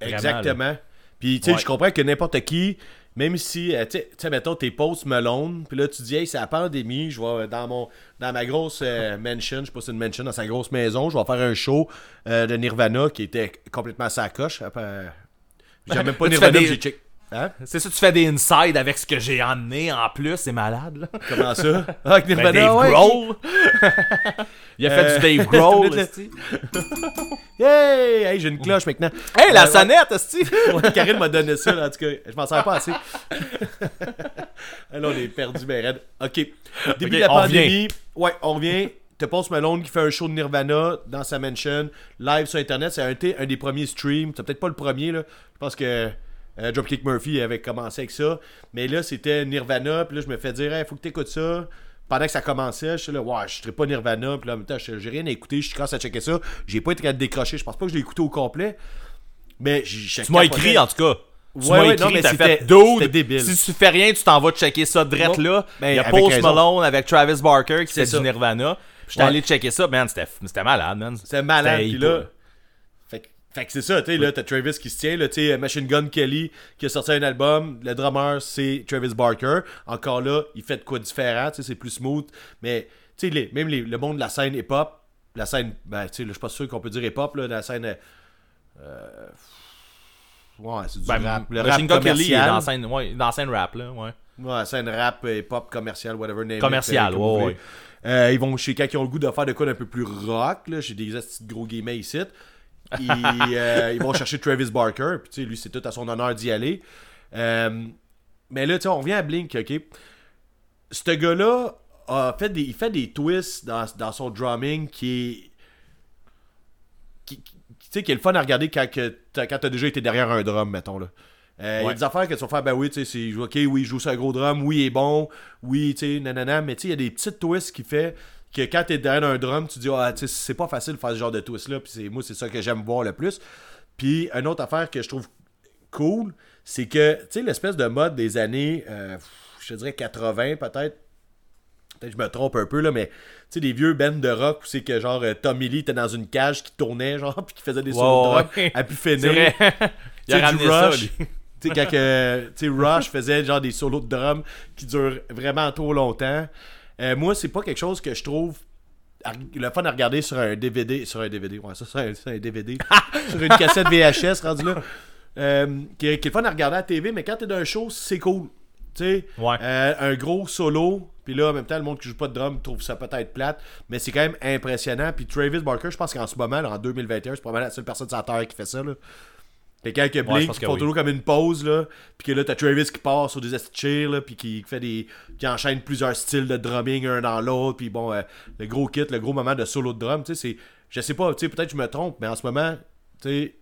[SPEAKER 2] Vraiment, là.
[SPEAKER 1] Exactement. Puis, tu sais,
[SPEAKER 2] Ouais.
[SPEAKER 1] je comprends que n'importe qui, même si, euh, tu sais- mettons, tes posts Malone, puis là, tu dis, hey, c'est la pandémie, je vais dans mon dans ma grosse euh, mansion, je sais pas si c'est une mansion, dans sa grosse maison, je vais faire un show euh, de Nirvana qui était complètement sa coche. Après, J'ai même pas Nirvana,
[SPEAKER 2] des-
[SPEAKER 1] j'ai check. Hein?
[SPEAKER 2] C'est ça, tu fais des inside avec ce que j'ai emmené en plus, c'est malade, là.
[SPEAKER 1] Comment ça? Ah, avec
[SPEAKER 2] Ben,
[SPEAKER 1] Nirvana,
[SPEAKER 2] Dave
[SPEAKER 1] ouais.
[SPEAKER 2] Grohl. Il a fait
[SPEAKER 1] Euh,
[SPEAKER 2] du Dave Grohl,
[SPEAKER 1] le-
[SPEAKER 2] esti.
[SPEAKER 1] Hey, j'ai une cloche maintenant.
[SPEAKER 2] Hey, la
[SPEAKER 1] Euh,
[SPEAKER 2] sonnette, esti.
[SPEAKER 1] Ouais, Karine m'a donné ça, là, en tout cas. Je m'en sers pas assez. Là, on est perdu, ben raide. Ok. Début de la pandémie. Ouais, on revient. Te Post Malone qui fait un show de Nirvana dans sa mansion, live sur Internet. C'est un, un des premiers streams. C'est peut-être pas le premier, là. Je pense que euh, Dropkick Murphy avait commencé avec ça. Mais là, c'était Nirvana. Puis là, je me fais dire, il faut que tu écoutes ça. Pendant que ça commençait, je suis là, ouais, je serais pas Nirvana. Puis là, en même temps, je- j'ai rien à écouter. Je commence à checker ça. J'ai pas été de décrocher. Je pense pas que je l'ai écouté au complet. Mais j'ai
[SPEAKER 2] Tu m'as écrit, en tout cas. Tu
[SPEAKER 1] Ouais,
[SPEAKER 2] écrit,
[SPEAKER 1] non, mais
[SPEAKER 2] t'as
[SPEAKER 1] c'était-
[SPEAKER 2] fait dude.
[SPEAKER 1] c'était débile.
[SPEAKER 2] Si tu fais rien, tu t'en vas checker ça drette là.
[SPEAKER 1] ben,
[SPEAKER 2] Il y a Post
[SPEAKER 1] raison.
[SPEAKER 2] Malone avec Travis Barker qui fait du Nirvana. Puis J'étais
[SPEAKER 1] Ouais.
[SPEAKER 2] allé checker ça, man, c'était c'était malade, man.
[SPEAKER 1] C'est malade.
[SPEAKER 2] C'était
[SPEAKER 1] Puis là. Fait, que- c'est ça, tu sais, là, t'as Travis qui se tient, là, tu sais, Machine Gun Kelly qui a sorti un album. Le drummer, c'est Travis Barker. Encore là, il fait de quoi différent, tu sais, c'est plus smooth. Mais, tu sais, même les- le monde de la scène hip-hop, la scène, ben, tu sais, je suis pas sûr qu'on peut dire hip-hop, là, la scène. euh, euh, ouais, c'est du
[SPEAKER 2] Ben,
[SPEAKER 1] rap. Le
[SPEAKER 2] Machine
[SPEAKER 1] rap
[SPEAKER 2] Gun Kelly est dans la scène, ouais, dans la scène rap, là, ouais.
[SPEAKER 1] Ouais, scène rap, euh, hip-hop, commercial, whatever. name it,
[SPEAKER 2] Commercial,
[SPEAKER 1] euh, comme
[SPEAKER 2] ouais.
[SPEAKER 1] Euh, ils vont chez quand ils ont le goût de faire de quoi d'un peu plus rock, là. J'ai des gros guillemets ici. Ils, euh, ils vont chercher Travis Barker, puis lui, c'est tout à son honneur d'y aller. Euh, mais là, on revient à Blink, ok? Ce gars-là a fait des, il fait des twists dans, dans son drumming qui est. qui, qui- tu sais, qui est le fun à regarder quand, que t'as, quand t'as déjà été derrière un drum, mettons, là. Euh, Il y a des affaires que tu vas faire, ben oui, tu sais, c'est ok, oui, il joue sur un gros drum, oui, il est bon, oui, tu sais, nanana, mais tu sais, il y a des petites twists qui fait que quand t'es derrière un drum, tu dis, ah, c'est pas facile de faire ce genre de twist-là, puis c'est, moi, c'est ça que j'aime voir le plus. Puis, une autre affaire que je trouve cool, c'est que, tu sais, l'espèce de mode des années, euh, je te dirais 80 peut-être, peut-être que je me trompe un peu, là, mais tu sais, des vieux bands de rock où c'est que genre euh, Tommy Lee était dans une cage qui tournait, genre, puis qui faisait des
[SPEAKER 2] Ouais,
[SPEAKER 1] solos de drum
[SPEAKER 2] ouais.
[SPEAKER 1] à pu finir.
[SPEAKER 2] Il a
[SPEAKER 1] Tu sais, du
[SPEAKER 2] ramené
[SPEAKER 1] Rush. Tu sais, quand que, tu sais, Rush faisait genre des solos de drum qui durent vraiment trop longtemps. Euh, moi, c'est pas quelque chose que je trouve le fun à regarder sur un DVD. Sur un DVD, ouais, ça, c'est un, DVD. sur une cassette VHS, rendu là. Euh, qui, est, qui est le fun à regarder à la TV, mais quand t'es dans un show, c'est cool. Tu sais,
[SPEAKER 2] Ouais.
[SPEAKER 1] euh, un gros solo, puis là, en même temps, le monde qui joue pas de drum trouve ça peut-être plate, mais c'est quand même impressionnant. Puis Travis Barker, je pense qu'en ce moment, là, en 2021, c'est probablement la seule personne sur la Terre qui fait ça. Là. Fait que quand que Blink,
[SPEAKER 2] que
[SPEAKER 1] font
[SPEAKER 2] oui.
[SPEAKER 1] toujours comme une pause, là, puis que là, t'as Travis qui part sur des esti de cheers, là, puis qui fait des. qui enchaîne plusieurs styles de drumming un dans l'autre, puis bon, euh, le gros kit, le gros moment de solo de drum, tu sais, c'est. Je sais pas, tu sais, peut-être que je me trompe, mais en ce moment, tu sais,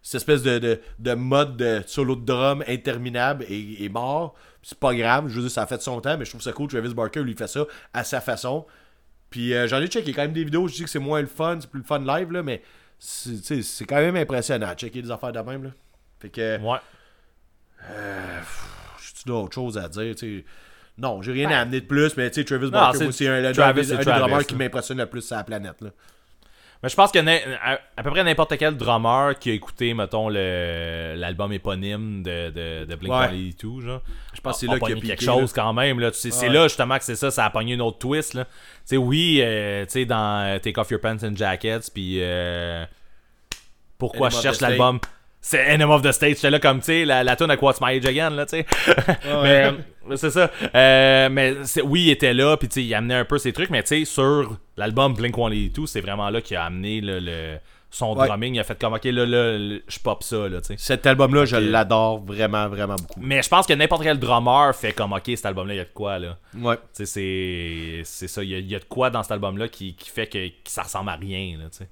[SPEAKER 1] cette espèce de, de, de mode de solo de drum interminable est, est mort. C'est pas grave, je veux dire, ça a fait son temps, mais je trouve ça cool. Travis Barker lui fait ça à sa façon. Puis euh, j'en ai checké quand même des vidéos, je dis que c'est moins le fun, c'est plus le fun live, là, mais c'est quand même impressionnant checker des affaires de même. Là. Fait que,
[SPEAKER 2] Ouais.
[SPEAKER 1] j'ai d'autres choses à dire, tu sais? Non, j'ai rien à amener de plus, mais tu sais, Travis Barker,
[SPEAKER 2] c'est
[SPEAKER 1] un, un, des- un des drummers qui m'impressionne le plus sur la planète. Là.
[SPEAKER 2] Mais je pense que à, à peu près n'importe quel drummer qui a écouté, mettons, l'album éponyme de, de, de Blink-182, genre.
[SPEAKER 1] Je pense que c'est
[SPEAKER 2] a- a
[SPEAKER 1] là qu'il a
[SPEAKER 2] pogné
[SPEAKER 1] piqué,
[SPEAKER 2] quelque chose quand même, là. Tu sais, C'est là, justement, que c'est ça, ça a pogné une autre twist, là. Tu sais, oui, euh, tu sais, dans euh, Take Off Your Pants and Jackets, puis euh, Pourquoi je cherche l'album? C'est Enemy of the State, j'étais là comme, tu sais, la, la tune à What's My Age Again, là, tu sais. mais euh, c'est ça. Euh, mais oui, il était là, puis tu sais, il amenait un peu ses trucs, mais tu sais, sur l'album Blink-182, c'est vraiment là qu'il a amené le, le- son
[SPEAKER 1] Ouais.
[SPEAKER 2] drumming. Il a fait comme, ok, là, là, là, je pop ça, là, tu sais.
[SPEAKER 1] Cet album-là, je l'adore vraiment, vraiment beaucoup.
[SPEAKER 2] Mais je pense que n'importe quel drummer fait comme, ok, cet album-là, il y a de quoi, là.
[SPEAKER 1] Ouais.
[SPEAKER 2] Tu sais, c'est c'est ça. Il y, a, il y a de quoi dans cet album-là qui, qui fait que, que ça ressemble à rien, là, tu sais.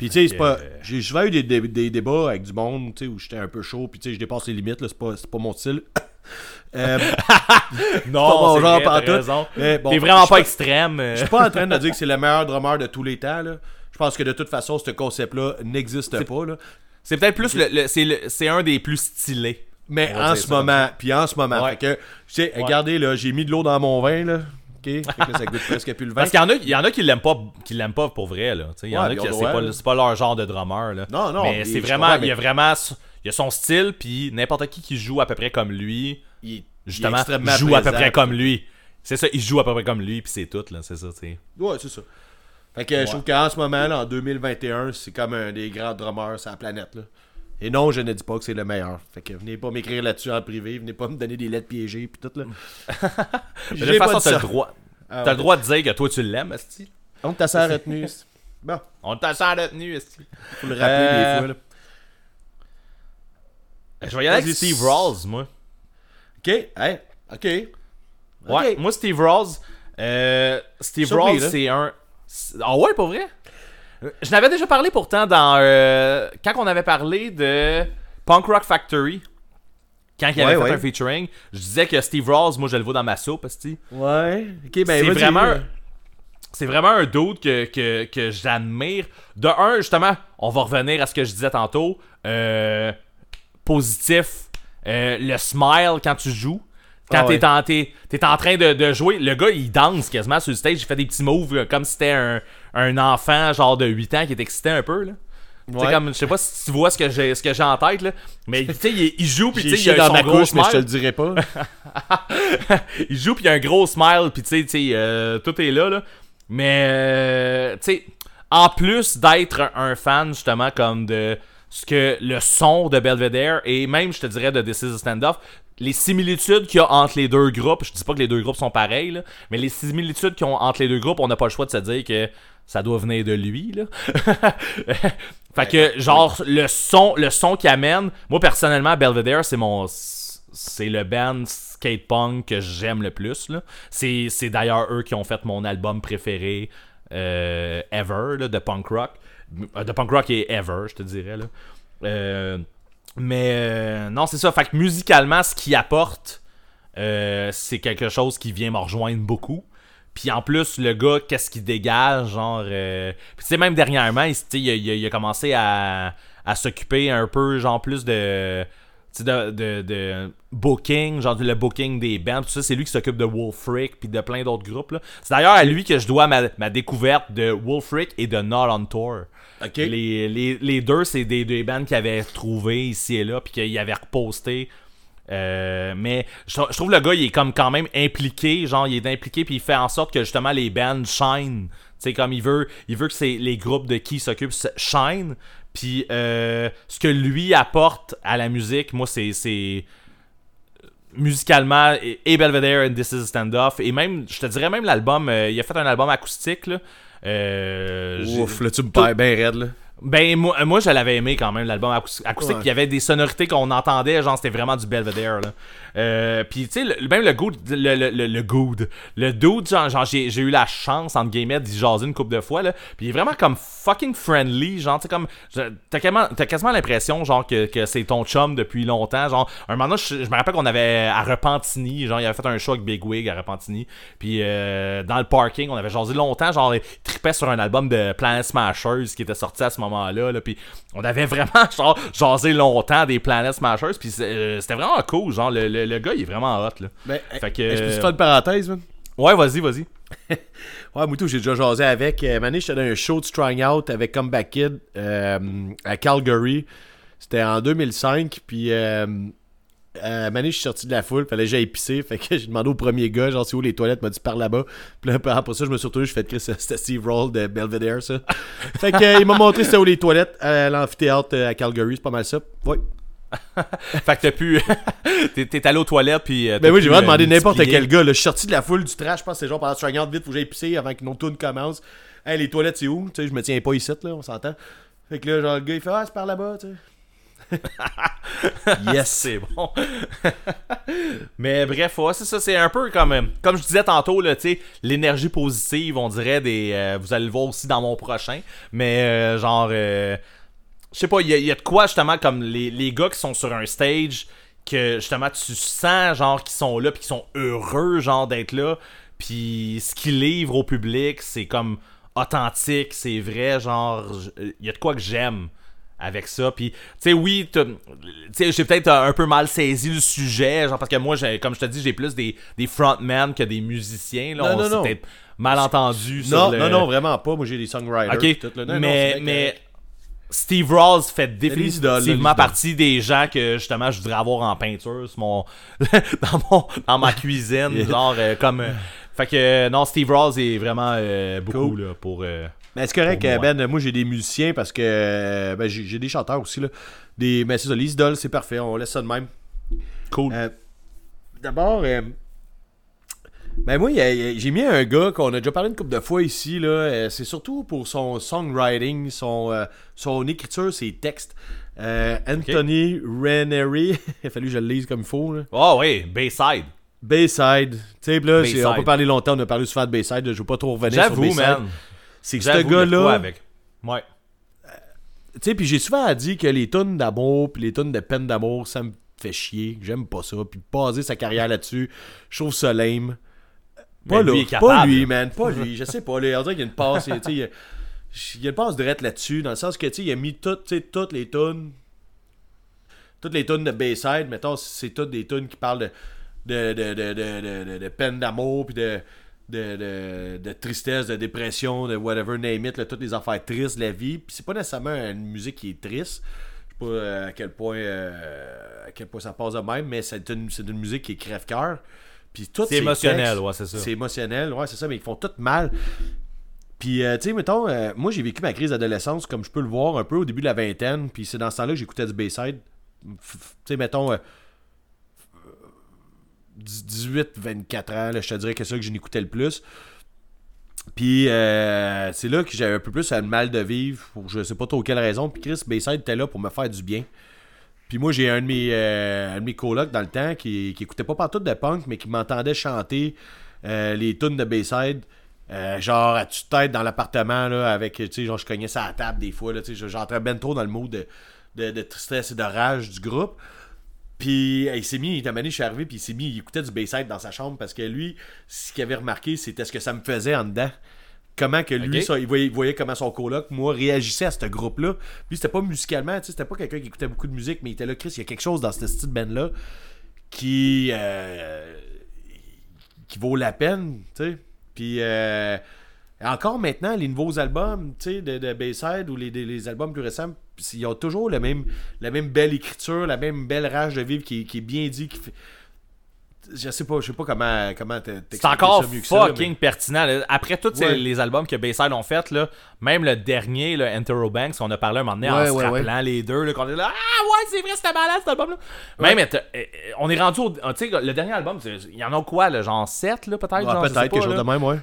[SPEAKER 1] Puis tu sais, c'est pas.
[SPEAKER 2] euh,
[SPEAKER 1] J'ai souvent eu des, des- des débats avec du monde, tu sais, où j'étais un peu chaud, puis tu sais, je dépasse les limites, là, c'est pas, pas mon style. Euh,
[SPEAKER 2] Non, c'est
[SPEAKER 1] genre
[SPEAKER 2] vrai, t'as
[SPEAKER 1] pantoute.
[SPEAKER 2] raison.
[SPEAKER 1] Mais bon,
[SPEAKER 2] T'es vraiment pas extrême.
[SPEAKER 1] Je suis pas en train de dire que c'est le meilleur drummer de tous les temps, là. Je pense que de toute façon, ce concept-là n'existe pas, là.
[SPEAKER 2] C'est peut-être plus le, le- c'est le- c'est un des plus stylés.
[SPEAKER 1] Mais
[SPEAKER 2] On va
[SPEAKER 1] en
[SPEAKER 2] dire
[SPEAKER 1] ce moment, puis en ce moment, que, tu sais, regardez, là, j'ai mis de l'eau dans mon vin, là. Ok? Fait que là, ça goûte presque plus le vin.
[SPEAKER 2] Parce qu'il y en a, il y en a qui l'aiment pas, qui l'aiment pas pour vrai là. Il y en
[SPEAKER 1] Ouais,
[SPEAKER 2] a qui c'est pas, c'est pas leur genre de drummer là.
[SPEAKER 1] Non, non,
[SPEAKER 2] Mais c'est vraiment, il y a vraiment, il y a son style puis n'importe qui qui joue à peu près comme lui,
[SPEAKER 1] Il-
[SPEAKER 2] justement, joue à peu près comme lui. C'est ça, il joue à peu près comme lui puis c'est tout là, c'est ça, tu sais.
[SPEAKER 1] Ouais, c'est ça. Fait que je trouve qu'en ce moment, là, en 2021, c'est comme un des grands drummers sur la planète. Là. Et non, je ne dis pas que c'est le meilleur. Fait que venez pas m'écrire là-dessus en privé, venez pas me donner des lettres piégées puis tout là.
[SPEAKER 2] De toute
[SPEAKER 1] pas
[SPEAKER 2] façon, t'as le droit.
[SPEAKER 1] Ah,
[SPEAKER 2] T'as le droit de dire que toi tu l'aimes, esti.
[SPEAKER 1] On t'a ça retenu. Bon,
[SPEAKER 2] On t'a ça retenu, esti.
[SPEAKER 1] faut le rappeler
[SPEAKER 2] Euh,
[SPEAKER 1] des fois. Là.
[SPEAKER 2] Je vais y aller avec. Steve Rawls, moi.
[SPEAKER 1] Ok, hey, ok.
[SPEAKER 2] Ouais, moi Steve Rawls, euh, Steve Rawls c'est un Ah ouais, pas vrai? Euh, Je n'avais déjà parlé pourtant dans euh, quand on avait parlé de Punk Rock Factory. Quand il avait
[SPEAKER 1] Ouais,
[SPEAKER 2] fait
[SPEAKER 1] ouais.
[SPEAKER 2] un featuring, je disais que Steve Rawls, moi je le vois dans ma soupe, esti.
[SPEAKER 1] Ouais. Ok, ben
[SPEAKER 2] c'est vraiment c'est vraiment un doute que, que, que j'admire. De un, justement, on va revenir à ce que je disais tantôt. euh, positif. euh, le smile quand tu joues. Quand
[SPEAKER 1] Ah
[SPEAKER 2] t'es en, en train de, de jouer, le gars il danse quasiment sur le stage, il fait des petits moves euh, comme si c'était un, un enfant genre de 8 ans qui est excité un peu là.
[SPEAKER 1] Ouais.
[SPEAKER 2] comme, je sais pas si tu vois ce que j'ai ce que j'ai en tête là, mais tu sais il, il joue puis tu sais il a
[SPEAKER 1] dans
[SPEAKER 2] son
[SPEAKER 1] ma
[SPEAKER 2] gros
[SPEAKER 1] couche, mais je te
[SPEAKER 2] smile.
[SPEAKER 1] le dirai pas.
[SPEAKER 2] il joue puis il y a un gros smile puis tu sais, euh, tout est là là. Mais euh, tu sais en plus d'être un, un fan justement comme de ce que le son de Belvedere et même je te dirais de This is a Standoff, les similitudes qu'il y a entre les deux groupes, je dis pas que les deux groupes sont pareils là, mais les similitudes qu'il y a entre les deux groupes, on n'a pas le choix de se dire que ça doit venir de lui là. fait que genre le son le son qu'il amène, moi personnellement Belvedere c'est mon c'est le band skate punk que j'aime le plus là. C'est c'est d'ailleurs eux qui ont fait mon album préféré euh, ever là, de punk rock, Euh, de punk rock et ever, je te dirais là. Euh, mais euh, non, c'est ça. Fait que musicalement, ce qu'il apporte, c'est quelque chose qui vient me rejoindre beaucoup. Puis en plus, le gars, qu'est-ce qu'il dégage, genre... euh, Puis tu sais, même dernièrement, il, a, il a- commencé à, à s'occuper un peu, genre, plus de... tu sais, De, de, de booking, genre le booking des bands, tout ça, c'est lui qui s'occupe de Wolfric puis de plein d'autres groupes. C'est d'ailleurs à lui que je dois ma, ma découverte de Wolfric et de Not on Tour. Les, les, les deux, c'est des, des bands qu'il avait trouvé ici et là, puis qu'il avait reposté. Euh, mais je, trou- je trouve le gars, il est comme quand même impliqué, genre il est impliqué, puis il fait en sorte que justement les bands shine. Tu sais, comme il veut, il veut que c'est les groupes de qui il s'occupe se- shine. Puis euh, ce que lui apporte à la musique, moi, c'est. c'est musicalement et, et Belvedere and This is a Standoff et même je te dirais même l'album euh, il a fait un album acoustique là
[SPEAKER 1] Ouf, là, tu me perds bien raide, là.
[SPEAKER 2] Ben moi, moi je l'avais aimé quand même l'album acous- acoustique. Il y avait des sonorités qu'on entendait genre c'était vraiment du Belvedere là euh, puis tu sais même le good le, le, le, le good le dude genre, genre, j'ai, eu la chance entre guillemets d'y jaser une couple de fois là. Puis il est vraiment comme fucking friendly genre tu sais comme t'as quasiment, quasiment l'impression genre que, que c'est ton chum depuis longtemps genre un moment je me rappelle qu'on avait à Repentigny genre il avait fait un show avec Big Wig à Repentigny. Puis euh, dans le parking on avait jasé longtemps genre il tripait sur un album de Planet Smashers qui était sorti à ce moment-là là, puis on avait vraiment genre jasé longtemps des Planet Smashers puis euh, c'était vraiment cool genre le, le, le gars il est vraiment hot là
[SPEAKER 1] Ben,
[SPEAKER 2] Fait que-
[SPEAKER 1] je peux te faire une parenthèse, man?
[SPEAKER 2] ouais vas-y vas-y
[SPEAKER 1] Ouais, Moutou, j'ai déjà jasé avec. Euh, Mané, j'étais dans un show de Strong Out avec Comeback Kid euh, à Calgary. C'était en 2005. Puis, euh, euh, je suis sorti de la foule. Fallait que j'aille pisser. Fait que j'ai demandé au premier gars, genre, c'est où les toilettes? Il m'a dit par là-bas. Puis là, après ça, je me suis retourné. Je fais Chris, c'était Steve Roll de Belvedere, ça. fait que, euh, il m'a montré c'était où les toilettes à l'amphithéâtre euh, à Calgary. C'est pas mal ça. Ouais.
[SPEAKER 2] fait que t'as pu t'es, allé aux toilettes puis euh,
[SPEAKER 1] Ben oui, j'ai vraiment demandé n'importe quel gars. là. Je suis sorti de la foule du trash. Je pense que c'est genre pendant Strong Out, vite, faut que j'aille pisser avant que nos tourne commence. Hey, les toilettes, c'est où? Tu sais, je me tiens pas ici, là, on s'entend. Fait que là, genre, le gars, il fait Ah, c'est par là-bas, tu sais. yes.
[SPEAKER 2] c'est bon. Mais bref, ouais, c'est ça, c'est un peu comme euh, comme je disais tantôt l'énergie positive, on dirait des euh, vous allez le voir aussi dans mon prochain, mais euh, genre euh, je sais pas, il y, a- il y a de quoi justement comme les, les gars qui sont sur un stage que justement tu sens genre qu'ils sont là puis qu'ils sont heureux genre d'être là, puis ce qu'ils livrent au public, c'est comme authentique, c'est vrai, genre il y a de quoi que j'aime avec ça. Puis, tu sais, oui, tu sais, j'ai peut-être un peu mal saisi le sujet, genre parce que moi, comme je te dis, j'ai plus des, des frontmen que des musiciens. Là,
[SPEAKER 1] Non,
[SPEAKER 2] on
[SPEAKER 1] non, non.
[SPEAKER 2] peut-être mal entendu. sur
[SPEAKER 1] Non,
[SPEAKER 2] le-
[SPEAKER 1] non, non, vraiment pas. Moi, j'ai des songwriters. Tout. Non,
[SPEAKER 2] mais, mais Steve Ross fait définitivement partie des gens que justement je voudrais avoir en peinture sur mon, dans, mon, dans ma cuisine, genre euh, comme. euh, fait que euh, non, Steve Ross est vraiment euh, beaucoup
[SPEAKER 1] Cool.
[SPEAKER 2] là, pour. euh,
[SPEAKER 1] Mais c'est correct,
[SPEAKER 2] moi.
[SPEAKER 1] Ben. Moi, j'ai des musiciens parce que. euh, Ben, j'ai des chanteurs aussi, là. Des... Mais c'est ça, les idoles, c'est parfait. On laisse ça de même.
[SPEAKER 2] cool.
[SPEAKER 1] Euh, D'abord, euh, ben moi, j'ai mis un gars qu'on a déjà parlé une couple de fois ici. là. c'est surtout pour son songwriting, son, euh, son écriture, ses textes. Euh, Anthony Ranieri, il a fallu que je le lise comme il faut. Là.
[SPEAKER 2] Oh oui, Bayside.
[SPEAKER 1] Bayside. Tu sais, là, on peut parler longtemps, on a parlé souvent de Bayside. Je veux pas trop revenir sur
[SPEAKER 2] J'avoue, man.
[SPEAKER 1] C'est que ce gars-là,
[SPEAKER 2] avec. Ouais.
[SPEAKER 1] tu sais, puis j'ai souvent dit que les tonnes d'amour puis les tonnes de peine d'amour, ça me fait chier. J'aime pas ça. Puis baser sa carrière là-dessus, je trouve ça lame. Pas
[SPEAKER 2] Mais
[SPEAKER 1] là,
[SPEAKER 2] lui
[SPEAKER 1] pas lui, man, pas lui. Je sais pas, là, on dirait qu'il y a une passe, il y a, il y a une passe direct là-dessus, dans le sens que, tu sais, il a mis sais, toutes les tonnes, toutes les tonnes de Bayside, mettons, c'est toutes des tonnes qui parlent de, de, de, de, de, de- de- de peine d'amour, puis de, de, de, de tristesse, de dépression, de whatever, name it, là, toutes les affaires tristes de la vie, puis c'est pas nécessairement une musique qui est triste, je sais pas euh, à quel point, euh, à quel point ça passe de même, mais c'est une, c'est une musique qui est crève-cœur. Puis tous
[SPEAKER 2] C'est
[SPEAKER 1] ces
[SPEAKER 2] émotionnel,
[SPEAKER 1] textes,
[SPEAKER 2] ouais, c'est ça.
[SPEAKER 1] C'est émotionnel, ouais, c'est ça, mais ils font tout mal. Puis, euh, tu sais, mettons, euh, moi j'ai vécu ma crise d'adolescence, comme je peux le voir un peu au début de la vingtaine, puis c'est dans ce temps-là que j'écoutais du Bayside. Tu sais, mettons, 18-24 ans, là, je te dirais que c'est ça que j'en écoutais le plus. Puis euh, c'est là que j'avais un peu plus un mal de vivre, pour je sais pas trop quelle raison. Puis Chris Bayside était là pour me faire du bien. Puis moi, j'ai un de mes, euh, de colocs dans le temps qui, qui écoutait pas partout de punk, mais qui m'entendait chanter euh, les tunes de Bayside. genre à toute tête dans l'appartement là avec tu sais genre je cognais ça à table des fois là tu sais j'entrais ben trop dans le de, de, de tristesse et de rage du groupe puis il s'est mis, il mané, je suis arrivé, puis il s'est mis, il écoutait du Bayside dans sa chambre parce que lui, ce qu'il avait remarqué, c'était ce que ça me faisait en dedans. Comment que lui, ça, il, voyait, il voyait comment son coloc, moi, réagissait à ce groupe-là. Puis c'était pas musicalement, tu sais, c'était pas quelqu'un qui écoutait beaucoup de musique, mais il était là, Chris, il y a quelque chose dans ce style band-là qui, euh, qui vaut la peine, tu sais. Puis euh, encore maintenant, les nouveaux albums, de, de Bayside ou les, les albums plus récents, ils ont toujours le même, la même belle écriture, la même belle rage de vivre qui, est- qui est bien dit. Qui fait... Je sais pas, je sais pas comment, comment
[SPEAKER 2] C'est encore
[SPEAKER 1] ça mieux que ça,
[SPEAKER 2] fucking pertinent. là. Après tous
[SPEAKER 1] Ouais.
[SPEAKER 2] les albums que Bayside ont fait, là, même le dernier, le Enterobanks, on a parlé un moment donné
[SPEAKER 1] Ouais,
[SPEAKER 2] en se
[SPEAKER 1] ouais.
[SPEAKER 2] les deux, qu'on est là, ah ouais, c'est vrai, c'était malade cet album-là. Même, euh, euh, on est rendu au. Tu sais, le dernier album, il y en a quoi, là, genre 7, là, peut-être? Genre, sais
[SPEAKER 1] peut-être quelque chose de même, ouais.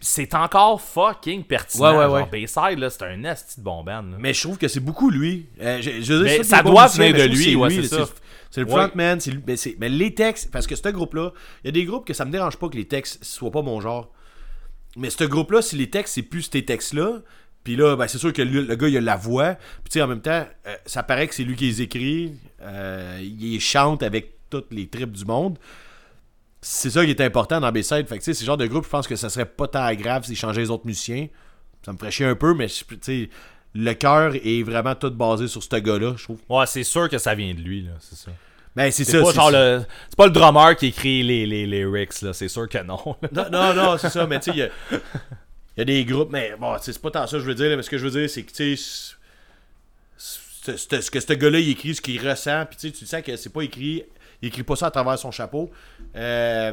[SPEAKER 2] C'est encore fucking pertinent.
[SPEAKER 1] Ouais, ouais,
[SPEAKER 2] genre,
[SPEAKER 1] ouais.
[SPEAKER 2] Bayside, là, c'est un esti de bon band. là.
[SPEAKER 1] Mais je trouve que c'est beaucoup lui. Euh, je- je
[SPEAKER 2] Mais ça doit venir de lui, ouais, c'est ça.
[SPEAKER 1] C'est le frontman, c'est lui- mais, mais les textes, parce que ce groupe-là, il y a des groupes que ça me dérange pas que les textes soient pas mon genre. Mais ce groupe-là, si les textes, c'est plus ces textes-là, puis là, ben, c'est sûr que le, gars, il a la voix, puis tu sais, en même temps, euh, ça paraît que c'est lui qui les écrit, euh, il chante avec toutes les tripes du monde. C'est ça qui est important dans B-Side. Fait que tu sais, ce genre de groupe, je pense que ça serait pas tant grave s'ils changeaient les autres musiciens. Ça me ferait un peu, mais tu sais, le cœur est vraiment tout basé sur ce gars-là, je trouve.
[SPEAKER 2] Ouais, c'est sûr que ça vient de lui, là, c'est ça.
[SPEAKER 1] Ben, c'est ça.
[SPEAKER 2] pas genre le. C'est pas le drummer qui écrit les, les, les lyrics, là, c'est sûr que non.
[SPEAKER 1] Non, non, non, c'est ça, mais tu sais, il y a, il y a des groupes, mais bon, c'est pas tant ça que je veux dire, là, mais ce que je veux dire, c'est que, tu sais, ce que ce gars-là, il écrit, ce qu'il ressent, puis tu sais, tu sens que c'est pas écrit, il écrit pas ça à travers son chapeau. Euh,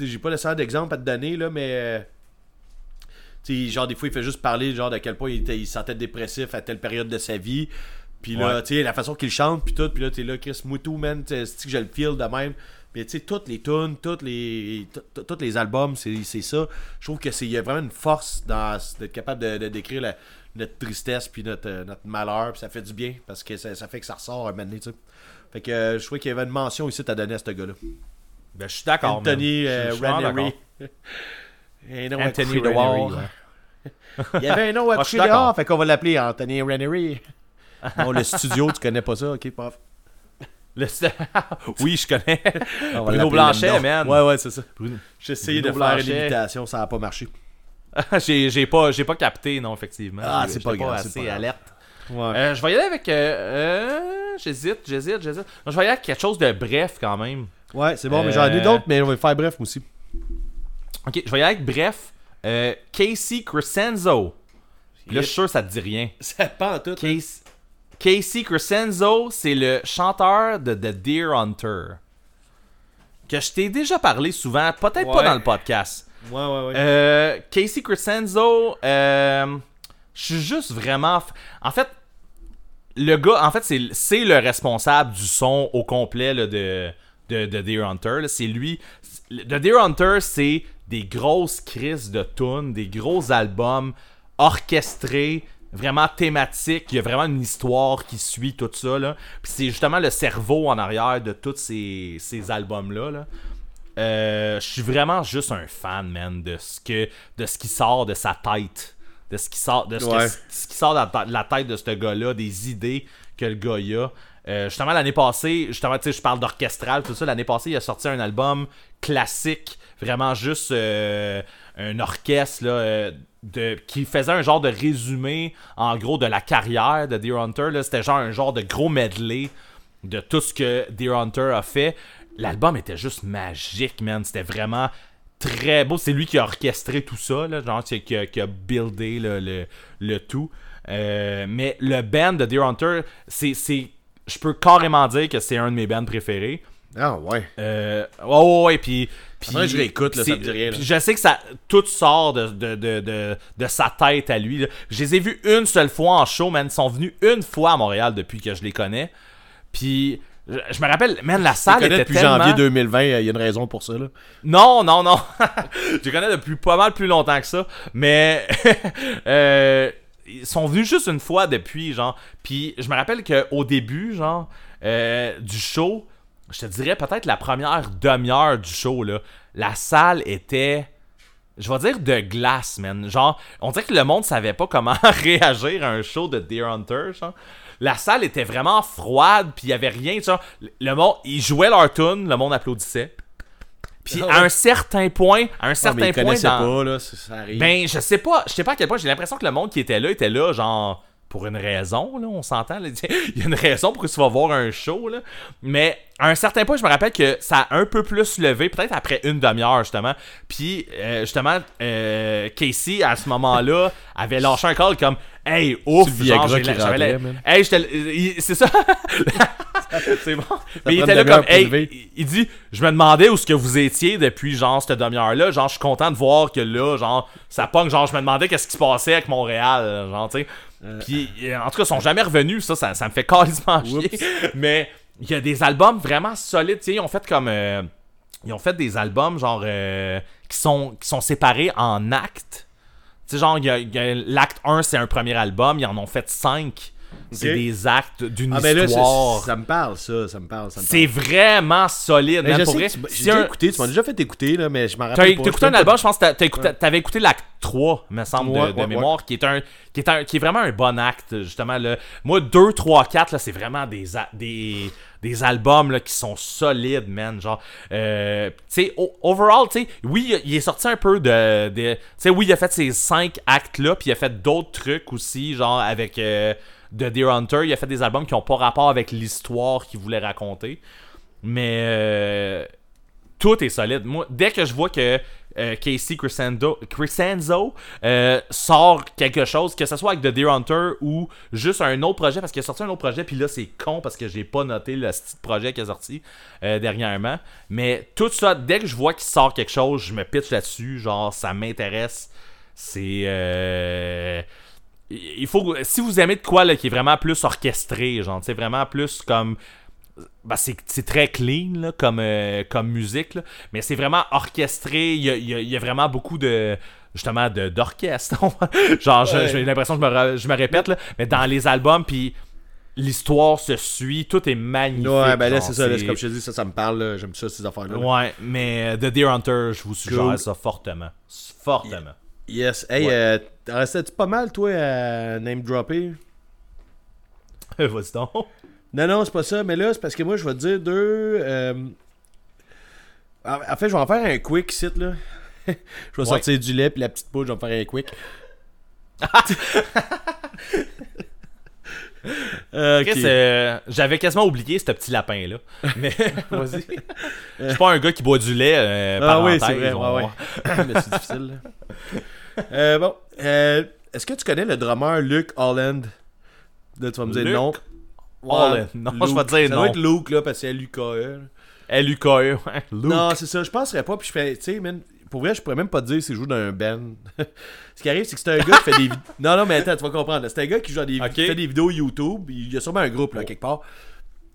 [SPEAKER 1] j'ai pas nécessairement d'exemple à te donner, là, mais. euh, tu sais, genre, des fois, il fait juste parler, genre, de quel point il, était, il se sentait dépressif à telle période de sa vie. Puis là,
[SPEAKER 2] Ouais.
[SPEAKER 1] tu sais, la façon qu'il chante, puis tout, puis là, t'es là, Chris Moutou, man, tu sais, c'est que je le feel de même? Puis tu sais, toutes les tunes, toutes les, tous les albums, c'est ça. Je trouve que c'est il y a vraiment une force dans d'être capable de, de décrire la- notre tristesse puis notre, euh, notre malheur, puis ça fait du bien parce que ça, ça fait que ça ressort un moment donné, tu sais. Fait que euh, je trouvais qu'il y avait une mention ici à donner à ce gars-là.
[SPEAKER 2] Ben, je suis d'accord.
[SPEAKER 1] Anthony euh, à
[SPEAKER 2] Anthony ouais.
[SPEAKER 1] Il y avait un nom à coucher dehors, fait qu'on va l'appeler Anthony Ranieri. Bon, le studio, tu connais pas ça, ok, paf.
[SPEAKER 2] Le- oui, je connais. Bruno Blanchet, man.
[SPEAKER 1] Ouais, ouais, c'est ça. J'ai essayé
[SPEAKER 2] Bruno
[SPEAKER 1] de faire une imitation, ça n'a pas marché.
[SPEAKER 2] j'ai pas, pas capté, non, effectivement.
[SPEAKER 1] Ah, c'est pas grave, c'est
[SPEAKER 2] assez
[SPEAKER 1] pas grave.
[SPEAKER 2] alerte.
[SPEAKER 1] Ouais.
[SPEAKER 2] Euh, je vais y aller avec. euh, euh, j'hésite, j'hésite, j'hésite. Non, je vais y aller avec quelque chose de bref quand même.
[SPEAKER 1] Ouais, c'est bon, mais j'en ai d'autres, mais on va faire bref moi aussi.
[SPEAKER 2] Ok, je vais y aller avec bref. Casey Crescenzo. Là, je suis sûr ça te dit rien.
[SPEAKER 1] Ça pas en tout.
[SPEAKER 2] Casey, Casey Crescenzo, c'est le chanteur de The Deer Hunter. Que je t'ai déjà parlé souvent, peut-être pas dans le podcast.
[SPEAKER 1] Ouais, ouais, ouais.
[SPEAKER 2] Euh, Casey Crescenzo, euh, je suis juste vraiment. f- En fait, le gars, en fait, c'est le responsable du son au complet là, de, de, de Deer Hunter. C'est lui. The Deer Hunter, c'est des grosses crises de tunes, des gros albums orchestrés, vraiment thématiques. Il y a vraiment une histoire qui suit tout ça. Là. Puis c'est justement le cerveau en arrière de tous ces, ces albums-là. là. Euh, je suis vraiment juste un fan, man, de ce que de ce qui sort de sa tête. De ce qui sort de ce, que- ce qui sort de la, tête- de ce gars-là, des idées que le gars y a. Euh, justement, l'année passée, justement, tu sais, je parle d'orchestral, tout ça. L'année passée, il a sorti un album classique, vraiment juste euh, un orchestre, là, euh, de, qui faisait un genre de résumé, en gros, de la carrière de Deer Hunter. C'était genre un genre de gros medley de tout ce que Deer Hunter a fait. L'album était juste magique, man. C'était vraiment très beau. C'est lui qui a orchestré tout ça, là, genre qui, a, qui a buildé là, le, le tout. Euh, mais le band de Deer Hunter, c'est, je peux carrément dire que c'est un de mes bands préférés.
[SPEAKER 1] Ah, ouais.
[SPEAKER 2] Euh, ouais, ouais, ouais, puis. Puis
[SPEAKER 1] je réécoute, là, ça me dit rien, là.
[SPEAKER 2] Je sais que ça tout sort de, de, de, de, de sa tête à lui. là. Je les ai vus une seule fois en show, man. Ils sont venus une fois à Montréal depuis que je les connais. Puis. Je je me rappelle, man, la salle était
[SPEAKER 1] depuis
[SPEAKER 2] tellement...
[SPEAKER 1] janvier 2020, il y a une raison pour ça, là.
[SPEAKER 2] Non, non, non. je les connais depuis pas mal plus longtemps que ça. Mais euh, ils sont venus juste une fois depuis, genre. Puis je me rappelle qu'au début, genre, euh, du show, je te dirais peut-être la première demi-heure du show, là, la salle était. Je vais dire de glace, man. Genre, on dirait que le monde savait pas comment réagir à un show de Deer Hunter, genre. La salle était vraiment froide, puis il y avait rien, genre. Le monde, ils jouaient leur tune, le monde applaudissait. Puis
[SPEAKER 1] Ah
[SPEAKER 2] à
[SPEAKER 1] ouais.
[SPEAKER 2] un certain point, à un
[SPEAKER 1] Ah, mais
[SPEAKER 2] certain point dans-
[SPEAKER 1] pas, là, ça, arrive.
[SPEAKER 2] ben, je sais pas, je sais pas à quel point, j'ai l'impression que le monde qui était là était là, genre, pour une raison, là, on s'entend, il y a une raison pour que tu vas voir un show, là. Mais, à un certain point, je me rappelle que ça a un peu plus levé, peut-être après une demi-heure, justement. Puis, euh, justement, euh, Casey, à ce moment-là, avait lâché un call comme, hey, ouf. Hey, C'est ça. c'est bon. Mais il était là comme, hey, il- il dit, je me demandais où ce que vous étiez depuis, genre, cette demi-heure-là. Genre, je suis content de voir que là, genre, ça pogne. Genre, je me demandais qu'est-ce qui se passait avec Montréal, genre, tu sais. Puis, euh, en tout cas, ils sont jamais revenus, ça, ça, ça me fait carrément chier. Mais, il y a des albums vraiment solides, tu sais, ils ont fait comme... euh, ils ont fait des albums, genre, euh, qui, sont, qui sont séparés en actes. Tu sais, genre, l'acte 1, c'est un premier album, ils en ont fait 5. C'est des actes d'une
[SPEAKER 1] Ah, ben là,
[SPEAKER 2] histoire.
[SPEAKER 1] ça me parle, ça, ça me parle. ça me
[SPEAKER 2] C'est
[SPEAKER 1] parle.
[SPEAKER 2] vraiment solide, pour vrai.
[SPEAKER 1] tu j'ai
[SPEAKER 2] un-
[SPEAKER 1] écouté, tu m'as déjà fait écouter, là, mais je m'en rappelle pas.
[SPEAKER 2] t'as écouté un album, je pense que t'as- écouté- t'avais écouté l'acte 3, me semble, de,
[SPEAKER 1] Ouais,
[SPEAKER 2] de
[SPEAKER 1] ouais,
[SPEAKER 2] mémoire, qui est un qui est un qui est vraiment un bon acte, justement. Là. Moi, 2, 3, 4, là, c'est vraiment des, a- des, des albums là, qui sont solides, man. Genre, euh, tu sais, o- overall, tu sais, oui, il- il est sorti un peu de. de tu sais, oui, il a fait ces 5 actes-là, puis il a fait d'autres trucs aussi, genre avec. euh, de Deer Hunter, il a fait des albums qui ont pas rapport avec l'histoire qu'il voulait raconter. Mais euh, tout est solide. Moi, dès que je vois que euh, Casey Crescendo, Crescenzo euh, sort quelque chose, que ce soit avec The Deer Hunter ou juste un autre projet, parce qu'il a sorti un autre projet, puis là c'est con parce que j'ai pas noté le petit projet qu'il a sorti dernièrement. Mais tout ça, dès que je vois qu'il sort quelque chose, je me pitch là-dessus, genre ça m'intéresse. C'est. Il faut si vous aimez de quoi là, qui est vraiment plus orchestré genre c'est vraiment plus comme ben, c'est très clean là, comme, euh, comme musique, là, mais c'est vraiment orchestré. Il y a, y a- il y a vraiment beaucoup de justement de- d'orchestre. Genre,
[SPEAKER 1] Ouais.
[SPEAKER 2] j'ai l'impression que je me, je me répète, là, mais dans les albums, puis l'histoire se suit, tout est magnifique.
[SPEAKER 1] Ouais, ben là, c'est ça, là, comme je te dis, ça, ça me parle, j'aime ça, ces affaires-là. là.
[SPEAKER 2] Ouais, mais euh, The Deer Hunter, je vous suggère
[SPEAKER 1] Cool.
[SPEAKER 2] ça fortement. Fortement.
[SPEAKER 1] Yes. Hey,
[SPEAKER 2] Ouais.
[SPEAKER 1] euh, t'en restais-tu pas mal, toi, à name dropper?
[SPEAKER 2] Vas-y donc.
[SPEAKER 1] Non, non, c'est pas ça, mais là, c'est parce que moi, je vais te dire deux. euh, En en fait, je vais en faire un quick site, là. je vais sortir du lait, puis la petite poule, je vais en faire un quick. Euh,
[SPEAKER 2] euh, j'avais quasiment oublié ce petit lapin-là. Mais vas-y. Je suis pas un gars qui boit du lait. euh,
[SPEAKER 1] Ah oui, c'est vrai. Ouais. Mais c'est difficile. Euh, bon. euh, Est-ce que tu connais le drummer Luke Holland? Là, tu vas me dire
[SPEAKER 2] Luke
[SPEAKER 1] non.
[SPEAKER 2] Holland. Non, je vais te dire
[SPEAKER 1] ça
[SPEAKER 2] non.
[SPEAKER 1] doit être Luke, là, parce que c'est L-U-K-E.
[SPEAKER 2] L-U-K-E. ouais. Luke.
[SPEAKER 1] Non, c'est ça. Je penserais pas. Puis je fais, tu sais, pour vrai, je pourrais même pas te dire s'il joue dans un band. Ce qui arrive, c'est que c'est un gars qui fait des vidéos. Non, non, mais attends, tu vas comprendre. C'est un gars qui joue dans des,
[SPEAKER 2] Ok.
[SPEAKER 1] qui fait des vidéos YouTube. Il y a sûrement un groupe, là, quelque part.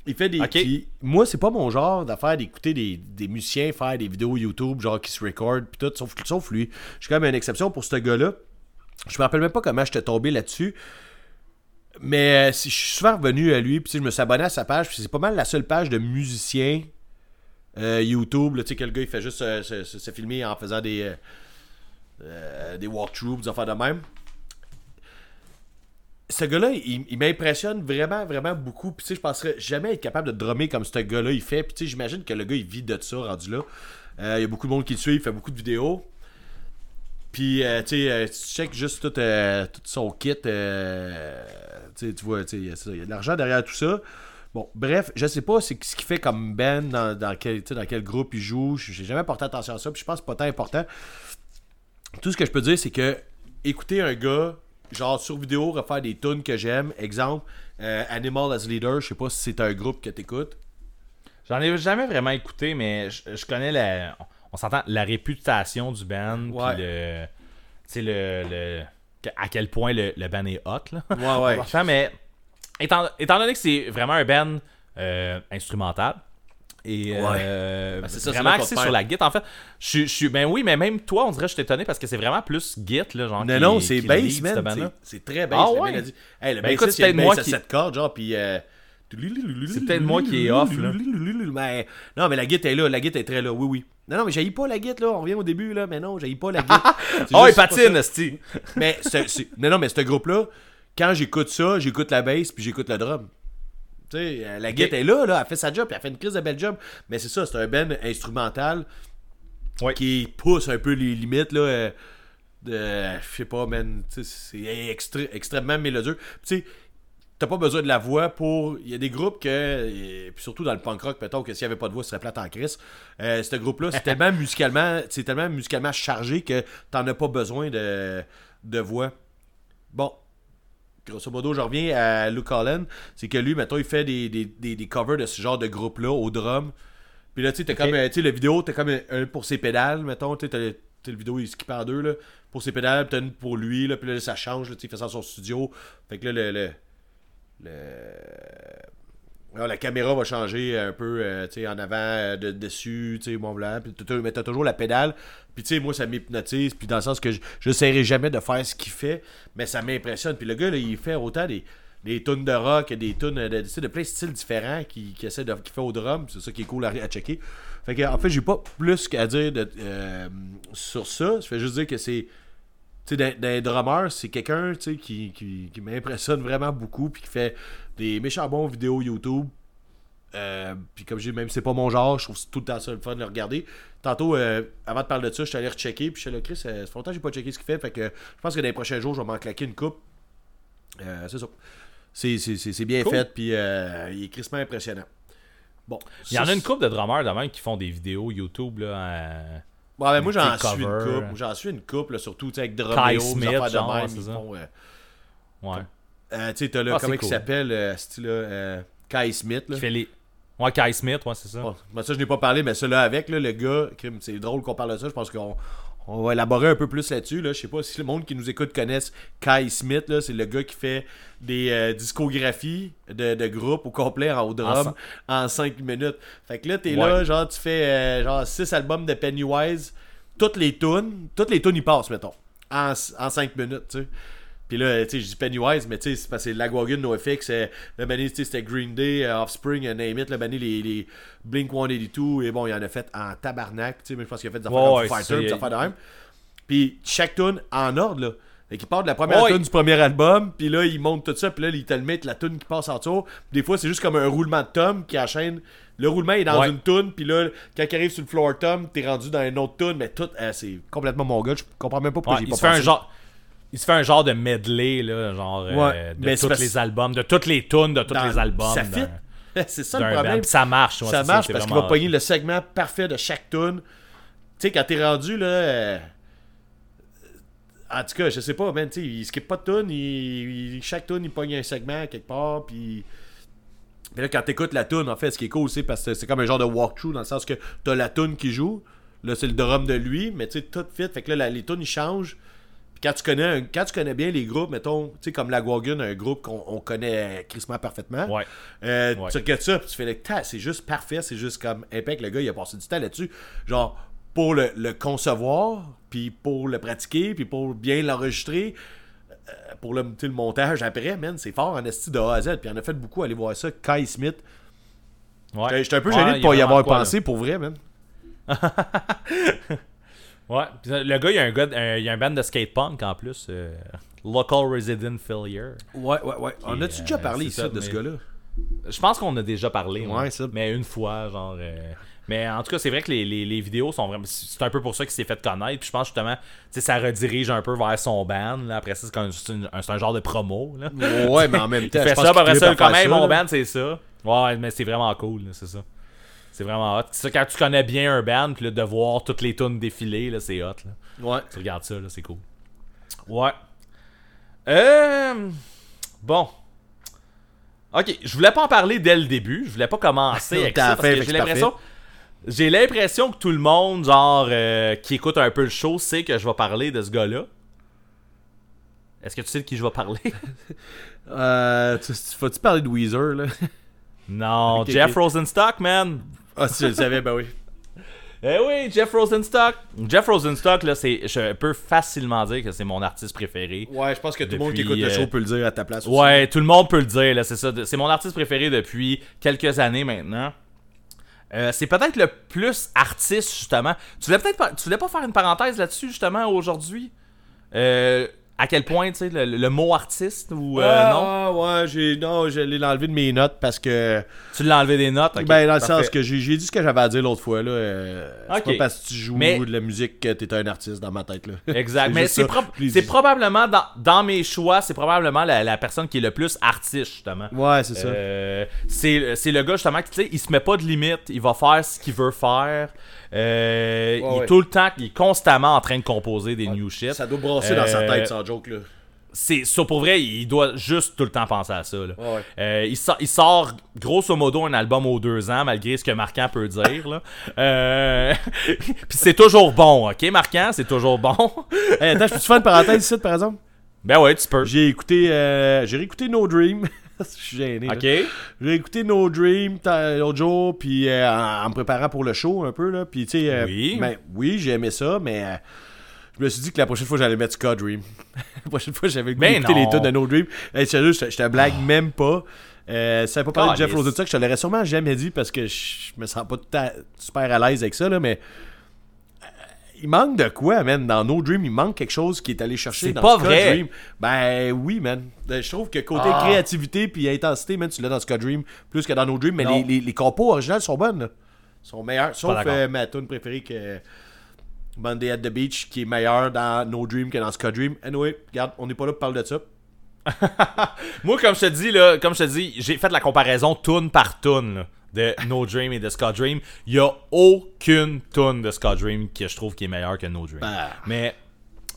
[SPEAKER 1] Il fait des. Moi, c'est pas mon genre d'affaire d'écouter des, des musiciens faire des vidéos YouTube, genre qui se recordent, puis tout, sauf, sauf lui. Je suis quand même une exception pour ce gars-là. Je me rappelle même pas comment j'étais tombé là-dessus. Mais euh, si, je suis souvent revenu à lui, puis je me suis abonné à sa page, puis c'est pas mal la seule page de musiciens euh, YouTube, tu sais, que le gars il fait juste se, filmer en faisant des, euh, euh, des walkthroughs, des affaires de même. Ce gars-là, il, m'impressionne vraiment, vraiment beaucoup. Puis tu sais, je penserais jamais être capable de drummer comme ce gars-là il fait. Puis tu sais, j'imagine que le gars il vit de ça rendu là. Euh, Il y a beaucoup de monde qui le suit, il fait beaucoup de vidéos. Puis, euh, tu sais, tu check juste tout, son kit. tu vois, il y a de l'argent derrière tout ça. Bon, bref, je sais pas c'est ce qu'il fait comme band, dans, dans, quel, dans groupe il joue. J'ai jamais porté attention à ça, puis je pense que c'est pas tant important. Tout ce que je peux dire, c'est que écouter un gars, genre sur vidéo, refaire des tunes que j'aime, exemple, euh, Animal as Leader, je sais pas si c'est un groupe que t'écoutes.
[SPEAKER 2] J'en ai jamais vraiment écouté, mais je, je connais la. On s'entend la réputation du band,
[SPEAKER 1] Ouais.
[SPEAKER 2] puis le. Tu sais, le, le- À quel point le, le band est hot, là.
[SPEAKER 1] Ouais, ouais.
[SPEAKER 2] Enfin, mais étant, étant donné que c'est vraiment un band euh, instrumental et euh,
[SPEAKER 1] Ben, ça,
[SPEAKER 2] vraiment axé sur la guitare en fait je suis- ben oui mais même toi on dirait que je suis étonné parce que c'est vraiment plus git là genre
[SPEAKER 1] Non,
[SPEAKER 2] qui-
[SPEAKER 1] non, c'est
[SPEAKER 2] qui
[SPEAKER 1] bass, man. C'est- très bass.
[SPEAKER 2] Ah ouais?
[SPEAKER 1] Hey, le
[SPEAKER 2] Ben,
[SPEAKER 1] bassiste,
[SPEAKER 2] écoute, c'est
[SPEAKER 1] il y a une
[SPEAKER 2] peut-être moi
[SPEAKER 1] bass à
[SPEAKER 2] qui-
[SPEAKER 1] 7 cordes, genre, puis... euh,
[SPEAKER 2] C'est peut-être moi qui est off, là.
[SPEAKER 1] Mais, non, mais la guitare est là, la guitare est très là, oui, oui. Non, non, mais j'haïs pas la guitare, là, on revient au début, là, mais non, j'haïs pas la. C'est
[SPEAKER 2] oh il patine.
[SPEAKER 1] Mais, non, mais ce groupe-là, quand j'écoute ça, j'écoute la bass, puis j'écoute le drum. Tu sais, euh, la guitare est là, là, elle fait sa job, puis elle fait une crise de belle job. Mais c'est ça, c'est un band instrumental
[SPEAKER 2] Ouais.
[SPEAKER 1] qui pousse un peu les limites, là. euh, je sais pas, man, c'est extré- extrêmement mélodieux. Tu sais, t'as pas besoin de la voix pour. Il y a des groupes que. et puis surtout dans le punk rock, peut-être que s'il y avait pas de voix, ce serait plate en crise. Euh, ce groupe-là, c'est tellement musicalement. C'est tellement musicalement chargé que t'en as pas besoin de, de voix. Bon. Grosso modo, je reviens à Luke Holland. C'est que lui, mettons, il fait des, des, des, des covers de ce genre de groupe-là au drum. Puis là, tu sais, t'as comme, euh, tu sais, la vidéo, t'as comme un, pour ses pédales, mettons, tu sais, t'as le- vidéo, il skip en deux, là, pour ses pédales, puis t'as une pour lui, là, puis là, ça change, là, tu sais, il fait ça dans son studio. Fait que là, le... le, le- alors, la caméra va changer un peu, euh, en avant, euh, de, dessus, bon, blanc, mais t'as toujours la pédale. Puis, tu sais, moi, ça m'hypnotise, puis dans le sens que je n'essaierai jamais de faire ce qu'il fait, mais ça m'impressionne. Puis le gars, là, il fait autant des, des tunes de rock, des tunes de, sais, de plein de styles différents qu'il qui essaie de qu'il fait au drum, c'est ça qui est cool à, checker. Fait que, en fait, j'ai pas plus qu'à dire de- euh, sur ça. Je fais juste dire que c'est. Tu sais, d'un- d'un drummer, c'est quelqu'un tu sais, qui, qui, qui m'impressionne vraiment beaucoup, puis qui fait des méchants bons vidéos YouTube. Euh, puis comme j'ai même si c'est pas mon genre, je trouve tout le temps ça le fun de le regarder. Tantôt, euh, avant de parler de ça, je suis allé rechecker, puis je suis là, Chris, euh, ça fait longtemps que j'ai pas checké ce qu'il fait, fait que je pense que dans les prochains jours, je vais m'en claquer une coupe. Euh, c'est ça. C'est, c'est, c'est, c'est bien
[SPEAKER 2] Cool.
[SPEAKER 1] fait, puis euh, il est crispement impressionnant. Bon.
[SPEAKER 2] il y en a une couple de drummers de même qui font des vidéos YouTube là
[SPEAKER 1] Ouais, ben, moi j'en suis une couple. J'en suis une couple, là, surtout avec
[SPEAKER 2] Kai
[SPEAKER 1] Dromeo,
[SPEAKER 2] Smith,
[SPEAKER 1] affaires de
[SPEAKER 2] genre,
[SPEAKER 1] même, ils font, euh,
[SPEAKER 2] ouais
[SPEAKER 1] euh, tu sais, t'as là,
[SPEAKER 2] Ah,
[SPEAKER 1] comment il s'appelle, euh, euh, Kai Smith, là.
[SPEAKER 2] qui fait les ouais Kai Smith ouais c'est ça
[SPEAKER 1] Bon, ben, ça, je n'ai pas parlé, mais ça, là, avec, là, le gars, c'est drôle qu'on parle de ça. Je pense qu'on on va élaborer un peu plus là-dessus. Là. Je sais pas si le monde qui nous écoute connaisse Kai Smith. Là. C'est le gars qui fait des euh, discographies de, de groupes au complet en, au drum en 5 minutes. Fait que là, t'es là,
[SPEAKER 2] Ouais.
[SPEAKER 1] genre, tu fais euh, genre 6 albums de Pennywise. Toutes les tunes, toutes les tunes, ils passent, mettons, en, en 5 minutes, tu sais. Puis là, tu sais, je dis Pennywise, mais tu sais, c'est parce que Lagwagon, NoFX, euh, le mané, tu sais, c'était Green Day, euh, Offspring, euh, Name It, le mané, les, les Blink 182, et bon, il en a fait en tabarnak, tu sais, mais je pense qu'il a fait des affaires
[SPEAKER 2] ouais, c'est
[SPEAKER 1] Fighter, des
[SPEAKER 2] ça,
[SPEAKER 1] affaires de même. Puis chaque tune en ordre, là. Fait qu'il part de la première
[SPEAKER 2] Ouais.
[SPEAKER 1] tune du premier album, puis là, il monte tout ça, puis là, il te le met la tune qui passe en dessous. Puis des fois, c'est juste comme un roulement de tom qui enchaîne. Le roulement est dans
[SPEAKER 2] Ouais.
[SPEAKER 1] une tune, puis là, quand il arrive sur le floor tom, t'es rendu dans une autre tune, mais tout, euh, c'est complètement mon gars. Je comprends même pas pourquoi
[SPEAKER 2] Ouais,
[SPEAKER 1] j'ai pas
[SPEAKER 2] fait un genre il se fait un genre de medley, là, genre euh,
[SPEAKER 1] Ouais,
[SPEAKER 2] de
[SPEAKER 1] mais
[SPEAKER 2] tous
[SPEAKER 1] parce-
[SPEAKER 2] les albums, de toutes les tunes, de tous
[SPEAKER 1] Dans-
[SPEAKER 2] les albums.
[SPEAKER 1] Ça fit. c'est ça le problème.
[SPEAKER 2] ça marche. ouais,
[SPEAKER 1] ça marche
[SPEAKER 2] c'est
[SPEAKER 1] parce qu'il va pogner le segment parfait de chaque tune. Tu sais, quand t'es rendu, là. euh, En tout cas, je sais pas, man, tu sais, il skip pas de tune, il... il- chaque tune, il pogne un segment quelque part, puis. Puis là, quand t'écoutes la tune, en fait, ce qui est cool, c'est parce que c'est comme un genre de walkthrough, dans le sens que t'as la tune qui joue, là, c'est le drum de lui, mais tu sais, tout fit, fait que là, la- les tunes, ils changent. Quand tu connais, un- quand tu connais bien les groupes, mettons, tu sais, comme la Wagon, un groupe qu'on on connaît crissement parfaitement.
[SPEAKER 2] Ouais.
[SPEAKER 1] Euh,
[SPEAKER 2] Ouais.
[SPEAKER 1] Tu regardes ça, puis tu fais le c'est juste parfait, c'est juste comme impec. Le gars, il a passé du temps là-dessus. Genre, pour le, le concevoir, puis pour le pratiquer, puis pour bien l'enregistrer, euh, pour le, montage après, man, c'est fort en esti de A à Z. Puis on a fait beaucoup aller voir ça. Kai Smith.
[SPEAKER 2] Ouais.
[SPEAKER 1] J'étais un peu gêné de
[SPEAKER 2] y
[SPEAKER 1] pas y avoir
[SPEAKER 2] quoi, là.
[SPEAKER 1] pensé, pour vrai, man.
[SPEAKER 2] Ouais. Puis le gars, il y a un, gars, un- il y a un band de skate punk en plus. euh, Local Resident Failure.
[SPEAKER 1] Ouais, ouais, ouais. On a-tu
[SPEAKER 2] euh,
[SPEAKER 1] déjà parlé ici
[SPEAKER 2] ça,
[SPEAKER 1] de ce gars-là?
[SPEAKER 2] Je pense qu'on a déjà parlé.
[SPEAKER 1] Ouais, ça.
[SPEAKER 2] Mais une fois, genre. euh, Mais en tout cas, c'est vrai que les, les- les vidéos sont vraiment. C'est un peu pour ça qu'il s'est fait connaître. Puis je pense justement, tu sais, ça redirige un peu vers son band. là. Après ça, c'est un, un genre de promo. Là.
[SPEAKER 1] Ouais, mais en même
[SPEAKER 2] Il
[SPEAKER 1] temps,
[SPEAKER 2] fait
[SPEAKER 1] je pense
[SPEAKER 2] ça, après ça, hey,
[SPEAKER 1] ça,
[SPEAKER 2] mon band, c'est ça. Ouais, mais c'est vraiment cool, là, c'est ça. C'est vraiment hot. Ça, quand tu connais bien un band, puis là, de voir toutes les tunes défiler, là, c'est hot. Là.
[SPEAKER 1] Ouais.
[SPEAKER 2] Tu regardes ça, là, c'est cool. Ouais. Euh... Bon. Ok, je voulais pas en parler dès le début. Je voulais pas commencer avec ça. Parce que j'ai l'impression... J'ai l'impression que tout le monde, genre, euh, qui écoute un peu le show, sait que je vais parler de ce gars-là. Est-ce que tu sais de qui je vais parler?
[SPEAKER 1] Euh, tu, tu- faut-tu parler de Weezer, là?
[SPEAKER 2] non, Jeff. Rosenstock, man.
[SPEAKER 1] Ah, si je le savais, ben oui.
[SPEAKER 2] Eh oui, Jeff Rosenstock. Jeff Rosenstock, là, c'est, je peux facilement dire que c'est mon artiste préféré.
[SPEAKER 1] Ouais, je pense que tout le monde qui écoute le
[SPEAKER 2] euh,
[SPEAKER 1] show peut le dire à ta place aussi.
[SPEAKER 2] Ouais, tout le monde peut le dire, là, c'est ça. C'est mon artiste préféré depuis quelques années maintenant. Euh, c'est peut-être le plus artiste, justement. Tu voulais peut-être pas, tu voulais pas faire une parenthèse là-dessus, justement, aujourd'hui? Euh, à quel point, tu sais, le, le mot artiste ou euh,
[SPEAKER 1] Ah,
[SPEAKER 2] non?
[SPEAKER 1] ah, ouais, j'ai non, je l'ai enlevé de mes notes parce que
[SPEAKER 2] Tu l'as enlevé des notes? ok,
[SPEAKER 1] ben dans le sens que j'ai dit ce que j'avais à dire l'autre fois là, euh, c'est pas parce que tu joues
[SPEAKER 2] Mais-
[SPEAKER 1] de la musique que t'es un artiste dans ma tête là.
[SPEAKER 2] Exact. Mais c'est probablement, dans, dans mes choix, c'est probablement la, la personne qui est le plus artiste, justement.
[SPEAKER 1] Ouais, c'est ça.
[SPEAKER 2] Euh, c'est c'est le gars justement qui tu sais il se met pas de limite il va faire ce qu'il veut faire Euh, il est
[SPEAKER 1] ouais.
[SPEAKER 2] tout le temps il est constamment en train de composer des new shit
[SPEAKER 1] Ça doit brasser dans sa tête sans joke là.
[SPEAKER 2] c'est ça pour vrai il doit juste tout le temps penser à ça là.
[SPEAKER 1] Ouais, ouais.
[SPEAKER 2] Euh, il, sort, il sort grosso modo un album aux deux ans malgré ce que Marquant peut dire là. Euh, puis c'est toujours bon ok Marquant? C'est toujours bon
[SPEAKER 1] Hey, attends, je peux te faire une parenthèse ici par exemple?
[SPEAKER 2] Ben ouais tu peux
[SPEAKER 1] J'ai écouté euh, j'ai réécouté No Dream. Je suis gêné.
[SPEAKER 2] ok
[SPEAKER 1] J'ai écouté No Dream l'autre jour, puis euh, en, en me préparant pour le show un peu, là. Puis, tu sais, euh,
[SPEAKER 2] Oui.
[SPEAKER 1] ben, oui, j'ai aimé ça, mais euh, je me suis dit que la prochaine fois, j'allais mettre Ska Dream. la prochaine fois, j'avais écouté
[SPEAKER 2] non.
[SPEAKER 1] les tunes de No Dream. Sérieux, je te- je te blague même pas. Euh, ça pas parlé de Jeff. Rosenstock, je te l'aurais sûrement jamais dit parce que je, je me sens pas tout à- super à l'aise avec ça, là, mais. Il manque de quoi, man? Dans No Dream, il manque quelque chose qui est allé chercher
[SPEAKER 2] C'est
[SPEAKER 1] dans
[SPEAKER 2] pas vrai.
[SPEAKER 1] Dream. Ben oui, man. Euh, Je trouve que côté
[SPEAKER 2] Ah.
[SPEAKER 1] créativité puis intensité, man, tu l'as dans Ska Dream plus que dans No Dream, mais les, les, les compos originales sont bonnes. là. sont meilleures. Sauf euh, ma tune préférée que Monday at the Beach, qui est meilleure dans No Dream que dans Ska Dream. Anyway, regarde, on n'est pas là pour parler de ça.
[SPEAKER 2] Moi, comme je te dis, là, comme je te dis, j'ai fait la comparaison tune par tune de No Dream et de Scott Dream. Il y a aucune tune de Scott Dream que je trouve qui est meilleure que No Dream.
[SPEAKER 1] Ah.
[SPEAKER 2] Mais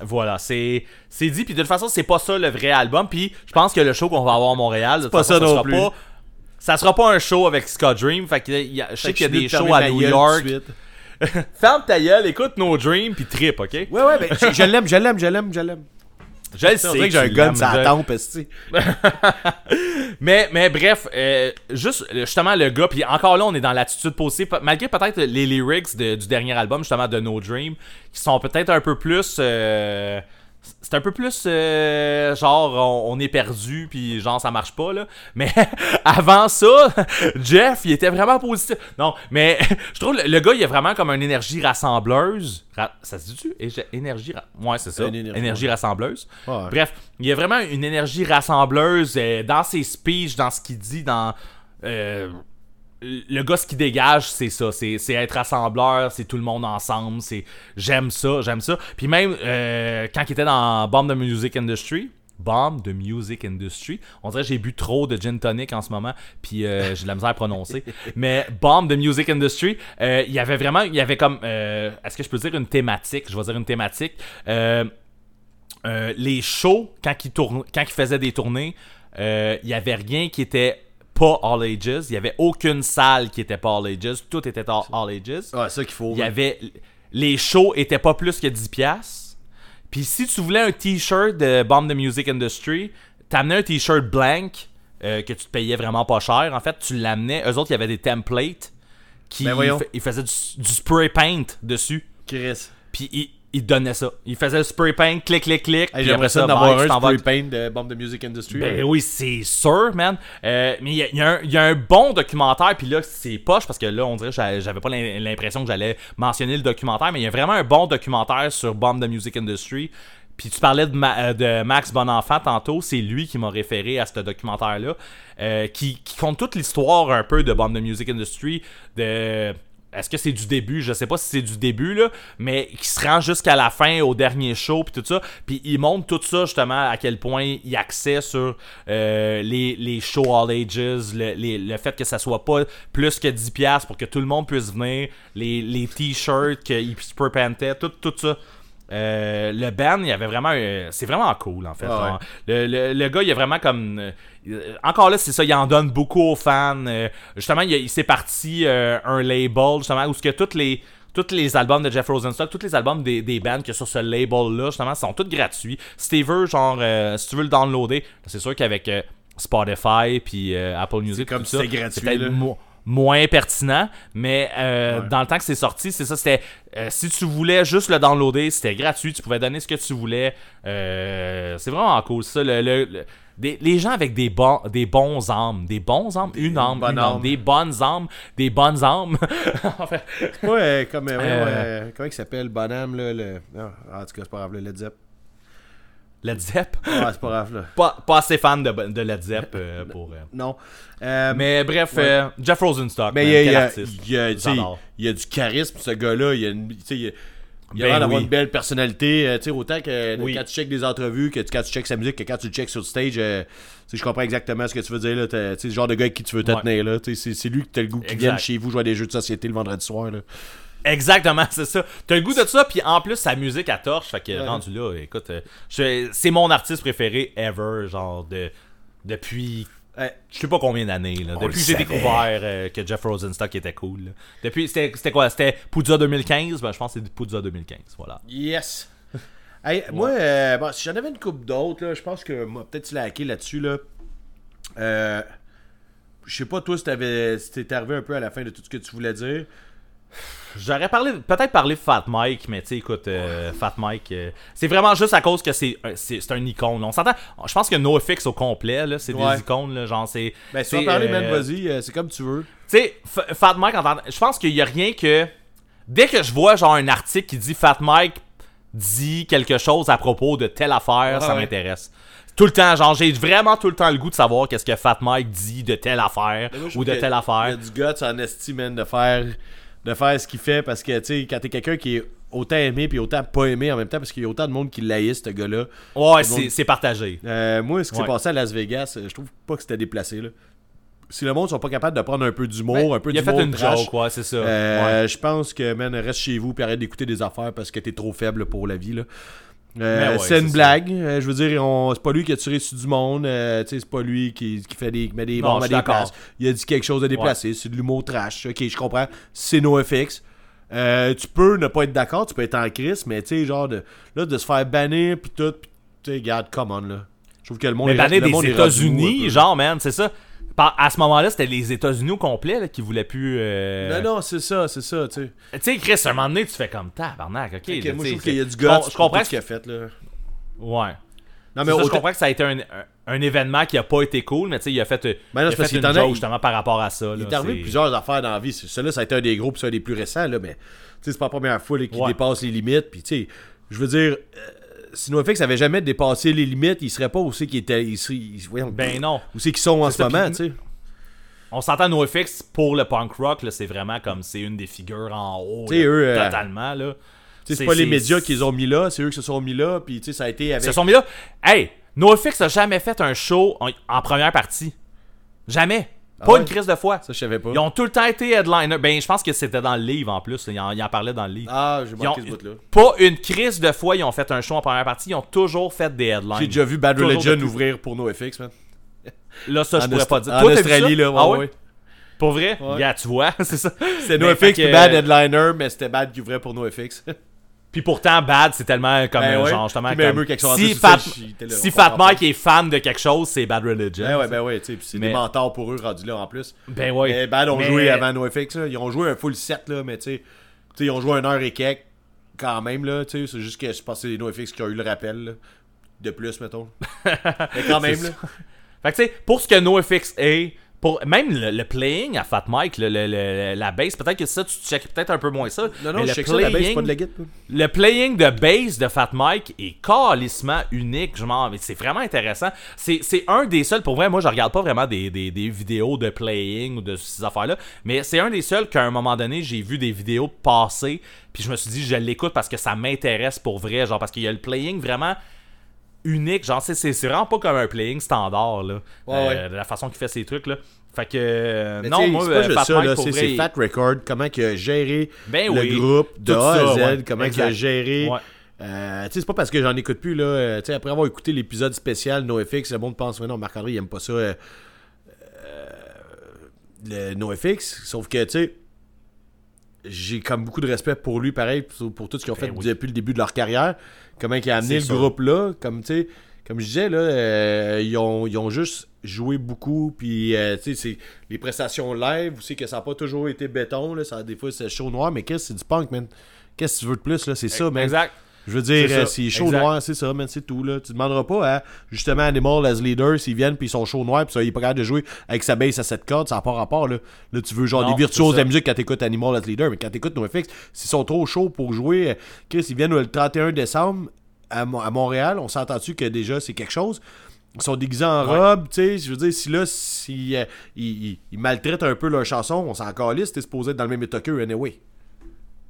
[SPEAKER 2] voilà, c'est c'est dit. Puis de toute façon, c'est pas ça le vrai album. Puis je pense que le show qu'on va avoir à Montréal, de toute
[SPEAKER 1] pas
[SPEAKER 2] façon,
[SPEAKER 1] ça non
[SPEAKER 2] sera
[SPEAKER 1] plus.
[SPEAKER 2] pas. Ça sera pas un show avec Scott Dream. Fait que il y a- je sais qu'il y a des shows à New York. Ferme ta gueule, écoute No Dream, puis trip, ok?
[SPEAKER 1] Ouais, ouais, je, je l'aime, je l'aime, je l'aime, je l'aime.
[SPEAKER 2] Je le
[SPEAKER 1] On
[SPEAKER 2] sais.
[SPEAKER 1] dirait que j'ai un gun sur la tempe.
[SPEAKER 2] Mais, mais bref, euh, juste justement le gars, puis encore là, on est dans l'attitude positive, pe- malgré peut-être les lyrics de- du dernier album, justement de No Dream, qui sont peut-être un peu plus. euh, c'est un peu plus euh, genre on, on est perdu puis genre ça marche pas là. Mais avant ça Jeff il était vraiment positif. Non mais je trouve le, le gars il a vraiment comme une énergie rassembleuse. Ra- ça se dit-tu? Ége- énergie ra- ouais c'est ça.
[SPEAKER 1] Une énergie,
[SPEAKER 2] énergie rassembleuse.
[SPEAKER 1] Ouais.
[SPEAKER 2] Bref, il y a vraiment une énergie rassembleuse euh, dans ses speeches, dans ce qu'il dit, dans. euh, le gars, ce qui dégage, c'est ça. C'est c'est être rassembleur, c'est tout le monde ensemble. C'est J'aime ça, j'aime ça. Puis même, euh, quand il était dans Bomb the Music Industry, Bomb the Music Industry, on dirait que j'ai bu trop de gin tonic en ce moment, puis euh, j'ai de la misère à prononcer. Mais Bomb the Music Industry, euh, il y avait vraiment, il y avait comme, euh, est-ce que je peux dire une thématique? Je vais dire une thématique. Les shows, quand ils, quand ils faisaient des tournées, il y avait rien qui était pas All Ages. Il y avait aucune salle qui était pas All Ages. Tout était all, all Ages.
[SPEAKER 1] Ouais, ça qu'il faut.
[SPEAKER 2] Il y avait... Les shows étaient pas plus que 10$. piastres. Puis si tu voulais un t-shirt de Bomb the Music Industry, t'amenais un t-shirt blank euh, que tu te payais vraiment pas cher. En fait, tu l'amenais. Eux autres, il y avait des templates qui
[SPEAKER 1] Ben
[SPEAKER 2] ils faisaient du, du spray paint dessus.
[SPEAKER 1] Chris.
[SPEAKER 2] Puis ils, ils donnaient ça. Ils faisaient le spray paint, clic, clic, clic.
[SPEAKER 1] Hey, J'aimerais ça d'avoir un spray paint de Bomb the Music Industry.
[SPEAKER 2] ben oui, c'est sûr, man. Euh, mais il y, a- il y un- il y a un bon documentaire, puis là, c'est poche, parce que là, on dirait que j'a- j'avais pas l'im- l'impression que j'allais mentionner le documentaire, mais il y a vraiment un bon documentaire sur Bomb the Music Industry. Puis tu parlais de, Ma- euh, de Max Bonenfant tantôt, c'est lui qui m'a référé à ce documentaire-là, euh, qui, qui compte toute l'histoire un peu de Bomb the Music Industry, de... Est-ce que c'est du début? Je sais pas si c'est du début, là, mais qui se rend jusqu'à la fin, au dernier show, puis tout ça. Puis il montre tout ça, justement, à quel point il accède sur euh, les, les shows all ages, le, le fait que ça soit pas plus que 10$ piastres pour que tout le monde puisse venir, les, les t-shirts qu'il spray paintait, tout, tout ça. Euh, le band, il y avait vraiment. euh, c'est vraiment cool, en fait.
[SPEAKER 1] Ah ouais.
[SPEAKER 2] Le, le- le gars, il est vraiment comme. euh, encore là, c'est ça, il en donne beaucoup aux fans. euh, justement, il, il s'est parti un label, justement, où ce que toutes les. Tous les albums de Jeff Rosenstock, tous les albums des, des bands que sur ce label-là, justement, sont tous gratuits. Si tu veux, genre, euh, si tu veux le downloader, c'est sûr qu'avec euh, Spotify puis euh, Apple Music,
[SPEAKER 1] comme
[SPEAKER 2] tout
[SPEAKER 1] si
[SPEAKER 2] ça,
[SPEAKER 1] c'était gratuit,
[SPEAKER 2] c'est
[SPEAKER 1] là.
[SPEAKER 2] Mo- moins pertinent, mais euh,
[SPEAKER 1] Ouais.
[SPEAKER 2] dans le temps que c'est sorti, c'est ça, c'était euh, si tu voulais juste le downloader, c'était gratuit, tu pouvais donner ce que tu voulais. Euh, c'est vraiment cool ça. Le, le- le- des- les gens avec des bons, des bons âmes, des bons âmes, une âme, une âme, des bonnes âmes, des bonnes âmes. En fait,
[SPEAKER 1] Ouais, comme. comment il s'appelle Bonham, là le... En tout cas, c'est pas grave, le Led Zepp.
[SPEAKER 2] Led Zepp,
[SPEAKER 1] Ah, c'est pas grave, là.
[SPEAKER 2] pas, pas assez fan de, de Led Zepp euh, pour. euh.
[SPEAKER 1] Non. Euh,
[SPEAKER 2] Mais bref,
[SPEAKER 1] Ouais.
[SPEAKER 2] Jeff Rosenstock,
[SPEAKER 1] Mais il y a, y a- y a- du charisme, ce gars-là. Il y a une, il a,
[SPEAKER 2] Ben
[SPEAKER 1] l'air d'avoir une belle personnalité. euh, sais, autant que
[SPEAKER 2] Oui.
[SPEAKER 1] quand tu checkes des entrevues, que tu- quand tu checkes sa musique, que quand tu le checkes sur le stage, euh, je comprends exactement ce que tu veux dire. là. Le genre de gars avec qui tu veux te
[SPEAKER 2] Ouais.
[SPEAKER 1] tenir. C'est lui que t'as le goût qui vienne chez vous jouer à des jeux de société le vendredi soir. Là.
[SPEAKER 2] Exactement, c'est ça. T'as le goût de ça, puis en plus, sa musique à torche, fait que
[SPEAKER 1] Ouais.
[SPEAKER 2] rendu là, écoute, euh, je- c'est mon artiste préféré ever, genre, de, depuis je sais pas combien d'années, là.
[SPEAKER 1] On
[SPEAKER 2] Depuis que j'ai découvert euh, que Jeff Rosenstock était cool. là. Depuis, c'était c'était quoi? C'était Poudza 2015 Ben, je pense que c'est Poudza 2015, voilà.
[SPEAKER 1] Yes. Hey, Moi, euh, bon, si j'en avais une coupe d'autres, là, je pense que moi, peut-être tu l'as hacké là-dessus. Là. Euh, je sais pas, toi, si t'avais- si t'étais arrivé un peu à la fin de tout ce que tu voulais dire.
[SPEAKER 2] J'aurais parlé, peut-être parlé de Fat Mike, mais tu sais, écoute, euh, Fat Mike, euh, c'est vraiment juste à cause que c'est un- c'est c'est un icône. On s'entend, je pense que NoFX au complet, là, c'est
[SPEAKER 1] Ouais.
[SPEAKER 2] des icônes, là, genre, c'est.
[SPEAKER 1] Ben, si tu veux parler,
[SPEAKER 2] euh,
[SPEAKER 1] man, vas-y, euh, c'est comme tu veux.
[SPEAKER 2] Tu sais, F- Fat Mike, je pense qu'il y a rien que. Dès que je vois genre un article qui dit Fat Mike dit quelque chose à propos de telle affaire, ça
[SPEAKER 1] ouais.
[SPEAKER 2] m'intéresse. Tout le temps, genre, j'ai vraiment tout le temps le goût de savoir qu'est-ce que Fat Mike dit de telle affaire
[SPEAKER 1] Moi, je
[SPEAKER 2] ou de telle
[SPEAKER 1] Il y
[SPEAKER 2] affaire.
[SPEAKER 1] a du guts en esti, man, de faire, de faire ce qu'il fait parce que, tu sais, quand t'es quelqu'un qui est autant aimé puis autant pas aimé en même temps parce qu'il y a autant de monde qui l'haït, ce gars-là.
[SPEAKER 2] Ouais, c'est
[SPEAKER 1] monde-
[SPEAKER 2] partagé.
[SPEAKER 1] Euh, moi, ce qui
[SPEAKER 2] Ouais.
[SPEAKER 1] s'est passé à Las Vegas, euh, je trouve pas que c'était déplacé, là. Si le monde sont pas capables de prendre un peu d'humour,
[SPEAKER 2] Ben,
[SPEAKER 1] un peu
[SPEAKER 2] il a fait
[SPEAKER 1] d'humour
[SPEAKER 2] une
[SPEAKER 1] trash,
[SPEAKER 2] joke, ouais, c'est ça.
[SPEAKER 1] euh,
[SPEAKER 2] Ouais.
[SPEAKER 1] Je pense que, man, reste chez vous puis arrête d'écouter des affaires parce que t'es trop faible pour la vie, là. Euh,
[SPEAKER 2] ouais,
[SPEAKER 1] c'est une blague. Euh, je veux dire, on- c'est pas lui qui a tiré sur du monde. euh, c'est pas lui qui, qui fait des, qui met des bombes à des places. Il a dit quelque chose de déplacé. C'est de l'humour trash. Ok, je comprends. C'est NoFX. Tu peux ne pas être d'accord, tu peux être en crise, mais tu sais, genre, de, là, de se faire bannir puis tout, pis tu sais, regarde, come on, là. Je trouve que le monde
[SPEAKER 2] Mais
[SPEAKER 1] est-
[SPEAKER 2] banner
[SPEAKER 1] le
[SPEAKER 2] des États-Unis, genre, man, c'est ça. À ce moment-là, c'était les États-Unis au complet là, qui voulaient plus. euh,
[SPEAKER 1] Non, non, c'est ça, c'est ça, tu sais.
[SPEAKER 2] Tu sais, Chris, à un moment donné, tu fais comme tabarnak, ok.
[SPEAKER 1] Ok,
[SPEAKER 2] là,
[SPEAKER 1] moi, je trouve qu'il y a du
[SPEAKER 2] com- Je comprends
[SPEAKER 1] ce qu'il a fait, là.
[SPEAKER 2] Ouais.
[SPEAKER 1] Non,
[SPEAKER 2] Mais je comprends que ça a été un, un- un événement qui a pas été cool, mais tu sais, il a fait, euh,
[SPEAKER 1] Ben non,
[SPEAKER 2] il a fait une justement par rapport à ça.
[SPEAKER 1] Il est arrivé plusieurs affaires dans la vie. Celui-là, ça a été un des gros, puis c'est un des plus récents, là, mais tu sais, c'est pas la première fois qu'il
[SPEAKER 2] Ouais.
[SPEAKER 1] dépasse les limites. Puis, tu sais, je veux dire, euh, si NoFX avait jamais dépassé les limites, il serait pas c'est qu'ils étaient. ils seraient- ils- voyons,
[SPEAKER 2] Ben non.
[SPEAKER 1] Où c'est qu'ils sont en ce moment, tu sais.
[SPEAKER 2] On s'entend NoFX pour le punk rock, là, c'est vraiment comme c'est une des figures en haut. Là,
[SPEAKER 1] eux, euh,
[SPEAKER 2] totalement, là.
[SPEAKER 1] C'est pas les médias qui les ont mis là, c'est eux qui se sont mis là, puis tu sais, ça a été
[SPEAKER 2] Ils
[SPEAKER 1] avec.
[SPEAKER 2] se sont mis là. Hey, NoFX a jamais fait un show en, en première partie. Jamais. Pas
[SPEAKER 1] Ah ouais?
[SPEAKER 2] une crise de fois.
[SPEAKER 1] Ça, je savais pas.
[SPEAKER 2] Ils ont tout le temps été headliner. Ben, je pense que c'était dans le livre en plus. là. Ils en, ils en parlaient dans le livre.
[SPEAKER 1] Ah, j'ai manqué ce bout-là.
[SPEAKER 2] pas une crise de fois, ils ont fait un show en première partie. Ils ont toujours fait des headlines.
[SPEAKER 1] J'ai déjà vu Bad
[SPEAKER 2] Toujours
[SPEAKER 1] Religion
[SPEAKER 2] depuis.
[SPEAKER 1] ouvrir pour NoFX, man.
[SPEAKER 2] Là, ça, je
[SPEAKER 1] En
[SPEAKER 2] pourrais
[SPEAKER 1] Aust-
[SPEAKER 2] pas dire.
[SPEAKER 1] en
[SPEAKER 2] Toi?
[SPEAKER 1] Australie, là, ouais,
[SPEAKER 2] ah ouais?
[SPEAKER 1] ouais?
[SPEAKER 2] Pour vrai?
[SPEAKER 1] Ouais.
[SPEAKER 2] Yeah, tu vois, c'est ça.
[SPEAKER 1] C'était
[SPEAKER 2] Mais
[SPEAKER 1] NoFX,
[SPEAKER 2] que-
[SPEAKER 1] Bad Headliner, mais c'était Bad qui ouvrait pour NoFX.
[SPEAKER 2] Puis pourtant, Bad, c'est tellement comme
[SPEAKER 1] Ben ouais.
[SPEAKER 2] genre justement
[SPEAKER 1] Puis
[SPEAKER 2] comme- si Fat, si Mike est fan de quelque chose, c'est Bad Religion.
[SPEAKER 1] Ben ouais, ben ouais, tu sais, c'est
[SPEAKER 2] Mais-
[SPEAKER 1] des mentors pour eux rendus là en plus.
[SPEAKER 2] Ben ouais.
[SPEAKER 1] Mais Bad ont
[SPEAKER 2] Mais-
[SPEAKER 1] joué avant NoFX, là. Ils ont joué un full set, là, mais tu sais, tu sais, ils ont joué un heure et quelques quand même, là, tu sais. C'est juste que je pense que c'est NoFX qui a eu le rappel, là. De plus, mettons. mais quand même, là.
[SPEAKER 2] Fait que tu sais, pour ce que NoFX est, pour même le, le playing à Fat Mike, le, le- le- la bass, peut-être que ça, tu checkes peut-être un peu moins ça.
[SPEAKER 1] Non, non,
[SPEAKER 2] mais
[SPEAKER 1] je
[SPEAKER 2] le
[SPEAKER 1] ça, la
[SPEAKER 2] playing-
[SPEAKER 1] pas de la guide.
[SPEAKER 2] Le playing de bass de Fat Mike est calissement unique. Je m'en- c'est vraiment intéressant. C'est c'est un des seuls, pour vrai, moi je regarde pas vraiment des, des- des vidéos de playing ou de ces affaires-là, mais c'est un des seuls qu'à un moment donné, j'ai vu des vidéos passer, puis je me suis dit, je l'écoute parce que ça m'intéresse pour vrai, genre parce qu'il y a le playing vraiment unique, genre c'est vraiment pas comme un playing standard, là,
[SPEAKER 1] Ouais,
[SPEAKER 2] Euh,
[SPEAKER 1] ouais.
[SPEAKER 2] la façon qu'il fait ses trucs, là. Fait que, euh, non, moi,
[SPEAKER 1] c'est pas
[SPEAKER 2] euh,
[SPEAKER 1] ça, c'est Fat Record, comment il a géré
[SPEAKER 2] Ben
[SPEAKER 1] le
[SPEAKER 2] oui.
[SPEAKER 1] groupe de A à Z,
[SPEAKER 2] ouais.
[SPEAKER 1] comment il
[SPEAKER 2] Exact.
[SPEAKER 1] a géré.
[SPEAKER 2] Ouais.
[SPEAKER 1] Euh, tu sais, c'est pas parce que j'en écoute plus, là. euh, tu sais, après avoir écouté l'épisode spécial NoFX, le monde pense, mais non, Marc-André, il aime pas ça. le NoFX, sauf que, tu sais, j'ai comme beaucoup de respect pour lui, pareil, pour, pour tout ce qu'ils ont
[SPEAKER 2] Ben
[SPEAKER 1] fait
[SPEAKER 2] oui.
[SPEAKER 1] depuis le début de leur carrière. Comment il a amené le groupe là, comme, tu sais, comme je disais, là, euh, ils, ont, ils ont juste joué beaucoup, puis, euh, c'est les prestations live, vous savez que ça n'a pas toujours été béton, là, ça, des fois c'est chaud noir, mais qu'est-ce que c'est du punk, man? Qu'est-ce que tu veux de plus, là? C'est ça, man.
[SPEAKER 2] Exact.
[SPEAKER 1] Je veux dire,
[SPEAKER 2] C'est
[SPEAKER 1] euh, chaud noir, c'est ça, man, c'est tout, là. Tu demanderas pas à, justement, Animal as leader, s'ils viennent puis ils sont chaud noir, puis ça, il est pas capable de jouer avec sa bass à cette corde, ça n'a pas rapport, là. Là, tu veux genre
[SPEAKER 2] Non,
[SPEAKER 1] des virtuoses de la musique quand t'écoutes Animal as leader, mais quand t'écoutes NoFX, s'ils sont trop chauds pour jouer, euh, Chris, ils viennent le 31 décembre à, Mo- à Montréal, on s'entend-tu que déjà c'est quelque chose? Ils sont déguisés en
[SPEAKER 2] Ouais.
[SPEAKER 1] robe, tu sais, je veux dire, si là, si, euh, ils, ils- ils maltraitent un peu leur chanson, on s'en calisse, t'es supposé être dans le même état qu'eux, anyway.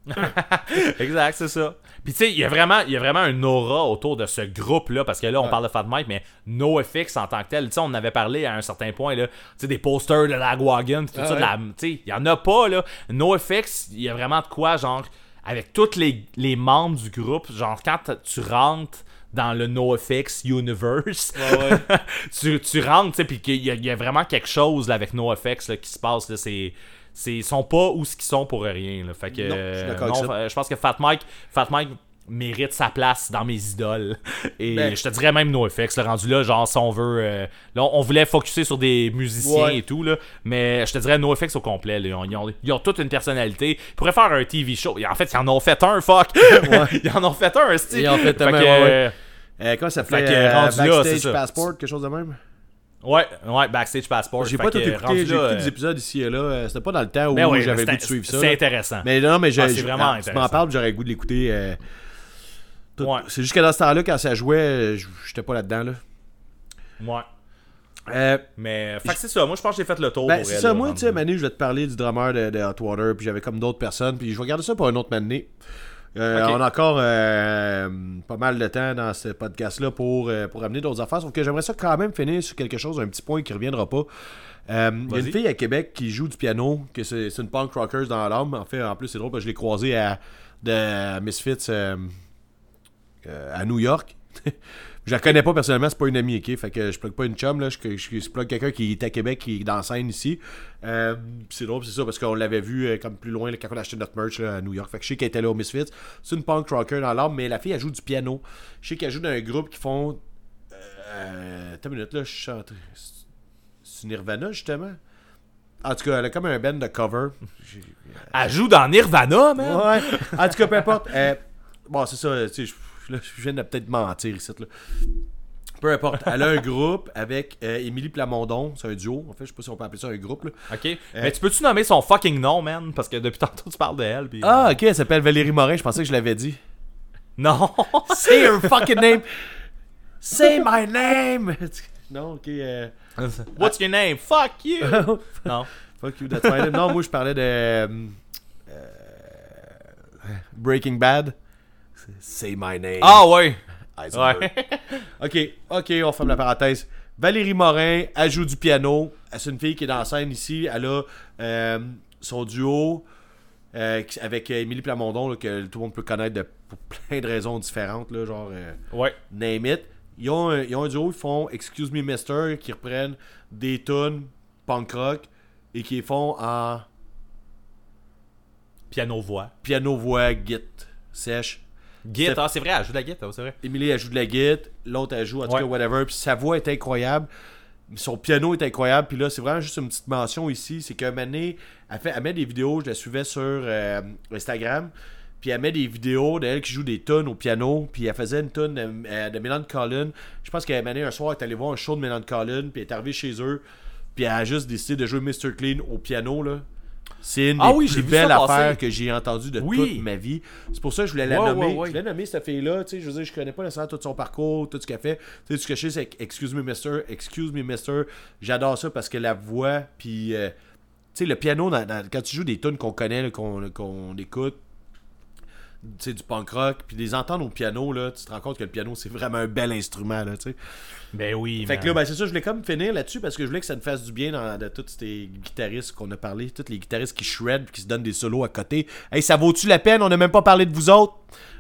[SPEAKER 2] Exact, c'est ça. Puis tu sais, il y a vraiment il y a vraiment un aura autour de ce groupe là parce que là on parle de Fat Mike mais NoFX en tant que tel, tu sais on avait parlé à un certain point là, tu sais des posters de Lagwagon, tout
[SPEAKER 1] Ah
[SPEAKER 2] ça de la- tu sais, il y en a pas là. NoFX, il y a vraiment de quoi genre avec tous les, les membres du groupe, genre quand tu rentres dans le NoFX universe, tu, tu rentres, tu sais, puis qu'il y, a- il y a vraiment quelque chose là, avec NoFX là, qui se passe. Là, c'est, ils sont pas où ce qu'ils sont pour rien. Là. Fait que,
[SPEAKER 1] Non, je
[SPEAKER 2] non,
[SPEAKER 1] ça.
[SPEAKER 2] pense que Fat Mike, Fat Mike mérite sa place dans mes idoles. Et
[SPEAKER 1] Ben-
[SPEAKER 2] je te dirais même NoFX, le rendu là, genre si on veut. euh, là, on voulait focuser sur des musiciens
[SPEAKER 1] Ouais.
[SPEAKER 2] et tout, là, mais je te dirais NoFX au complet. là. Ils, ont, ils ont- ils ont toute une personnalité. Ils pourraient faire un TV show. Et en fait, ils en ont fait un, fuck! ils en ont fait un, style.
[SPEAKER 1] Ils en fait tellement,
[SPEAKER 2] que,
[SPEAKER 1] ouais,
[SPEAKER 2] euh,
[SPEAKER 1] Euh, comment ça
[SPEAKER 2] Fait
[SPEAKER 1] fait
[SPEAKER 2] que,
[SPEAKER 1] euh,
[SPEAKER 2] rendu là,
[SPEAKER 1] Backstage
[SPEAKER 2] c'est ça.
[SPEAKER 1] Passport, quelque chose de même?
[SPEAKER 2] Ouais, ouais, Backstage Passport.
[SPEAKER 1] J'ai pas tout écouté, j'ai écouté des épisodes ici et là. euh, C'était pas dans le temps où
[SPEAKER 2] ben oui,
[SPEAKER 1] j'avais goût de suivre ça.
[SPEAKER 2] C'est intéressant.
[SPEAKER 1] Mais non, mais j'ai,
[SPEAKER 2] Ah, vraiment
[SPEAKER 1] tu m'en parles, j'aurais goût de l'écouter. euh,
[SPEAKER 2] Ouais.
[SPEAKER 1] C'est juste que dans ce temps-là, quand ça jouait, j'étais pas là-dedans. Là.
[SPEAKER 2] Ouais.
[SPEAKER 1] Euh,
[SPEAKER 2] Mais, c'est ça. Moi, je pense que j'ai fait le tour.
[SPEAKER 1] ben, c'est ça, moi, tu sais. Manu, je vais te parler du drummer de, de Hot Water, puis j'avais comme d'autres personnes, puis je vais garder ça pour un autre matinée. Euh. On a encore euh, pas mal de temps dans ce podcast-là pour, euh, pour amener d'autres affaires, sauf que j'aimerais ça quand même finir sur quelque chose, un petit point qui reviendra pas. Il y a une fille à Québec qui joue du piano, que c'est une punk rockers dans l'âme. En fait, en plus, c'est drôle parce que je l'ai croisée à, de, Misfits à New York. je la connais pas personnellement, c'est pas une amie, ok? Fait que je plug pas une chum, là. Je, je, je plug quelqu'un qui est à Québec, qui est dans la scène ici. Euh, c'est drôle, c'est ça, parce qu'on l'avait vu euh, comme plus loin là, quand on a acheté notre merch là, à New York. Fait que je sais qu'elle était là au Misfits. C'est une punk rocker dans l'âme, mais la fille, elle joue du piano. Je sais qu'elle joue dans un groupe qui font. Euh, attends une minute, là, je chante. C'est Nirvana, justement? En tout cas, elle a comme un band de cover.
[SPEAKER 2] Elle joue dans Nirvana, man.
[SPEAKER 1] Ouais. En tout cas, peu importe. Euh, bon, c'est ça. tu sais, là, je viens de peut-être mentir ici. Là. Peu importe. Elle a un groupe avec euh, Émilie Plamondon. C'est un duo. En fait, je sais pas si on peut appeler ça un groupe. Là.
[SPEAKER 2] Ok. Mais tu peux-tu nommer son fucking nom, man? Parce que depuis tantôt, tu parles de elle.
[SPEAKER 1] Ah, ok. Elle s'appelle Valérie Morin. Je pensais que je l'avais dit.
[SPEAKER 2] Non.
[SPEAKER 1] Say her fucking name. Say my name. non, ok. euh,
[SPEAKER 2] What's your name? Fuck you! non.
[SPEAKER 1] Fuck you, that's fine. non, moi je parlais de. euh, euh, Breaking Bad. Say my name.
[SPEAKER 2] Ah ouais!
[SPEAKER 1] Heisenberg.
[SPEAKER 2] Ouais.
[SPEAKER 1] Ok, ok, on ferme la parenthèse. Valérie Morin, elle joue du piano. C'est une fille qui est dans la scène ici. Elle a euh, son duo euh, avec Émilie Plamondon, là, que tout le monde peut connaître de, pour plein de raisons différentes, là, genre euh,
[SPEAKER 2] ouais.
[SPEAKER 1] name it. Ils ont, un, ils ont un duo, ils font Excuse Me Mister, qui reprennent des tunes punk rock et qui les font en
[SPEAKER 2] Piano-voix.
[SPEAKER 1] piano-voix, git, sèche.
[SPEAKER 2] Git,
[SPEAKER 1] C'est-
[SPEAKER 2] ah, c'est vrai, elle joue de la guitare, c'est vrai.
[SPEAKER 1] Émilie, elle joue de la guitare, l'autre, elle joue, en tout
[SPEAKER 2] Ouais.
[SPEAKER 1] cas, whatever. Puis sa voix est incroyable. Son piano est incroyable. Puis là, c'est vraiment juste une petite mention ici. C'est moment donné, elle, fait, elle met des vidéos, je la suivais sur euh, Instagram. Puis elle met des vidéos d'elle qui joue des tonnes au piano. Puis elle faisait une tonne de, euh, de Mélan Collin. Je pense qu'elle a mené un soir, elle est allée voir un show de Mélan Collin. Puis elle est arrivée chez eux. Puis elle a juste décidé de jouer Mr. Clean au piano. là. C'est une
[SPEAKER 2] Ah
[SPEAKER 1] des
[SPEAKER 2] oui,
[SPEAKER 1] plus belles affaires que j'ai entendues de
[SPEAKER 2] Oui.
[SPEAKER 1] toute ma vie. C'est pour ça que je voulais la
[SPEAKER 2] Ouais,
[SPEAKER 1] nommer.
[SPEAKER 2] ouais, ouais.
[SPEAKER 1] Je voulais nommer cette fille-là. Tu sais, je veux dire, je connais pas nécessairement tout son parcours, tout ce qu'elle fait. Tu sais, ce que je sais, c'est Excuse me, mister. Excuse me, mister. J'adore ça parce que la voix, puis. euh, tu sais, le piano, dans- dans- quand tu joues des tunes qu'on connaît, qu'on qu'on écoute, tu sais, du punk rock, puis les entendre au piano, là, tu te rends compte que le piano, c'est vraiment un bel instrument, là, tu sais.
[SPEAKER 2] Ben oui,
[SPEAKER 1] Fait
[SPEAKER 2] man.
[SPEAKER 1] que là, ben, c'est ça, je voulais comme finir là-dessus parce que je voulais que ça me fasse du bien dans, de tous ces guitaristes qu'on a parlé, tous les guitaristes qui shred qui se donnent des solos à côté. Hey, ça vaut-tu la peine? On n'a même pas parlé de vous autres.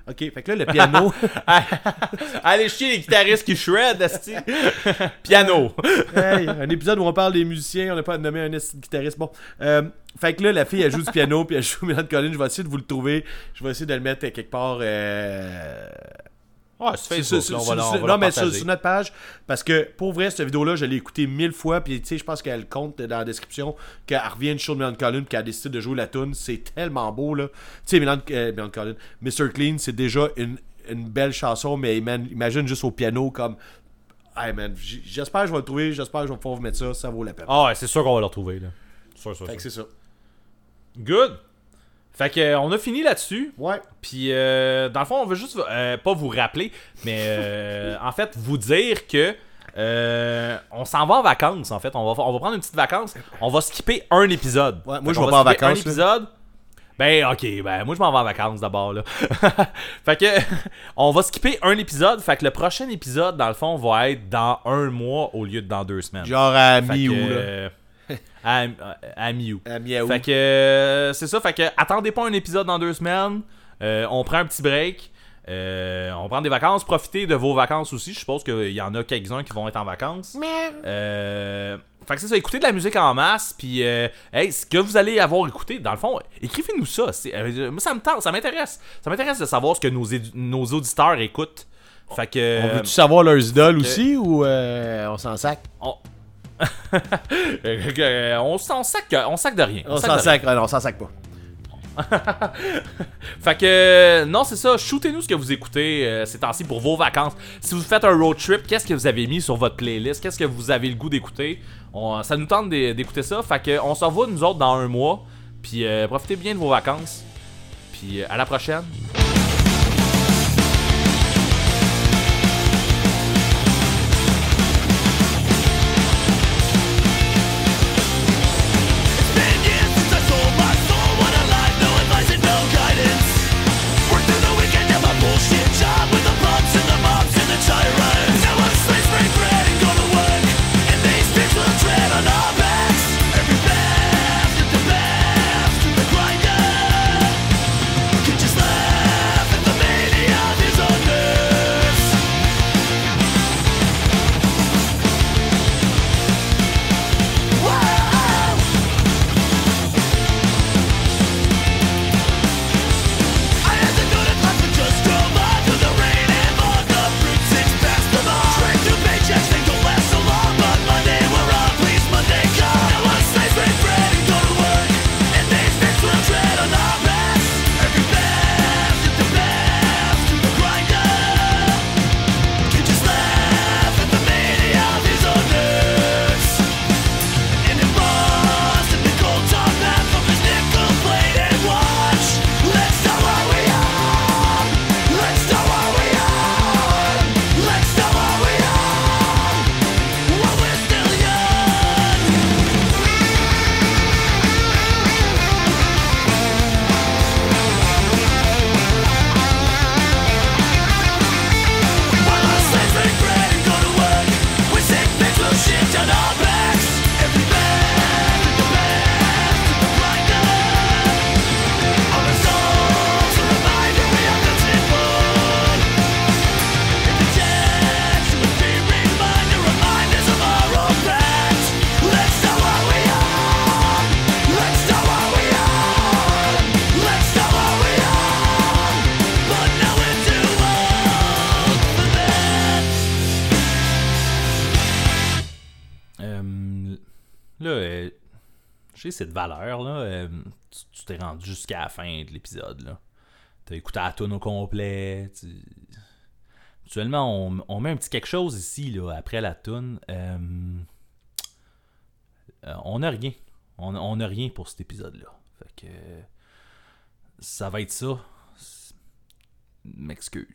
[SPEAKER 1] Ok, fait que là, le piano.
[SPEAKER 2] Allez chier les guitaristes qui shred, esti. Piano.
[SPEAKER 1] hey, un épisode où on parle des musiciens, on n'a pas nommé un guitariste. Bon, euh, fait que là, la fille, elle joue du piano puis elle joue Mélan Collins. Je vais essayer de vous le trouver. Je vais essayer de le mettre quelque part. euh,
[SPEAKER 2] Ouais, c'est
[SPEAKER 1] C'est
[SPEAKER 2] Facebook,
[SPEAKER 1] ça,
[SPEAKER 2] là, on
[SPEAKER 1] c'est-
[SPEAKER 2] va la-
[SPEAKER 1] c'est-
[SPEAKER 2] on va
[SPEAKER 1] non, mais sur, sur notre page, parce que pour vrai, cette vidéo-là, je l'ai écoutée mille fois, puis tu sais, je pense qu'elle compte dans la description qu'elle revient de show de Mélan Collin, puis qu'elle a décidé de jouer la tune. C'est tellement beau, là. Tu sais, Mélan euh, Mélan Collin, Mr. Clean, c'est déjà une, une belle chanson, mais man, imagine juste au piano comme. Hey man, j'espère que je vais le trouver, j'espère que je vais pouvoir vous mettre ça, ça vaut la peine.
[SPEAKER 2] Ah ouais, c'est sûr qu'on va le retrouver, là. Sûr, sûr,
[SPEAKER 1] Fait que
[SPEAKER 2] sûr.
[SPEAKER 1] c'est ça.
[SPEAKER 2] Good. Fait que, euh, on a fini là-dessus.
[SPEAKER 1] Ouais.
[SPEAKER 2] Puis, euh, dans le fond, on veut juste, euh, pas vous rappeler, mais euh, en fait, vous dire que euh, on s'en va en vacances, en fait. On va, on va prendre une petite vacance. On va skipper un épisode.
[SPEAKER 1] Ouais, moi, je vais pas en
[SPEAKER 2] Un
[SPEAKER 1] vacances, là.
[SPEAKER 2] épisode. Ben, ok, ben, moi, je m'en vais en vacances d'abord, là. fait que, on va skipper un épisode. Fait que le prochain épisode, dans le fond, va être dans un mois au lieu de dans deux semaines.
[SPEAKER 1] Genre à mi-août,
[SPEAKER 2] euh, à, à.
[SPEAKER 1] À.
[SPEAKER 2] Fait que euh, c'est ça, fait que attendez pas un épisode dans deux semaines. Euh, on prend un petit break. Euh, on prend des vacances. Profitez de vos vacances aussi. Je suppose qu'il y en a quelques-uns qui vont être en vacances. Euh, fait que c'est ça, écoutez de la musique en masse. Puis, euh, hey, ce que vous allez avoir écouté, dans le fond, écrivez-nous ça. C'est- euh, moi, ça me tente, ça m'intéresse. Ça m'intéresse de savoir ce que nos, édu- nos auditeurs écoutent. Fait que.
[SPEAKER 1] On veut-tu savoir leurs idoles aussi ou euh, on s'en sac?
[SPEAKER 2] on... Euh, on s'en sac, on sac de rien.
[SPEAKER 1] On s'en sac, non, on s'en sac pas.
[SPEAKER 2] Fait que, euh, non, c'est ça. Shootez-nous ce que vous écoutez euh, ces temps-ci pour vos vacances. Si vous faites un road trip, qu'est-ce que vous avez mis sur votre playlist? Qu'est-ce que vous avez le goût d'écouter? On- Ça nous tente d'é- d'écouter ça. Fait que, on se revoit, nous autres, dans un mois. Puis, euh, profitez bien de vos vacances. Puis, euh, à la prochaine. Valeur, là. euh, tu t'es rendu jusqu'à la fin de l'épisode, là. T'as écouté la tune au complet. tu- Actuellement, on, met un petit quelque chose ici, là, après la tune. Euh, euh, on n'a rien. On on n'a rien pour cet épisode-là. Fait que. Ça va être ça. M'excuse.